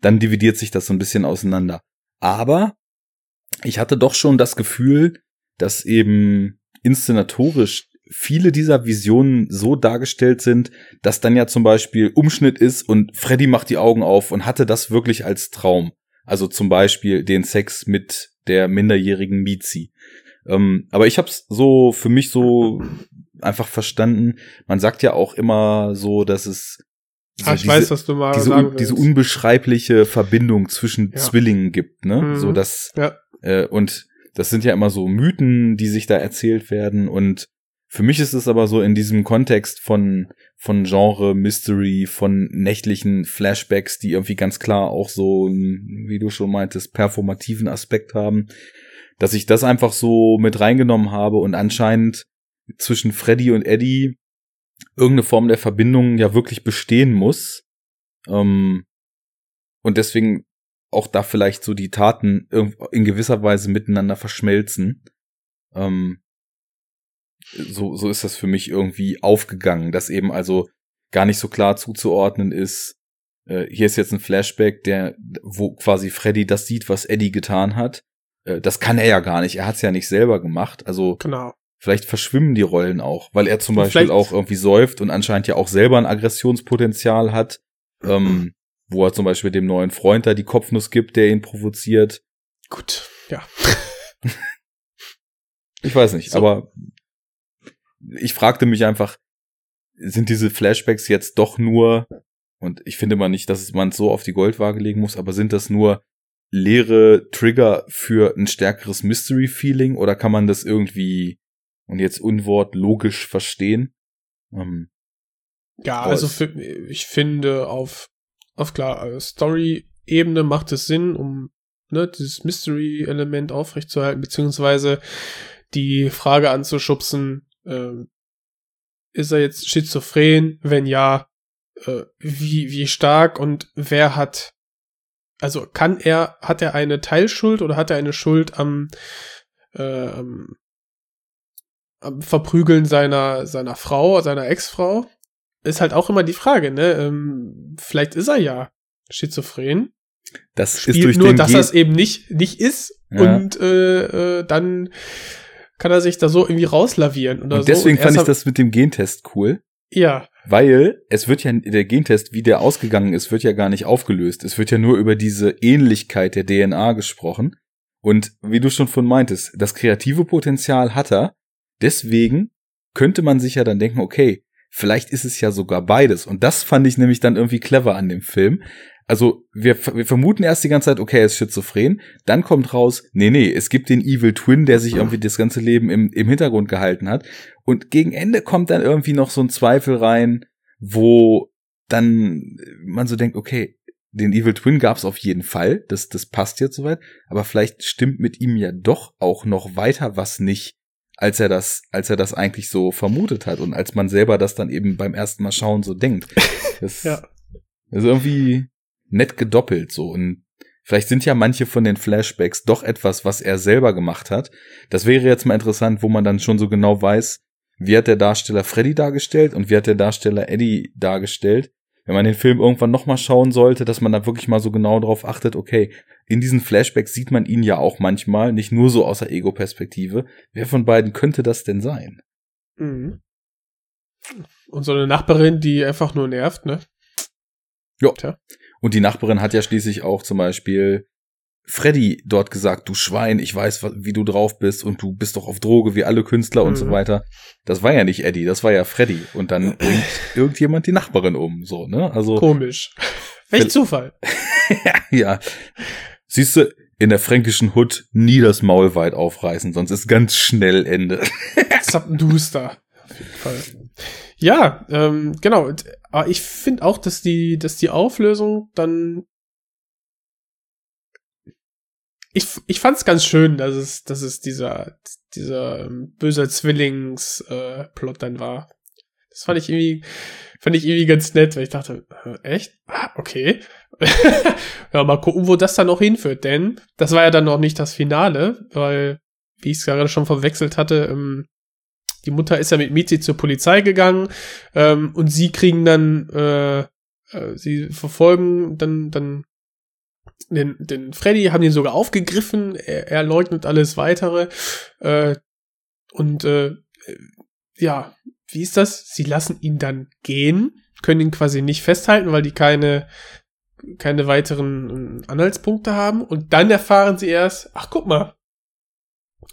Dann dividiert sich das so ein bisschen auseinander. Aber ich hatte doch schon das Gefühl, dass eben inszenatorisch viele dieser Visionen so dargestellt sind, dass dann ja zum Beispiel Umschnitt ist und Freddy macht die Augen auf und hatte das wirklich als Traum. Also zum Beispiel den Sex mit der minderjährigen Mizi. Ähm, aber ich habe es so für mich so einfach verstanden. Man sagt ja auch immer so, dass es so ich diese- weiß, was du mal diese, un, diese unbeschreibliche Verbindung zwischen Ja. Zwillingen gibt, ne? Mhm. So dass Ja. äh, und das sind ja immer so Mythen, die sich da erzählt werden und für mich ist es aber so in diesem Kontext von von Genre Mystery, von nächtlichen Flashbacks, die irgendwie ganz klar auch so, wie du schon meintest, performativen Aspekt haben, dass ich das einfach so mit reingenommen habe und anscheinend zwischen Freddy und Eddie irgendeine Form der Verbindung ja wirklich bestehen muss. Ähm, und deswegen auch da vielleicht so die Taten in gewisser Weise miteinander verschmelzen. Ähm, so, so ist das für mich irgendwie aufgegangen, dass eben also gar nicht so klar zuzuordnen ist. Äh, hier ist jetzt ein Flashback, der, wo quasi Freddy das sieht, was Eddie getan hat. Äh, das kann er ja gar nicht. Er hat es ja nicht selber gemacht. Also Genau. Vielleicht verschwimmen die Rollen auch, weil er zum Beispiel vielleicht- auch irgendwie säuft und anscheinend ja auch selber ein Aggressionspotenzial hat, ähm, wo er zum Beispiel dem neuen Freund da die Kopfnuss gibt, der ihn provoziert. Gut, ja. Ich weiß nicht, So. aber ich fragte mich einfach, sind diese Flashbacks jetzt doch nur, und ich finde mal nicht, dass man es so auf die Goldwaage legen muss, aber sind das nur leere Trigger für ein stärkeres Mystery-Feeling oder kann man das irgendwie, und jetzt Unwort, logisch verstehen? Ähm, Ja, also für, ich finde auf, auf klar, äh, Story-Ebene macht es Sinn, um ne, dieses Mystery-Element aufrechtzuerhalten, beziehungsweise die Frage anzuschubsen, ähm, ist er jetzt schizophren? Wenn ja, äh, wie, wie stark und wer hat, also kann er, hat er eine Teilschuld oder hat er eine Schuld am, äh, am, am Verprügeln seiner, seiner Frau, seiner Ex-Frau? Ist halt auch immer die Frage, ne? Ähm, vielleicht ist er ja schizophren, das ist spielt durch nur, den dass Gen- er es eben nicht, nicht ist Ja. und äh, äh, dann kann er sich da so irgendwie rauslavieren oder und so. deswegen Und fand ich erst das mit dem Gentest cool. Ja, Weil es wird ja, der Gentest, wie der ausgegangen ist, wird ja gar nicht aufgelöst. Es wird ja nur über diese Ähnlichkeit der DNA gesprochen. Und wie du schon von meintest, das kreative Potenzial hat er. Deswegen könnte man sich ja dann denken, okay, vielleicht ist es ja sogar beides. Und das fand ich nämlich dann irgendwie clever an dem Film. Also wir, wir vermuten erst die ganze Zeit, okay, er ist schizophren. Dann kommt raus, nee, nee, es gibt den Evil Twin, der sich irgendwie das ganze Leben im, im Hintergrund gehalten hat. Und gegen Ende kommt dann irgendwie noch so ein Zweifel rein, wo dann man so denkt, okay, den Evil Twin gab's auf jeden Fall, das, das passt jetzt soweit, aber vielleicht stimmt mit ihm ja doch auch noch weiter was nicht, als er das, als er das eigentlich so vermutet hat und als man selber das dann eben beim ersten Mal schauen so denkt. Das ja. ist irgendwie nett gedoppelt so und vielleicht sind ja manche von den Flashbacks doch etwas, was er selber gemacht hat. Das wäre jetzt mal interessant, wo man dann schon so genau weiß, wie hat der Darsteller Freddy dargestellt und wie hat der Darsteller Eddie dargestellt. wenn man den Film irgendwann nochmal schauen sollte, dass man da wirklich mal so genau drauf achtet, okay, in diesen Flashbacks sieht man ihn ja auch manchmal, nicht nur so aus der Ego-Perspektive. Wer von beiden könnte das denn sein? Mhm. Und so eine Nachbarin, die einfach nur nervt, ne? Ja. Und die Nachbarin hat ja schließlich auch zum Beispiel Freddy dort gesagt, du Schwein, ich weiß, wie du drauf bist und du bist doch auf Droge wie alle Künstler mhm. und so mhm. weiter. Das war ja nicht Eddie, das war ja Freddy. Und dann bringt irgendjemand die Nachbarin um, so, ne? Also. Komisch. Welch Zufall. ja. Siehst du, in der fränkischen Hut nie das Maul weit aufreißen, sonst ist ganz schnell Ende. Zappenduster. Auf jeden Fall. Ja, ähm, genau. Aber ich finde auch, dass die, dass die Auflösung dann ich, ich fand's ganz schön, dass es, dass es dieser, dieser ähm, böser Zwillings-Plot äh, dann war. Das fand ich irgendwie, fand ich irgendwie ganz nett, weil ich dachte, äh, echt? Ah, okay. ja, mal gucken, wo das dann noch hinführt, denn das war ja dann noch nicht das Finale, weil, wie ich es gerade schon verwechselt hatte, ähm, die Mutter ist ja mit Mizi zur Polizei gegangen ähm, und sie kriegen dann, äh, äh, sie verfolgen dann, dann den, den Freddy, haben ihn sogar aufgegriffen, er, er leugnet alles weitere. Äh, und äh, ja, wie ist das? Sie lassen ihn dann gehen, können ihn quasi nicht festhalten, weil die keine, keine weiteren Anhaltspunkte haben. Und dann erfahren sie erst, ach guck mal,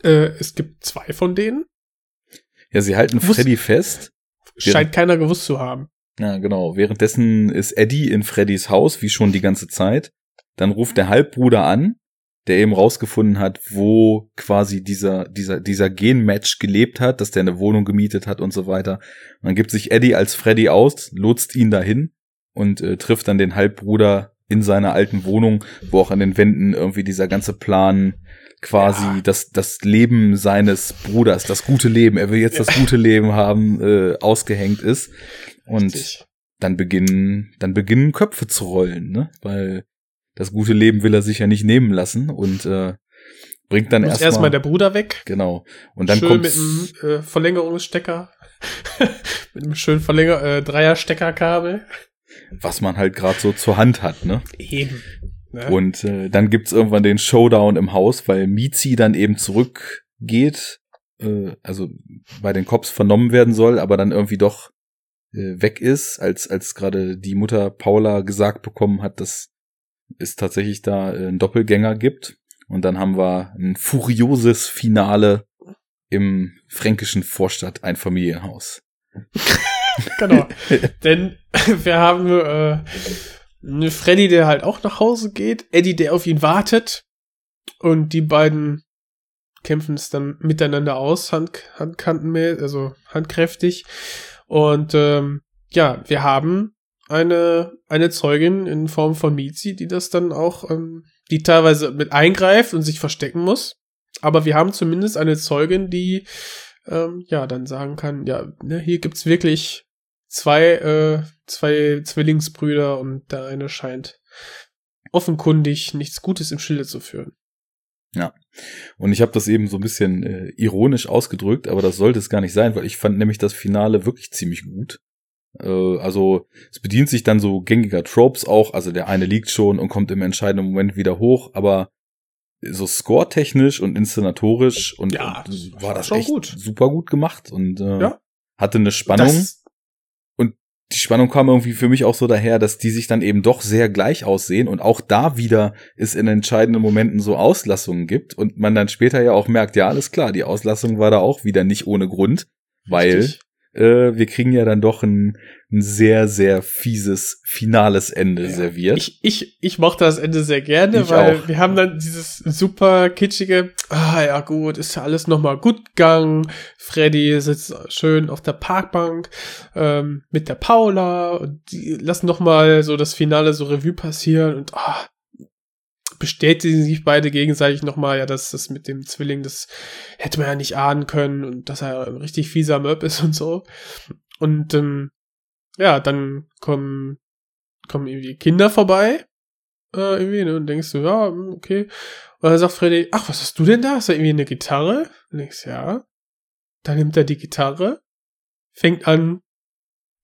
äh, es gibt zwei von denen. Ja, sie halten Wusst, Freddy fest. Scheint keiner gewusst zu haben. Ja, genau. Währenddessen ist Eddie in Freddys Haus, wie schon die ganze Zeit. Dann ruft der Halbbruder an, der eben rausgefunden hat, wo quasi dieser, dieser, dieser Genmatch gelebt hat, dass der eine Wohnung gemietet hat und so weiter. Und dann gibt sich Eddie als Freddy aus, lotst ihn dahin und äh, trifft dann den Halbbruder in seiner alten Wohnung, wo auch an den Wänden irgendwie dieser ganze Plan quasi ja. das, das Leben seines Bruders, das gute Leben, er will jetzt ja. das gute Leben haben, äh, ausgehängt ist. Und Richtig. dann beginnen, dann beginnen Köpfe zu rollen, ne? Weil das gute Leben will er sich ja nicht nehmen lassen und äh, bringt dann erstmal erstmal der Bruder weg. Genau. Und dann kommt mit einem äh, Verlängerungsstecker mit einem schönen Verlänger äh, Dreiersteckerkabel, was man halt gerade so zur Hand hat, ne? Eben. Ne? Und äh, dann gibt's irgendwann den Showdown im Haus, weil Mizi dann eben zurückgeht, äh, also bei den Cops vernommen werden soll, aber dann irgendwie doch äh, weg ist, als als gerade die Mutter Paula gesagt bekommen hat, dass es tatsächlich da äh, einen Doppelgänger gibt. Und dann haben wir ein furioses Finale im fränkischen Vorstadt ein Familienhaus. genau. Denn wir haben äh, Freddy, der halt auch nach Hause geht, Eddie, der auf ihn wartet und die beiden kämpfen es dann miteinander aus, Hand, Handkantenmäßig, also handkräftig. Und ähm, ja, wir haben eine, eine Zeugin in Form von Mizi, die das dann auch, ähm, die teilweise mit eingreift und sich verstecken muss. Aber wir haben zumindest eine Zeugin, die ähm, ja dann sagen kann, ja, ne, hier gibt's wirklich zwei, äh, zwei Zwillingsbrüder und der eine scheint offenkundig nichts Gutes im Schilde zu führen. Ja. Und ich habe das eben so ein bisschen äh, ironisch ausgedrückt, aber das sollte es gar nicht sein, weil ich fand nämlich das Finale wirklich ziemlich gut. Äh, also es bedient sich dann so gängiger Tropes auch. Also der eine liegt schon und kommt im entscheidenden Moment wieder hoch, aber so score-technisch und inszenatorisch und, ja, und war das echt gut. super gut gemacht und äh, ja. hatte eine Spannung. Das die Spannung kam irgendwie für mich auch so daher, dass die sich dann eben doch sehr gleich aussehen und auch da wieder es in entscheidenden Momenten so Auslassungen gibt und man dann später ja auch merkt, ja, alles klar, die Auslassung war da auch wieder nicht ohne Grund, weil Richtig äh, wir kriegen ja dann doch ein, ein sehr, sehr fieses finales Ende ja. serviert. Ich, ich, ich mochte das Ende sehr gerne, ich weil auch. wir haben dann dieses super kitschige, ah ja gut, ist ja alles nochmal gut gegangen. Freddy sitzt schön auf der Parkbank ähm, mit der Paula und die lassen nochmal so das Finale so Revue passieren und ah, bestätigen sich beide gegenseitig nochmal, ja, dass das mit dem Zwilling, das hätte man ja nicht ahnen können und dass er ein richtig fieser Möb ist und so. Und ähm, ja, dann kommen, kommen irgendwie Kinder vorbei. Äh, irgendwie, ne, und denkst du, ja, hm, okay. Und dann sagt Freddy, ach, was hast du denn da? Hast du irgendwie eine Gitarre? Und denkst, ja. Dann nimmt er die Gitarre, fängt an,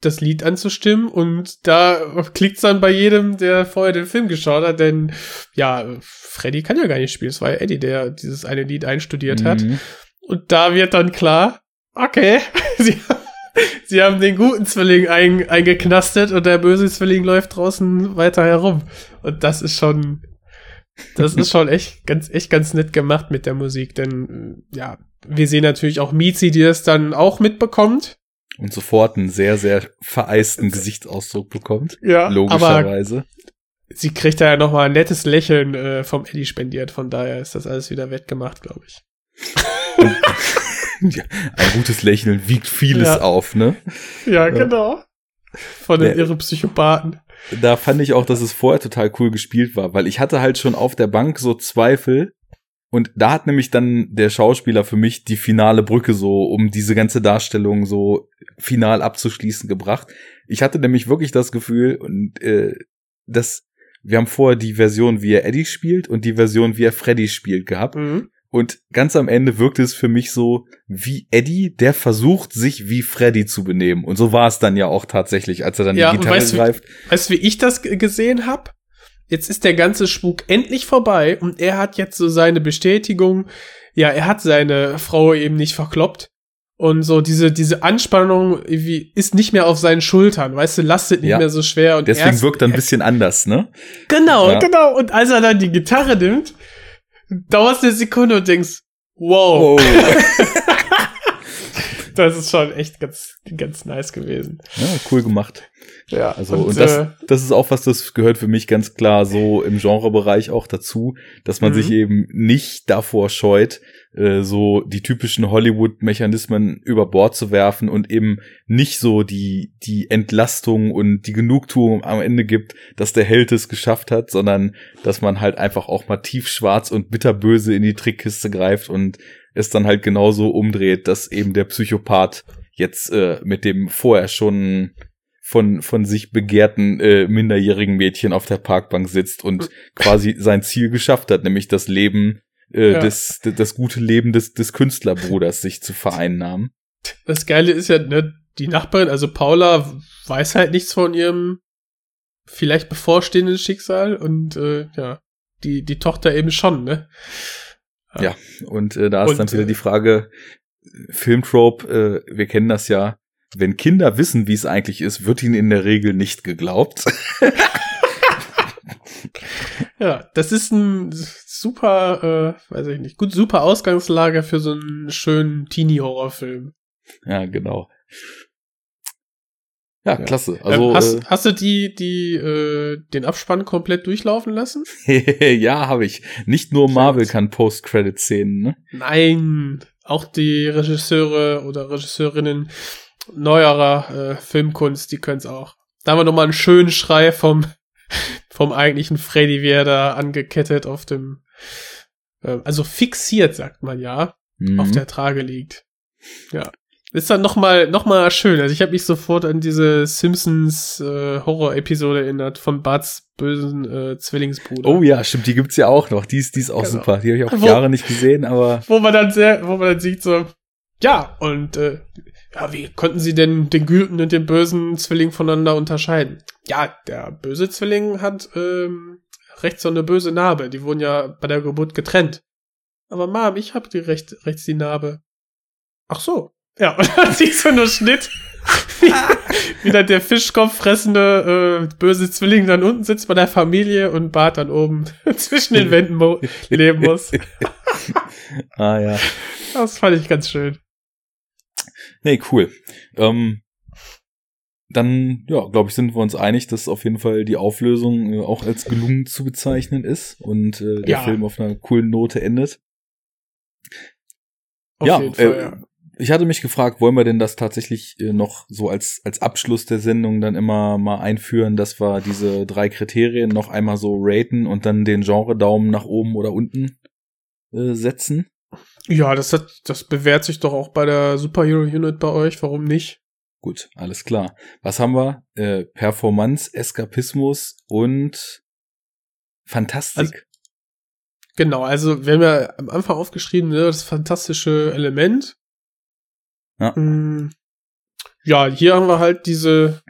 das Lied anzustimmen und da klickt's dann bei jedem, der vorher den Film geschaut hat, denn ja, Freddy kann ja gar nicht spielen. Es war ja Eddie, der dieses eine Lied einstudiert hat. Mhm. Und da wird dann klar, okay, sie, sie haben den guten Zwilling ein, eingeknastet und der böse Zwilling läuft draußen weiter herum. Und das ist schon, das ist schon echt ganz, echt ganz nett gemacht mit der Musik, denn ja, wir sehen natürlich auch Mizi, die es dann auch mitbekommt. Und sofort einen sehr, sehr vereisten Gesichtsausdruck bekommt. Ja, Logischerweise. sie kriegt da ja noch mal ein nettes Lächeln äh, vom Eddie spendiert, von daher ist das alles wieder wettgemacht, glaube ich. Ja, Ein gutes Lächeln wiegt vieles Ja. auf, ne? Ja, genau. Von den Ja. irre Psychopathen. Da fand ich auch, dass es vorher total cool gespielt war, weil ich hatte halt schon auf der Bank so Zweifel. Und da hat nämlich dann der Schauspieler für mich die finale Brücke so, um diese ganze Darstellung so final abzuschließen gebracht. Ich hatte nämlich wirklich das Gefühl, und äh, dass wir haben vorher die Version, wie er Eddie spielt und die Version, wie er Freddy spielt gehabt. Mhm. Und ganz am Ende wirkte es für mich so wie Eddie, der versucht, sich wie Freddy zu benehmen. Und so war es dann ja auch tatsächlich, als er dann Ja, die Gitarre weißt greift. Weißt du, wie ich das gesehen habe? Jetzt ist der ganze Spuk endlich vorbei und er hat jetzt so seine Bestätigung. Ja, er hat seine Frau eben nicht verkloppt. Und so diese, diese Anspannung irgendwie ist nicht mehr auf seinen Schultern, weißt du, lastet nicht Ja. mehr so schwer. Und Deswegen erst, wirkt er ein bisschen anders, ne? Genau, Ja. genau. Und als er dann die Gitarre nimmt, dauert eine Sekunde und denkst, wow, das ist schon echt ganz, ganz nice gewesen. Ja, cool gemacht. Ja, Also, und, das, äh, das ist auch was, das gehört für mich ganz klar so im Genrebereich auch dazu, dass man Mhm. sich eben nicht davor scheut, äh, so die typischen Hollywood-Mechanismen über Bord zu werfen und eben nicht so die, die Entlastung und die Genugtuung am Ende gibt, dass der Held es geschafft hat, sondern dass man halt einfach auch mal tiefschwarz und bitterböse in die Trickkiste greift und es dann halt genauso umdreht, dass eben der Psychopath jetzt äh, mit dem vorher schon von, von sich begehrten äh, minderjährigen Mädchen auf der Parkbank sitzt und quasi sein Ziel geschafft hat, nämlich das Leben, äh, Ja. des, d- das gute Leben des, des Künstlerbruders sich zu vereinnahmen. Das Geile ist ja, ne, die Nachbarin, also Paula, weiß halt nichts von ihrem vielleicht bevorstehenden Schicksal und äh, ja, die, die Tochter eben schon, ne? Ja, und äh, da ist Und, dann wieder äh, die Frage, Filmtrope, äh, wir kennen das ja, wenn Kinder wissen, wie es eigentlich ist, wird ihnen in der Regel nicht geglaubt. Ja, das ist ein super, äh, weiß ich nicht, gut, super Ausgangslage für so einen schönen Teenie-Horrorfilm. ja, genau. Ja, Ja. klasse. Ähm, Also hast, hast du die, die, äh, den Abspann komplett durchlaufen lassen? äh, ja, habe ich. Nicht nur Marvel kann Post-Credit-Szenen, ne? Nein, auch die Regisseure oder Regisseurinnen neuerer äh, Filmkunst, die können es auch. Da haben wir nochmal einen schönen Schrei vom, vom eigentlichen Freddy, wie er da angekettet auf dem, äh, also fixiert, sagt man ja, Mhm. auf der Trage liegt. Ja. Ist dann nochmal noch mal schön. Also ich habe mich sofort an diese Simpsons äh, Horror-Episode erinnert von Barts bösen äh, Zwillingsbruder. Oh ja, stimmt, die gibt's ja auch noch. Die ist, die ist auch Genau. super. Die habe ich auch Wo- Jahre nicht gesehen, aber wo man dann sehr, wo man dann sieht so, ja, und äh, ja, wie konnten sie denn den guten und den bösen Zwilling voneinander unterscheiden? Ja, der böse Zwilling hat ähm, rechts so eine böse Narbe. Die wurden ja bei der Geburt getrennt. Aber Mom, ich hab die recht, rechts die Narbe. Ach so. Ja, und dann siehst du nur Schnitt, wie, wie dann der Fischkopf fressende äh, böse Zwilling dann unten sitzt bei der Familie und Bart dann oben zwischen den Wänden leben muss. ah ja. Das fand ich ganz schön. Nee, cool. Ähm, dann, ja, glaube ich, sind wir uns einig, dass auf jeden Fall die Auflösung äh, auch als gelungen zu bezeichnen ist und äh, der Ja. Film auf einer coolen Note endet. Auf ja, jeden Fall, äh, ja. Ich hatte mich gefragt, wollen wir denn das tatsächlich äh, noch so als, als Abschluss der Sendung dann immer mal einführen, dass wir diese drei Kriterien noch einmal so raten und dann den Genre-Daumen nach oben oder unten äh, setzen? Ja, das hat, das bewährt sich doch auch bei der Superhero Unit bei euch. Warum nicht? Gut, alles klar. Was haben wir? Äh, Performance, Eskapismus und Fantastik. Also- Genau, also wir haben ja am Anfang aufgeschrieben, ne, das fantastische Element. Ja. Mm, ja, hier haben wir halt diese,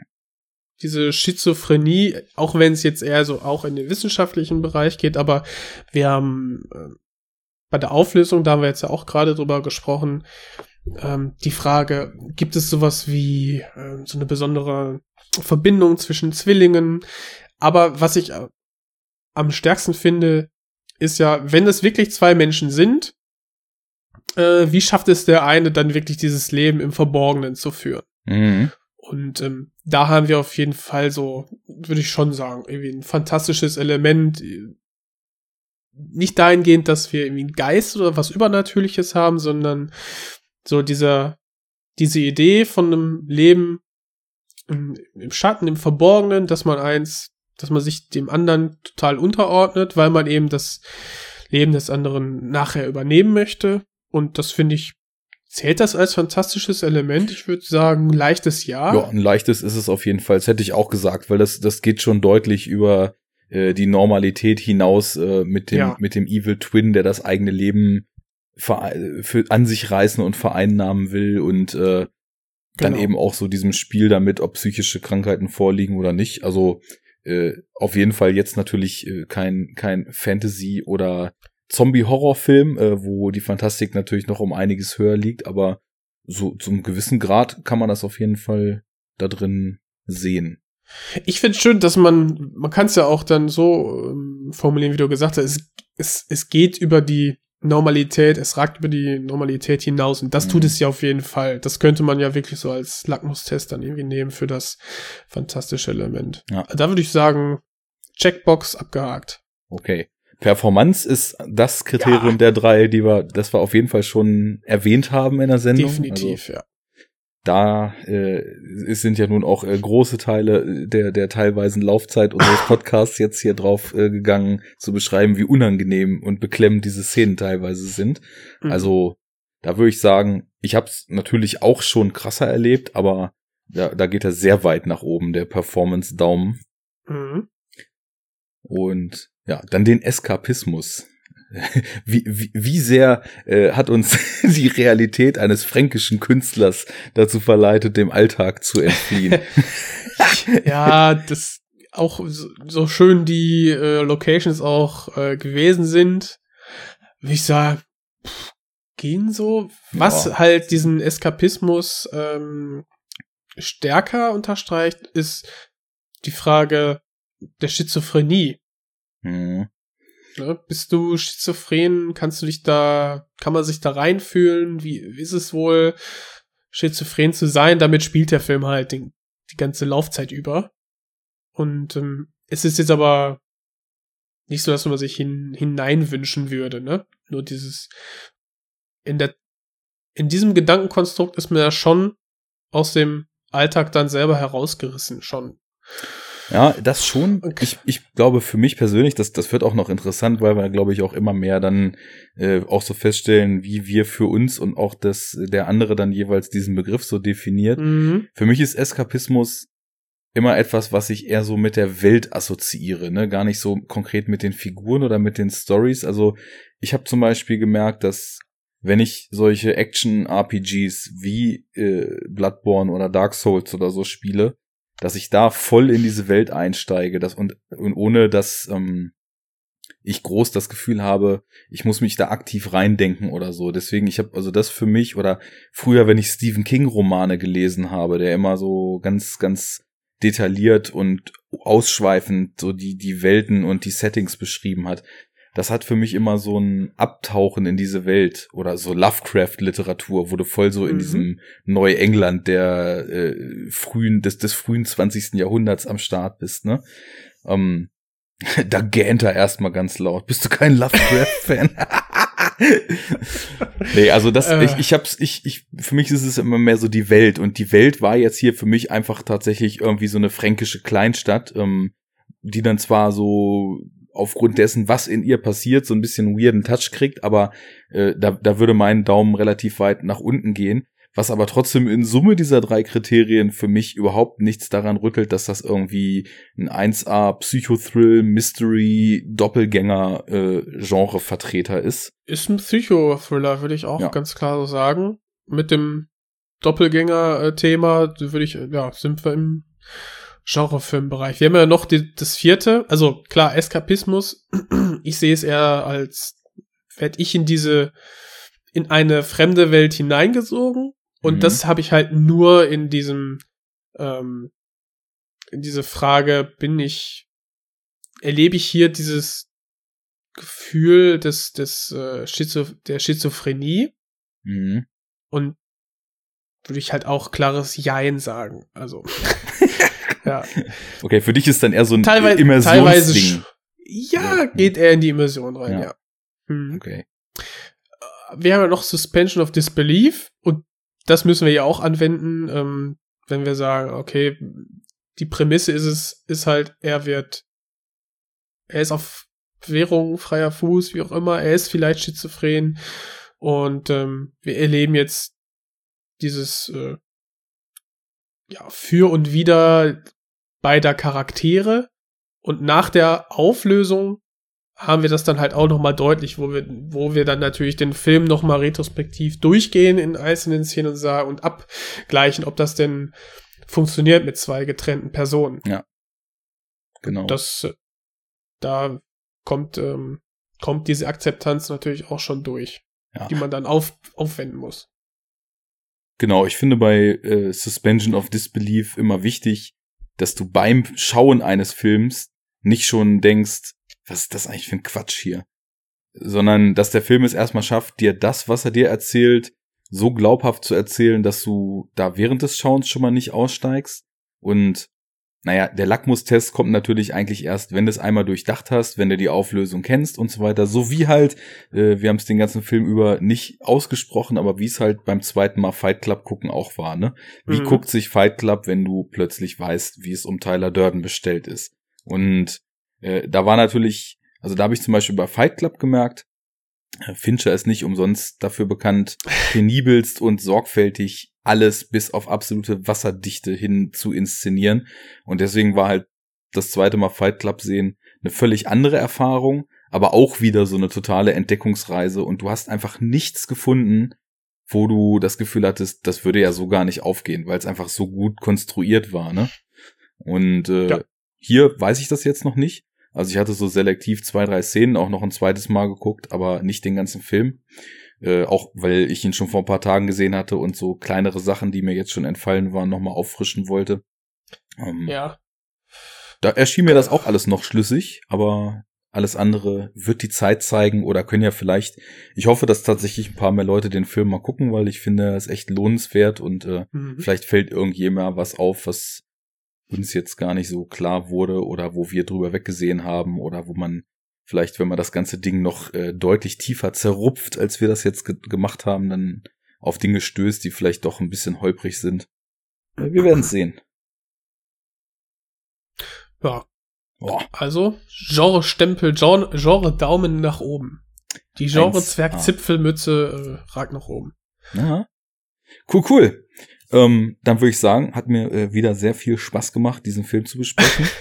diese Schizophrenie, auch wenn es jetzt eher so auch in den wissenschaftlichen Bereich geht, aber wir haben äh, bei der Auflösung, da haben wir jetzt ja auch gerade drüber gesprochen, ähm, die Frage, gibt es sowas wie äh, so eine besondere Verbindung zwischen Zwillingen? Aber was ich äh, am stärksten finde, ist ja, wenn es wirklich zwei Menschen sind, äh, wie schafft es der eine dann wirklich dieses Leben im Verborgenen zu führen? Mhm. Und ähm, da haben wir auf jeden Fall so, würde ich schon sagen, irgendwie ein fantastisches Element. Nicht dahingehend, dass wir irgendwie einen Geist oder was Übernatürliches haben, sondern so dieser, diese Idee von einem Leben im, im Schatten, im Verborgenen, dass man eins, dass man sich dem anderen total unterordnet, weil man eben das Leben des anderen nachher übernehmen möchte. Und das finde ich, zählt das als fantastisches Element? Ich würde sagen, leichtes Ja. Ja, ein leichtes ist es auf jeden Fall. Das hätte ich auch gesagt, weil das, das geht schon deutlich über äh, die Normalität hinaus äh, mit dem, Ja. mit dem Evil Twin, der das eigene Leben ver für an sich reißen und vereinnahmen will und äh, dann Genau. eben auch so diesem Spiel damit, ob psychische Krankheiten vorliegen oder nicht. Also äh, auf jeden Fall jetzt natürlich äh, kein kein Fantasy oder Zombie-Horrorfilm, äh, wo die Fantastik natürlich noch um einiges höher liegt, aber so zum gewissen Grad kann man das auf jeden Fall da drin sehen. Ich finde schön, dass man, man kann es ja auch dann so ähm, formulieren, wie du gesagt hast, es, es, es geht über die Normalität, es ragt über die Normalität hinaus und das Mhm. tut es ja auf jeden Fall. Das könnte man ja wirklich so als Lackmustest dann irgendwie nehmen für das fantastische Element. Ja. Da würde ich sagen, Checkbox abgehakt. Okay. Performance ist das Kriterium der drei, die wir, das wir auf jeden Fall schon erwähnt haben in der Sendung. Also, Definitiv, ja. da äh, es sind ja nun auch äh, große Teile der der teilweisen Laufzeit unseres Podcasts jetzt hier drauf äh, gegangen zu beschreiben, wie unangenehm und beklemmend diese Szenen teilweise sind. Mhm. Also da würde ich sagen, ich habe es natürlich auch schon krasser erlebt, aber da, da geht er sehr weit nach oben der Performance Daumen Mhm. und ja dann den Eskapismus. Wie, wie, wie sehr äh, hat uns die Realität eines fränkischen Künstlers dazu verleitet, dem Alltag zu entfliehen? ja, das auch so, schön die äh, Locations auch äh, gewesen sind, würde ich sagen, pff, gehen so. Was Ja. halt diesen Eskapismus ähm, stärker unterstreicht, ist die Frage der Schizophrenie. Hm. Ne? Bist du schizophren? Kannst du dich da, kann man sich da reinfühlen? Wie, wie ist es wohl, schizophren zu sein? Damit spielt der Film halt den, die ganze Laufzeit über. Und ähm, es ist jetzt aber nicht so, dass man sich hin, hineinwünschen würde, ne? Nur dieses, in der, in diesem Gedankenkonstrukt ist man ja schon aus dem Alltag dann selber herausgerissen, schon. Ja, das schon. Okay. Ich, ich glaube für mich persönlich, das, das wird auch noch interessant, weil wir, glaube ich, auch immer mehr dann äh, auch so feststellen, wie wir für uns und auch das, der andere dann jeweils diesen Begriff so definiert. Mhm. Für mich ist Eskapismus immer etwas, was ich eher so mit der Welt assoziiere, ne? Gar nicht so konkret mit den Figuren oder mit den Stories. Also ich habe zum Beispiel gemerkt, dass wenn ich solche Action-RPGs wie äh, Bloodborne oder Dark Souls oder so spiele, dass ich da voll in diese Welt einsteige, das und, und ohne dass ähm, ich groß das Gefühl habe, ich muss mich da aktiv reindenken oder so. Deswegen, ich habe also das für mich oder früher, wenn ich Stephen King Romane gelesen habe, der immer so ganz, ganz detailliert und ausschweifend so die, die Welten und die Settings beschrieben hat. Das hat für mich immer so ein Abtauchen in diese Welt oder so Lovecraft-Literatur, wo du voll so in Mhm. diesem Neuengland der äh, frühen, des, des frühen 20. Jahrhunderts am Start bist, ne? Ähm, da gähnt er erstmal ganz laut. Bist du kein Lovecraft-Fan? nee, also das, Äh. ich, ich hab's, ich, ich, für mich ist es immer mehr so die Welt. Und die Welt war jetzt hier für mich einfach tatsächlich irgendwie so eine fränkische Kleinstadt, ähm, die dann zwar so aufgrund dessen, was in ihr passiert, so ein bisschen weirden Touch kriegt, aber äh, da, da würde mein Daumen relativ weit nach unten gehen. Was aber trotzdem in Summe dieser drei Kriterien für mich überhaupt nichts daran rüttelt, dass das irgendwie ein 1A Psychothrill, Mystery, Doppelgänger äh, Genrevertreter ist. Ist ein Psychothriller, würde ich auch Ja. ganz klar so sagen. Mit dem Doppelgänger-Thema, würde ich, ja, sind wir im Genrefilmbereich. Wir haben ja noch die, das vierte, also klar, Eskapismus. Ich sehe es eher als, werde ich in diese, in eine fremde Welt hineingesogen. Und Mhm. das habe ich halt nur in diesem, ähm, in diese Frage, bin ich, erlebe ich hier dieses Gefühl des, des, äh, Schizo, der Schizophrenie Mhm. und würde ich halt auch klares Jein sagen. Also, ja. Okay, für dich ist dann eher so ein Teilweise, teilweise, Immersionsding. ja, geht er in die Immersion rein, Ja. ja. Hm. Okay. Wir haben ja noch Suspension of Disbelief und das müssen wir ja auch anwenden, ähm, wenn wir sagen, okay, die Prämisse ist es, ist halt, er wird, er ist auf Währung, freier Fuß, wie auch immer, er ist vielleicht schizophren und ähm, wir erleben jetzt dieses äh, ja, für und wider beider Charaktere und nach der Auflösung haben wir das dann halt auch noch mal deutlich, wo wir, wo wir dann natürlich den Film noch mal retrospektiv durchgehen in einzelnen Szenen und sagen und abgleichen, ob das denn funktioniert mit zwei getrennten Personen. Genau. Das, da kommt, ähm, kommt diese Akzeptanz natürlich auch schon durch, Ja. die man dann auf, aufwenden muss. Genau, ich finde bei äh, Suspension of Disbelief immer wichtig, dass du beim Schauen eines Films nicht schon denkst, was ist das eigentlich für ein Quatsch hier? Sondern dass der Film es erstmal schafft, dir das, was er dir erzählt, so glaubhaft zu erzählen, dass du da während des Schauens schon mal nicht aussteigst. Und naja, der Lackmustest kommt natürlich eigentlich erst, wenn du es einmal durchdacht hast, wenn du die Auflösung kennst und so weiter. So wie halt, äh, wir haben es den ganzen Film über nicht ausgesprochen, aber wie es halt beim zweiten Mal Fight Club gucken auch war, ne? Wie Mhm. guckt sich Fight Club, wenn du plötzlich weißt, wie es um Tyler Durden bestellt ist? Und äh, da war natürlich, also da habe ich zum Beispiel bei Fight Club gemerkt, Fincher ist nicht umsonst dafür bekannt, penibelst und sorgfältig alles bis auf absolute Wasserdichte hin zu inszenieren. Und deswegen war halt das zweite Mal Fight Club sehen eine völlig andere Erfahrung, aber auch wieder so eine totale Entdeckungsreise. Und du hast einfach nichts gefunden, wo du das Gefühl hattest, das würde ja so gar nicht aufgehen, weil es einfach so gut konstruiert war, ne? Und äh, Ja. hier weiß ich das jetzt noch nicht. Also ich hatte so selektiv zwei, drei Szenen auch noch ein zweites Mal geguckt, aber nicht den ganzen Film. Äh, auch weil ich ihn schon vor ein paar Tagen gesehen hatte und so kleinere Sachen, die mir jetzt schon entfallen waren, nochmal auffrischen wollte. Ähm, Ja. Da erschien mir das auch alles noch schlüssig, aber alles andere wird die Zeit zeigen oder können ja vielleicht, ich hoffe, dass tatsächlich ein paar mehr Leute den Film mal gucken, weil ich finde, er ist echt lohnenswert und äh, Mhm. vielleicht fällt irgendjemand was auf, was uns jetzt gar nicht so klar wurde oder wo wir drüber weggesehen haben oder wo man vielleicht, wenn man das ganze Ding noch äh, deutlich tiefer zerrupft, als wir das jetzt ge gemacht haben, dann auf Dinge stößt, die vielleicht doch ein bisschen holprig sind. Äh, Wir werden es sehen. Ja. Boah. Also, Genre-Stempel, Genre, Genre Daumen nach oben. Die Genre-Zwerg-Zipfelmütze äh, ragt nach oben. Ja. Cool, cool. Ähm, dann würde ich sagen, hat mir äh, wieder sehr viel Spaß gemacht, diesen Film zu besprechen.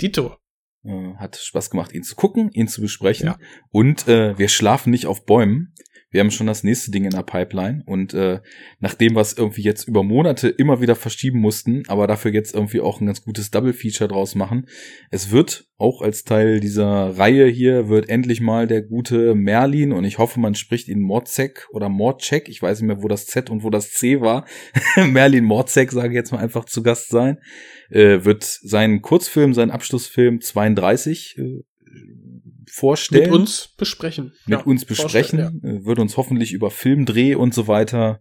Dito. äh, hat Spaß gemacht, ihn zu gucken, ihn zu besprechen. Ja. Und äh, wir schlafen nicht auf Bäumen. Wir haben schon das nächste Ding in der Pipeline. Und äh, nachdem wir es irgendwie jetzt über Monate immer wieder verschieben mussten, aber dafür jetzt irgendwie auch ein ganz gutes Double-Feature draus machen, es wird auch als Teil dieser Reihe hier, wird endlich mal der gute Merlin, und ich hoffe, man spricht ihn Morzek oder Morzek, ich weiß nicht mehr, wo das Z und wo das C war, Merlin Morzek, sage ich jetzt mal einfach zu Gast sein, äh, wird seinen Kurzfilm, seinen Abschlussfilm 32 äh, vorstellen. Mit uns besprechen. mit Ja, uns besprechen, äh, wird uns hoffentlich über Filmdreh und so weiter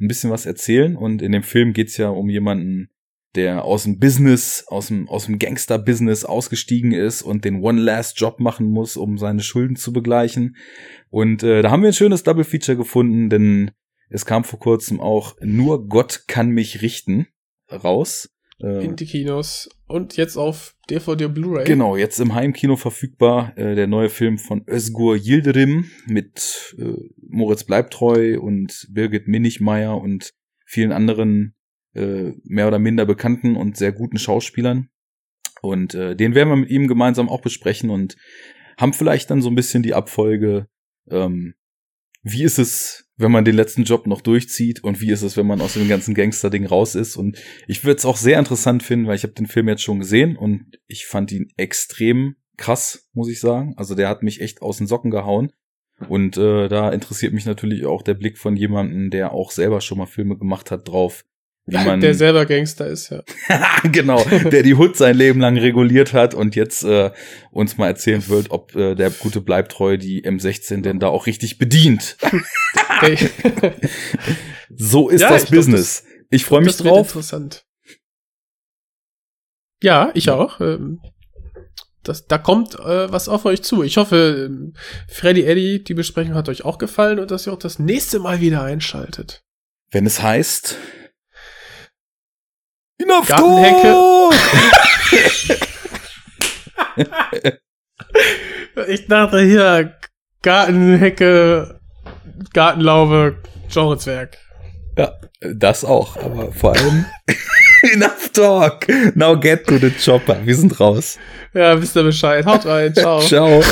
ein bisschen was erzählen. Und in dem Film geht's ja um jemanden, der aus dem Business, aus dem, aus dem Gangster-Business ausgestiegen ist und den One Last Job machen muss, um seine Schulden zu begleichen. Und äh, da haben wir ein schönes Double Feature gefunden, denn es kam vor kurzem auch Nur Gott kann mich richten raus. Äh, In die Kinos. Und jetzt auf DVD Blu-ray. Genau, jetzt im Heimkino verfügbar äh, der neue Film von Özgur Yildirim mit äh, Moritz Bleibtreu und Birgit Minichmeier und vielen anderen äh, mehr oder minder bekannten und sehr guten Schauspielern. Und äh, den werden wir mit ihm gemeinsam auch besprechen und haben vielleicht dann so ein bisschen die Abfolge, ähm, wie ist es, wenn man den letzten Job noch durchzieht und wie ist es, wenn man aus dem ganzen Gangster-Ding raus ist. Und ich würde es auch sehr interessant finden, weil ich habe den Film jetzt schon gesehen und ich fand ihn extrem krass, muss ich sagen. Also der hat mich echt aus den Socken gehauen. Und äh, da interessiert mich natürlich auch der Blick von jemandem, der auch selber schon mal Filme gemacht hat, drauf. Man, der selber Gangster ist, ja. genau, der die Hood sein Leben lang reguliert hat und jetzt äh, uns mal erzählen wird, ob äh, der gute Bleibtreu die M16 denn da auch richtig bedient. so ist ja, das ich Business. Glaub, das, ich freue mich drauf. Interessant. Ja, ich auch. Ähm, das, da kommt äh, was auf euch zu. Ich hoffe, ähm, Freddy Eddy, die Besprechung hat euch auch gefallen und dass ihr auch das nächste Mal wieder einschaltet. Wenn es heißt Gartenhecke. ich dachte hier Gartenhecke, Gartenlaube, Genrezwerg. Ja, das auch, aber vor allem Enough talk. Now get to the chopper. Wir sind raus. Ja, wisst ihr Bescheid. Haut rein. Ciao. Ciao.